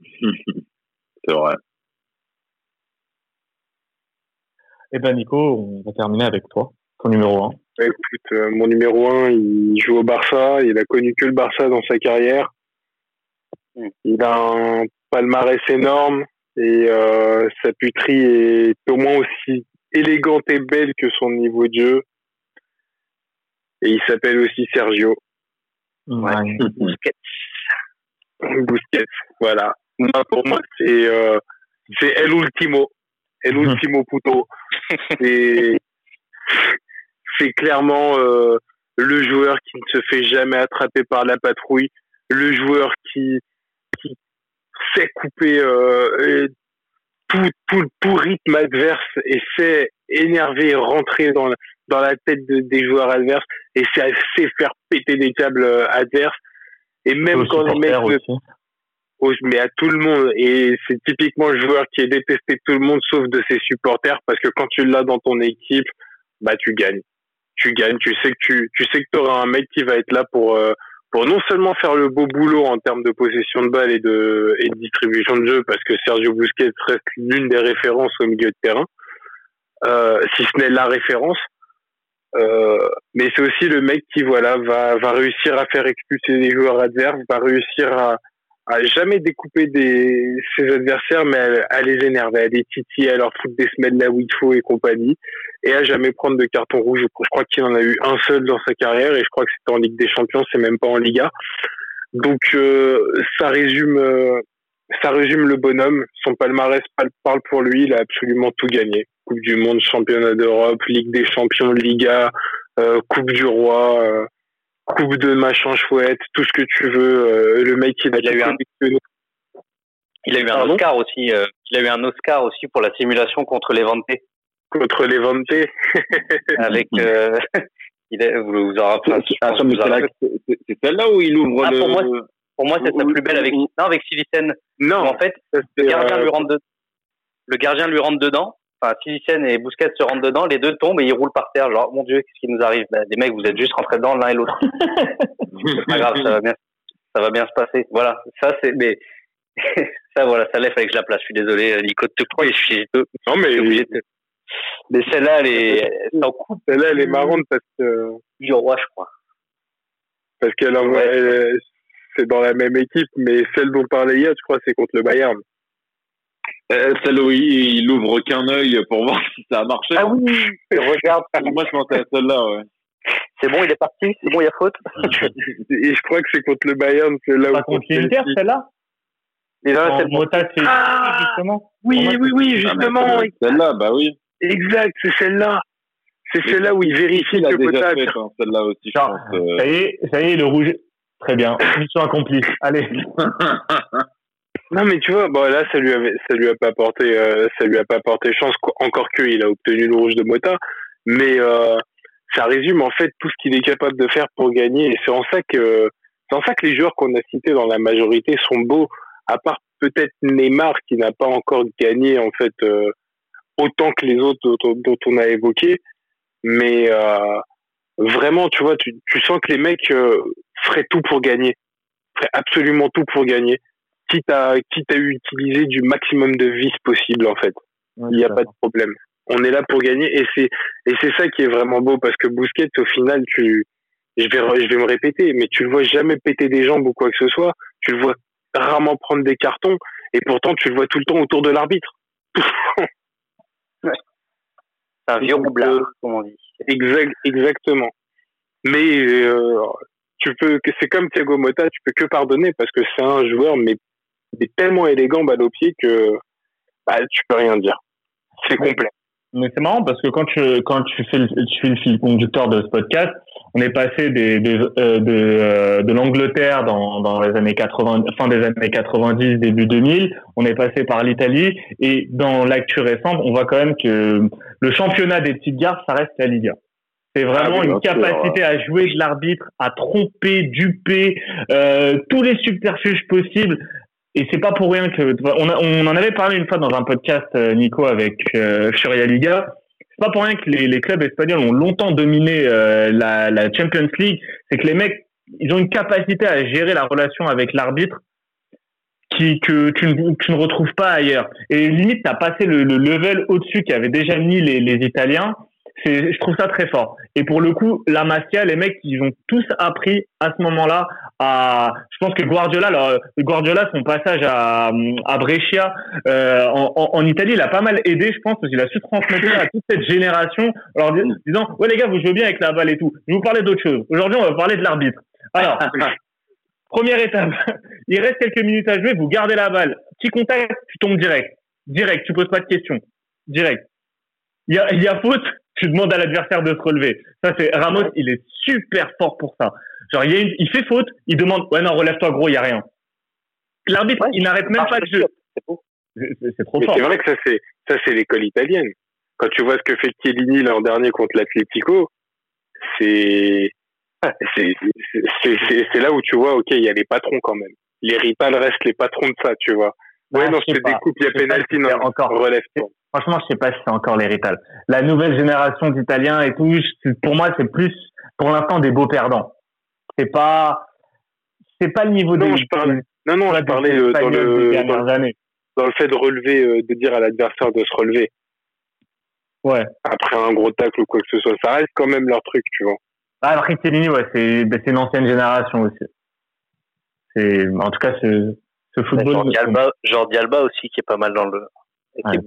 c'est vrai. Eh ben Nico, on va terminer avec toi, ton numéro 1. Bah, écoute, euh, mon numéro un, il joue au Barça. Il a connu que le Barça dans sa carrière. Il a un palmarès énorme et euh, sa puterie est au moins aussi élégante et belle que son niveau de jeu. Et il s'appelle aussi Sergio Ouais. Busquets. Busquets. Voilà. Moi, pour moi, c'est euh, c'est El Ultimo. El Mhm. Ultimo Puto. C'est c'est clairement euh, le joueur qui ne se fait jamais attraper par la patrouille, le joueur qui, qui sait couper euh, tout, tout, tout rythme adverse et sait énerver et rentrer dans, la- dans la tête de- des joueurs adverses et sait, sait faire péter des câbles euh, adverses. Et même quand les mecs aussi. au- mais à tout le monde. Et c'est typiquement le joueur qui est détesté de tout le monde sauf de ses supporters parce que quand tu l'as dans ton équipe, bah tu gagnes. Tu gagnes. Tu sais que tu, tu sais que auras un mec qui va être là pour euh, pour non seulement faire le beau boulot en termes de possession de balle et de et de distribution de jeu parce que Sergio Busquets reste l'une des références au milieu de terrain, euh, si ce n'est la référence. Euh, mais c'est aussi le mec qui voilà va va réussir à faire expulser les joueurs adverses, va réussir à à jamais découper des, ses adversaires, mais à, à les énerver, à les titiller, à leur foutre des semaines là où il faut et compagnie, et à jamais prendre de carton rouge. Je crois qu'il en a eu un seul dans sa carrière, et je crois que c'était en Ligue des Champions, c'est même pas en Liga. Donc euh, ça résume, euh, ça résume le bonhomme. Son palmarès parle- parle pour lui. Il a absolument tout gagné. Coupe du Monde, Championnat d'Europe, Ligue des Champions, Liga, euh, Coupe du Roi. euh, coupe de machin chouette, tout ce que tu veux. euh, le mec, il a, Il a eu un-. Il a eu un Oscar aussi. euh, il a eu un Oscar aussi pour la simulation contre les Levante contre les Vente. avec. euh, il est, vous vous en rappelez en c'est celle-là où il ouvre Ah, le. pour moi, Pour moi, c'est sa plus belle avec non avec Silicen. Non, En fait, ça, le gardien euh, lui rentre de- le gardien lui rentre dedans enfin, si Lucien et Bousquet se rentrent dedans, les deux tombent et ils roulent par terre. Genre, mon Dieu, qu'est-ce qui nous arrive? Ben, Les mecs, vous êtes juste rentrés dedans l'un et l'autre. c'est pas grave, ça va bien, ça va bien se passer. Voilà, ça c'est, mais ça voilà, ça lève avec que je la place. Je suis désolé, Nico, de te couper. Je suis non mais obligé de... Mais celle-là, elle est, Celle-là, elle est marrante parce que du roi, je crois. Parce qu'elle c'est dans la même équipe, mais celle dont parlait hier, je crois, c'est contre le Bayern. Euh, celle où il, il ouvre qu'un œil pour voir si ça a marché. Ah oui, regarde. Moi, je pensais à celle-là, ouais. C'est bon, il est parti, c'est bon, il y a faute. Et je crois que c'est contre le Bayern, c'est là Pas contre l'Inter, celle-là? Et là, c'est Mota, c'est Ah justement. Oui, oui, oui, justement. Ah, celle-là, bah oui. Exact, c'est celle-là. C'est celle-là où il vérifie Il a que déjà Mota. fait, hein, celle-là aussi, je Genre, pense. euh. Ça y est, ça y est, le rouge. Très bien. Mission accomplie. Allez. Non, mais tu vois, bon là, ça lui avait, ça lui a pas apporté, euh, ça lui a pas apporté chance. Encore que il a obtenu le rouge de Mota, mais euh, ça résume en fait tout ce qu'il est capable de faire pour gagner. Et c'est en ça que, c'est en ça que les joueurs qu'on a cités dans la majorité sont beaux. À part peut-être Neymar qui n'a pas encore gagné en fait euh, autant que les autres dont, dont on a évoqué, mais euh, vraiment, tu vois, tu, tu sens que les mecs euh, feraient tout pour gagner, feraient absolument tout pour gagner quitte à, quitte à utiliser du maximum de vis possible, en fait. Il n'y a pas de problème. On est là pour gagner et c'est, et c'est ça qui est vraiment beau parce que Bousquet, au final, tu, je vais, je vais me répéter, mais tu le vois jamais péter des jambes ou quoi que ce soit. Tu le vois rarement prendre des cartons et pourtant tu le vois tout le temps autour de l'arbitre. un vieux roublard, comme on dit. Exact, exactement. Mais euh, tu peux, c'est comme Thiago Motta, tu peux que pardonner parce que c'est un joueur mais, mais tellement élégant balle au pied que bah, tu peux rien dire. C'est complet. Mais c'est marrant parce que quand tu quand tu fais le, tu fais le fil conducteur de ce podcast, on est passé des, des euh, de euh, de l'Angleterre dans dans les années 80 fin des années 90 début 2000, on est passé par l'Italie et dans l'actu récente, on voit quand même que le championnat des petites gares ça reste la Liga. C'est vraiment Ah oui, une sûr, capacité à jouer de l'arbitre, à tromper, duper, euh, tous les subterfuges possibles. Et c'est pas pour rien que on, en avait parlé une fois dans un podcast euh, Nico avec euh, Furia Liga. C'est pas pour rien que les, clubs espagnols ont longtemps dominé euh, la, Champions League. C'est que les mecs, ils ont une capacité à gérer la relation avec l'arbitre qui que tu ne, retrouves pas ailleurs. Et limite, t'as passé le, le level au-dessus qu'avaient déjà mis les, Italiens. Je trouve ça très fort. Et pour le coup, la Masia, les mecs, ils ont tous appris à ce moment-là à. Je pense que Guardiola, leur- Guardiola, son passage à, à Brescia euh, en, en, en Italie, il a pas mal aidé, je pense, parce qu'il a su transmettre à toute cette génération, en leur dis- disant ouais les gars, vous jouez bien avec la balle et tout. Je vais vous parler d'autre chose. Aujourd'hui, on va parler de l'arbitre. Alors, première étape, il reste quelques minutes à jouer, vous gardez la balle. Petit contact, tu tombes direct. Direct, tu poses pas de questions. Direct. Il y a, il y a faute, tu demandes à l'adversaire de se relever. Ça, c'est Ramos, il est super fort pour ça. Genre, il, y a une- il fait faute, il demande, ouais, non, relève-toi, gros, il y a rien. L'arbitre, Ouais, il n'arrête même pas le jeu. C'est trop Mais fort. c'est vrai que ça c'est ça c'est l'école italienne. Quand tu vois ce que fait Chiellini l'an dernier contre l'Atlético, c'est c'est c'est- là où tu vois ok il y a les patrons quand même. Les Rital restent les patrons de ça tu vois. Ouais Ah, non je te découpe il y a si non encore. relève toi. Franchement, je sais pas si c'est encore l'héritage. La nouvelle génération d'Italiens et tout, pour moi, c'est plus, pour l'instant, des beaux perdants. C'est pas, c'est pas le niveau Non des, je parlais non non je parlais euh, dans le dans, années. dans le fait de relever euh, de dire à l'adversaire de se relever Ouais. après un gros tacle ou quoi que ce soit ça reste quand même leur truc tu vois. Ah, après Chiellini, ouais, c'est, ben, c'est une ancienne génération aussi. C'est, en tout cas, ce, ce football. Jordi Alba, Jordi Alba aussi qui est pas mal dans le. Ouais.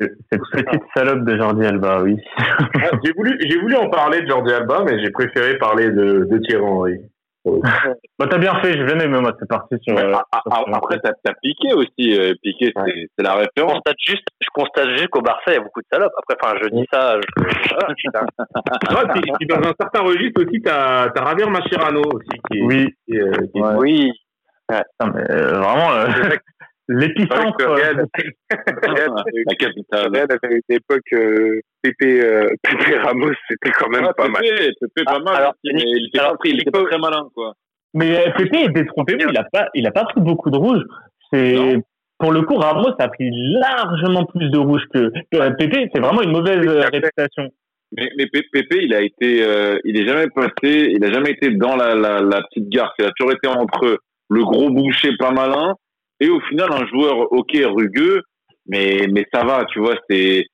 C'est cette petite salope de Jordi Alba, oui. Ah, j'ai voulu, j'ai voulu en parler de Jordi Alba, mais j'ai préféré parler de, de Thierry Henry. Bah, t'as bien fait, j'ai bien aimé, moi, c'est parti sur, Ouais, euh, a- a- sur- sur- après, t'as as Piqué aussi. euh, Piqué, c'est c'est la Je référence. constate juste, je constate juste qu'au Barça, il y a beaucoup de salopes. Après, enfin, je dis ça. Je... Ouais, puis, puis dans un certain registre aussi, t'as as Javier Mascherano aussi, qui est, Oui. qui est, qui est- Ouais. Oui. Mais, euh, vraiment, euh, l'épicentre. Real- euh, Real- La capitale. Real avait une époque euh, Pépé euh, Pépé Ramos c'était quand même Ouais, pas mal. Pépé, Pépé, pas Ah, mal. alors, il était alors, pas pris, il était pas très malin, quoi. Mais euh, Pépé, détrompez-vous, il a pas, il a pas pris beaucoup de rouge. C'est, pour le coup, Ramos a pris largement plus de rouge que Pépé. C'est vraiment une mauvaise réputation. Mais, mais Pépé, il a été, euh, il est jamais passé, il a jamais été dans la, la, la petite gare. Il a toujours été entre le gros boucher pas malin et au final un joueur ok rugueux, mais mais ça va, tu vois, c'est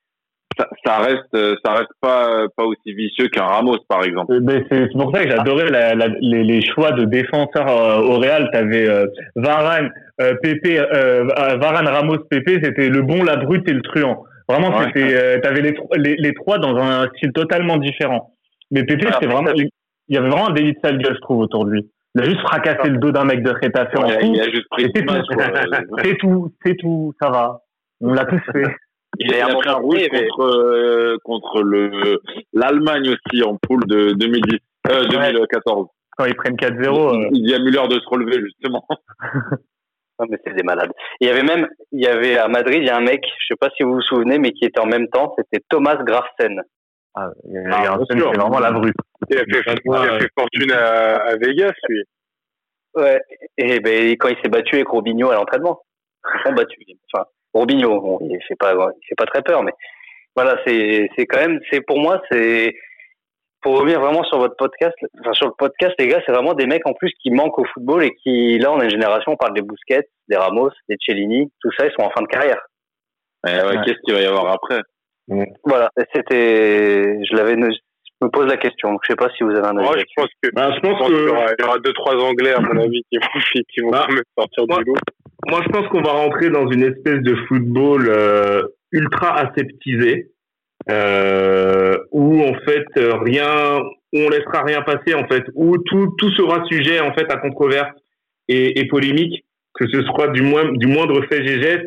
ça, ça, reste ça reste pas pas aussi vicieux qu'un Ramos par exemple. C'est pour ça que j'adorais la, la, les, les, choix de défenseurs euh, au Real. T'avais euh, Varane, euh, Pépé, euh, Varane, Ramos, Pépé, c'était le bon, la brute et le truand. Vraiment, ouais. c'était, euh, t'avais les, les, les, trois dans un style totalement différent. Mais Pépé, c'était vraiment, il y avait vraiment un délit de sale gueule, je trouve, autour de lui. Il a juste fracassé le dos d'un mec de ouais, en fou. Il a juste pris c'est tout, c'est tout, c'est tout, ça va. On l'a tous fait. Il, il a pris un rouge contre, euh, contre le, l'Allemagne aussi en poule de 2010, euh, 2014. Quand ils prennent 4-0. Euh... Il dit à Müller de se relever, justement. Non, mais c'est des malades. Il y avait même, il y avait à Madrid, il y a un mec, je sais pas si vous vous souvenez, mais qui était en même temps, c'était Thomas Grafsen. Ah, il y a, ah, c'est vraiment la brute. Il a fait, il a fait fortune à, à, Vegas, lui. Ouais. Et ben, quand il s'est battu avec Robinho à l'entraînement. Ils sont battus. Enfin, Robinho, bon, il fait pas, il fait pas très peur, mais voilà, c'est, c'est quand même, c'est pour moi, c'est, pour revenir vraiment sur votre podcast, enfin sur le podcast, les gars, c'est vraiment des mecs en plus qui manquent au football et qui, là, on a une génération, on parle des Busquets, des Ramos, des Cellini, tout ça, ils sont en fin de carrière. Ouais, ouais, Qu'est-ce qu'il va y avoir après? Voilà, c'était, je l'avais, je me pose la question. Je sais pas si vous avez un avis. Moi, je pense que, bah, je pense que... Il, y aura, il y aura deux trois Anglais à mon avis qui vont, qui vont bah, sortir moi, du lot. Moi, je pense qu'on va rentrer dans une espèce de football euh, ultra aseptisé euh, où en fait rien, où on laissera rien passer en fait, où tout tout sera sujet en fait à controverse et, et polémique, que ce soit du moins du moindre fait et geste,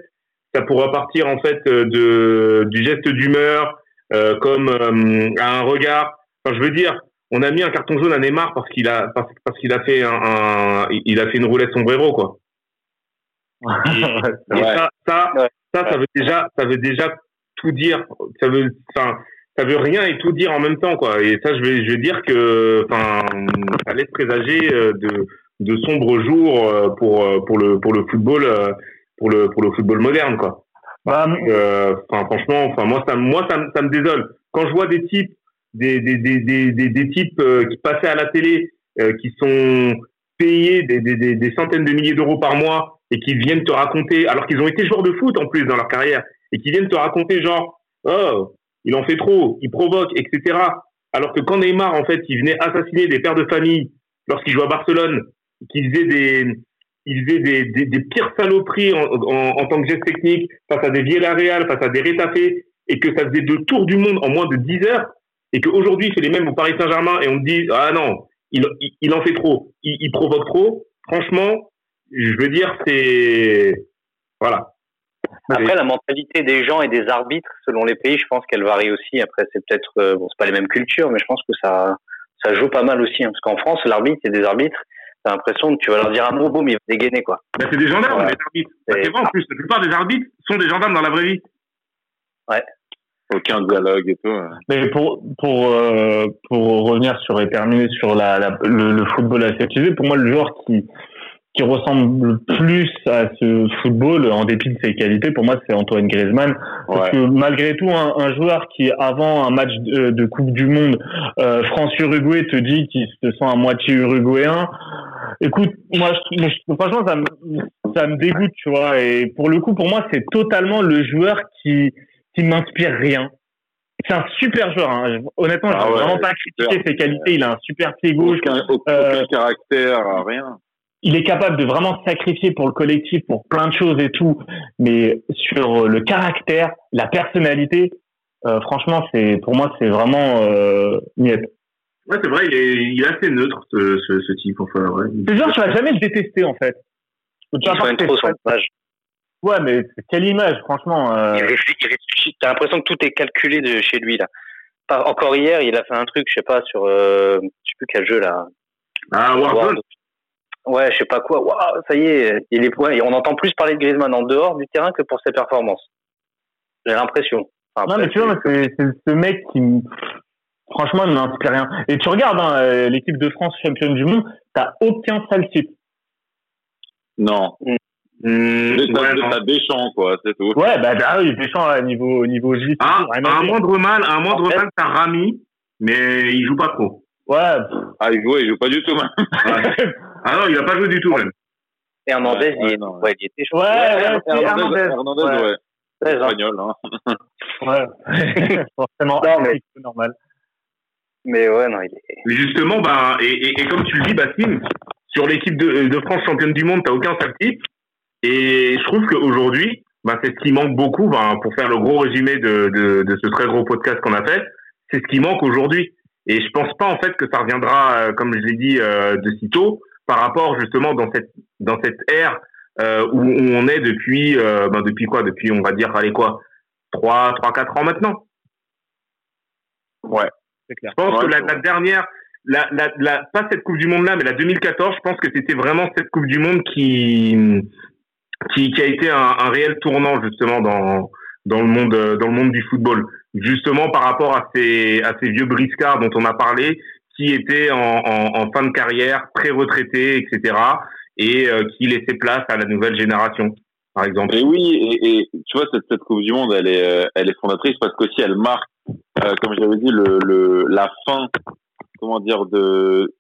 ça pourra partir en fait de du geste d'humeur euh, comme euh, à un regard. Enfin, je veux dire, on a mis un carton jaune à Neymar parce qu'il a parce, parce qu'il a fait un, un, il a fait une roulette sombrero quoi. Et, ça ça, ça ça veut déjà ça veut déjà tout dire. Ça veut enfin ça veut rien et tout dire en même temps quoi. Et ça je vais je vais dire que enfin ça laisse présager euh, de de sombres jours pour pour le pour le football pour le pour le football moderne quoi. Euh, enfin, franchement, enfin moi ça, moi ça, ça me désole. Quand je vois des types, des des des des, des, des types euh, qui passaient à la télé, euh, qui sont payés des, des, des, des centaines de milliers d'euros par mois et qui viennent te raconter, alors qu'ils ont été joueurs de foot en plus dans leur carrière, et qui viennent te raconter genre, oh, il en fait trop, il provoque, etc. Alors que quand Neymar en fait, il venait assassiner des pères de famille lorsqu'il jouait à Barcelone, qu'il faisait des il faisait des, des, pires saloperies en, en, tant que geste technique face à des Villarreal, face à des Rétafé, et que ça faisait deux tours du monde en moins de 10 heures, et qu'aujourd'hui il fait les mêmes au Paris Saint-Germain, et on dit, ah non, il, il, en fait trop, il, il, provoque trop. Franchement, je veux dire, c'est... Voilà. Après, la mentalité des gens et des arbitres, selon les pays, je pense qu'elle varie aussi. Après, c'est peut-être, euh, bon, c'est pas les mêmes cultures, mais je pense que ça, ça joue pas mal aussi. Hein, parce qu'en France, l'arbitre, c'est des arbitres t'as l'impression que tu vas leur dire un mot, boum, ils vont dégainer, quoi. Bah, c'est des gendarmes, ouais. les arbitres. Bah, c'est vrai, en plus, la plupart des arbitres sont des gendarmes dans la vraie vie. Ouais. Aucun dialogue et tout. Mais pour, pour, euh, pour revenir sur et terminer sur la, la le, le, football aseptisé, pour moi, le joueur qui, qui ressemble plus à ce football, en dépit de ses qualités, pour moi, c'est Antoine Griezmann. Parce ouais. que malgré tout, un, un, joueur qui, avant un match de, de Coupe du Monde, euh, France-Uruguay, te dit qu'il se sent à moitié uruguayen, écoute, moi, je, franchement, ça me, ça me dégoûte, tu vois. Et pour le coup, pour moi, c'est totalement le joueur qui, qui m'inspire rien. C'est un super joueur. Hein. Honnêtement, ah je ne ouais, vraiment pas critiquer ses qualités. Il a un super pied gauche. Aucun, aucun euh, caractère, rien il est capable de vraiment se sacrifier pour le collectif, pour plein de choses et tout, mais sur le caractère, la personnalité, euh, franchement, c'est pour moi, c'est vraiment euh, niet. Ouais, c'est vrai, il est, il est assez neutre, ce, ce, ce type. Enfin, ouais. C'est genre, tu vas jamais le détester, en fait. Tu vas trop son image. Ouais, mais quelle image, franchement. Euh... Il réfléchit, il réfléchit. T'as l'impression que tout est calculé de chez lui, là. Encore hier, il a fait un truc, je sais pas, sur, euh, je sais plus quel jeu, là. Ah, Warzone ouais, je sais pas quoi, waouh, ça y est, il est, ouais, on entend plus parler de Griezmann en dehors du terrain que pour ses performances. J'ai l'impression. Enfin, non, mais tu vois, c'est ce mec qui, franchement, ne m'inspire rien. Et tu regardes hein, euh, l'équipe de France championne du monde, t'as aucun sale type. Non. Mmh, ouais, Deschamps, quoi, c'est tout. Ouais, bah, bah oui, Deschamps, à niveau, niveau J. Ah, un moindre mal, un moindre mal, t'as Rami, mais il joue pas trop. Ouais. Ah, il joue, il joue pas du tout, même. Ah non, il a pas joué du tout, même. Hernandez, il, est, ouais, il était chaud. Ouais, ouais, Hernandez, Hernandez, ouais. ouais. C'est espagnol, hein. ouais. Forcément, non, mais... c'est normal. Mais ouais, non, il est. Mais justement, bah, et, et, et comme tu le dis, Bassim, sur l'équipe de, de, France championne du monde, t'as aucun type. Et je trouve qu'aujourd'hui, bah, c'est ce qui manque beaucoup, bah, pour faire le gros résumé de, de, de ce très gros podcast qu'on a fait, c'est ce qui manque aujourd'hui. Et je pense pas en fait que ça reviendra, euh, comme je l'ai dit, euh, de sitôt, par rapport justement dans cette dans cette ère euh, où, on est depuis euh, ben depuis quoi? Depuis on va dire allez quoi? Trois trois quatre ans maintenant. Ouais. C'est clair. Je pense que la, la, dernière, la, la, la, pas cette Coupe du Monde là, mais la 2014, je pense que c'était vraiment cette Coupe du Monde qui qui, qui a été un, un, réel tournant justement dans dans le monde dans le monde du football. Justement par rapport à ces à ces vieux briscards dont on a parlé, qui étaient en, en, en fin de carrière, très retraités, etc. et euh, qui laissaient place à la nouvelle génération, par exemple. Et oui, et, et tu vois cette, cette Coupe du Monde, elle est euh, elle est fondatrice parce qu'aussi elle marque, euh, comme j'avais dit, le, le la fin, comment dire de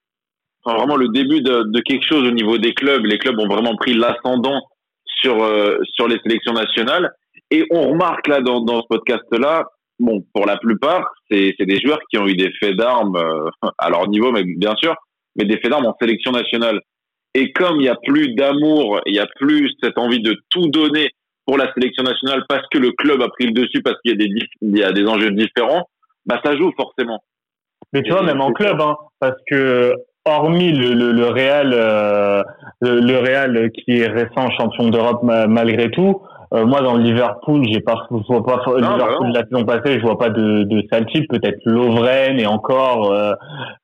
Enfin, vraiment le début de, de, quelque chose au niveau des clubs. Les clubs ont vraiment pris l'ascendant sur euh, sur les sélections nationales. Et on remarque là dans, dans ce podcast-là, bon, pour la plupart, c'est des joueurs qui ont eu des faits d'armes euh, à leur niveau, mais bien sûr, mais des faits d'armes en sélection nationale. Et comme il n'y a plus d'amour, il n'y a plus cette envie de tout donner pour la sélection nationale parce que le club a pris le dessus, parce qu'il y a des il y a des enjeux différents, bah ça joue forcément. Mais tu vois, même en club, hein, parce que hormis le, le, le Real, euh, le, le, Real qui est récent champion d'Europe malgré tout, euh, moi, dans le Liverpool, j'ai pas, je vois pas non, Liverpool bah la saison passée, je vois pas de, de sale type. Peut-être Lovren et encore, euh,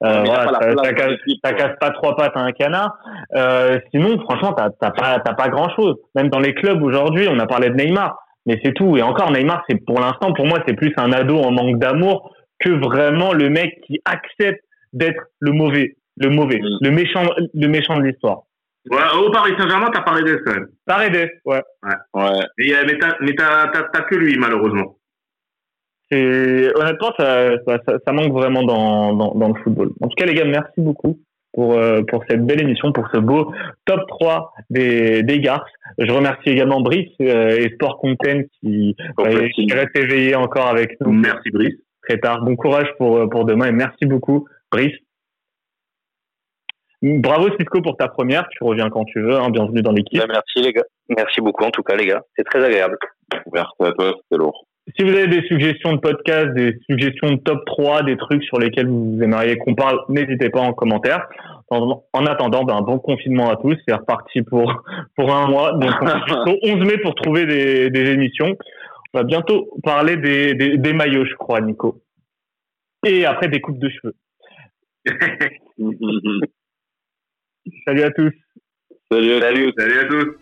euh, voilà, ça, ça, casse, ça, casse, pas trois pattes à un canard. Euh, sinon, franchement, t'as pas, t'as pas grand chose. Même dans les clubs aujourd'hui, on a parlé de Neymar, mais c'est tout. Et encore, Neymar, c'est pour l'instant, pour moi, c'est plus un ado en manque d'amour que vraiment le mec qui accepte d'être le mauvais, le mauvais, mm. le méchant, le méchant de l'histoire. Ouais, au Paris Saint-Germain, t'as Paredes quand même. Paredes, ouais. Ouais. ouais. Et, mais t'as, mais t'as, t'as, que lui, malheureusement. C'est, honnêtement, ça, ça, ça, manque vraiment dans, dans, dans, le football. En tout cas, les gars, merci beaucoup pour, euh, pour cette belle émission, pour ce beau top 3 des, des Garces. Je remercie également Brice euh, et Sport Content qui, euh, qui reste éveillé encore avec nous. Merci Brice. Très tard. Bon courage pour, pour demain et merci beaucoup, Brice. Bravo Cisco pour ta première, tu reviens quand tu veux, hein. bienvenue dans l'équipe. Ben, merci les gars, merci beaucoup en tout cas les gars, c'est très agréable. Merci à toi, c'est lourd. Si vous avez des suggestions de podcast, des suggestions de top 3, des trucs sur lesquels vous aimeriez qu'on parle, n'hésitez pas en commentaire. En, attendant, ben, un bon confinement à tous, c'est reparti pour, pour un mois, donc on 11 mai pour trouver des, des émissions. On va bientôt parler des, des, des maillots, je crois, Nico. Et après des coupes de cheveux. Salut à tous. Salut à, Salut à tous.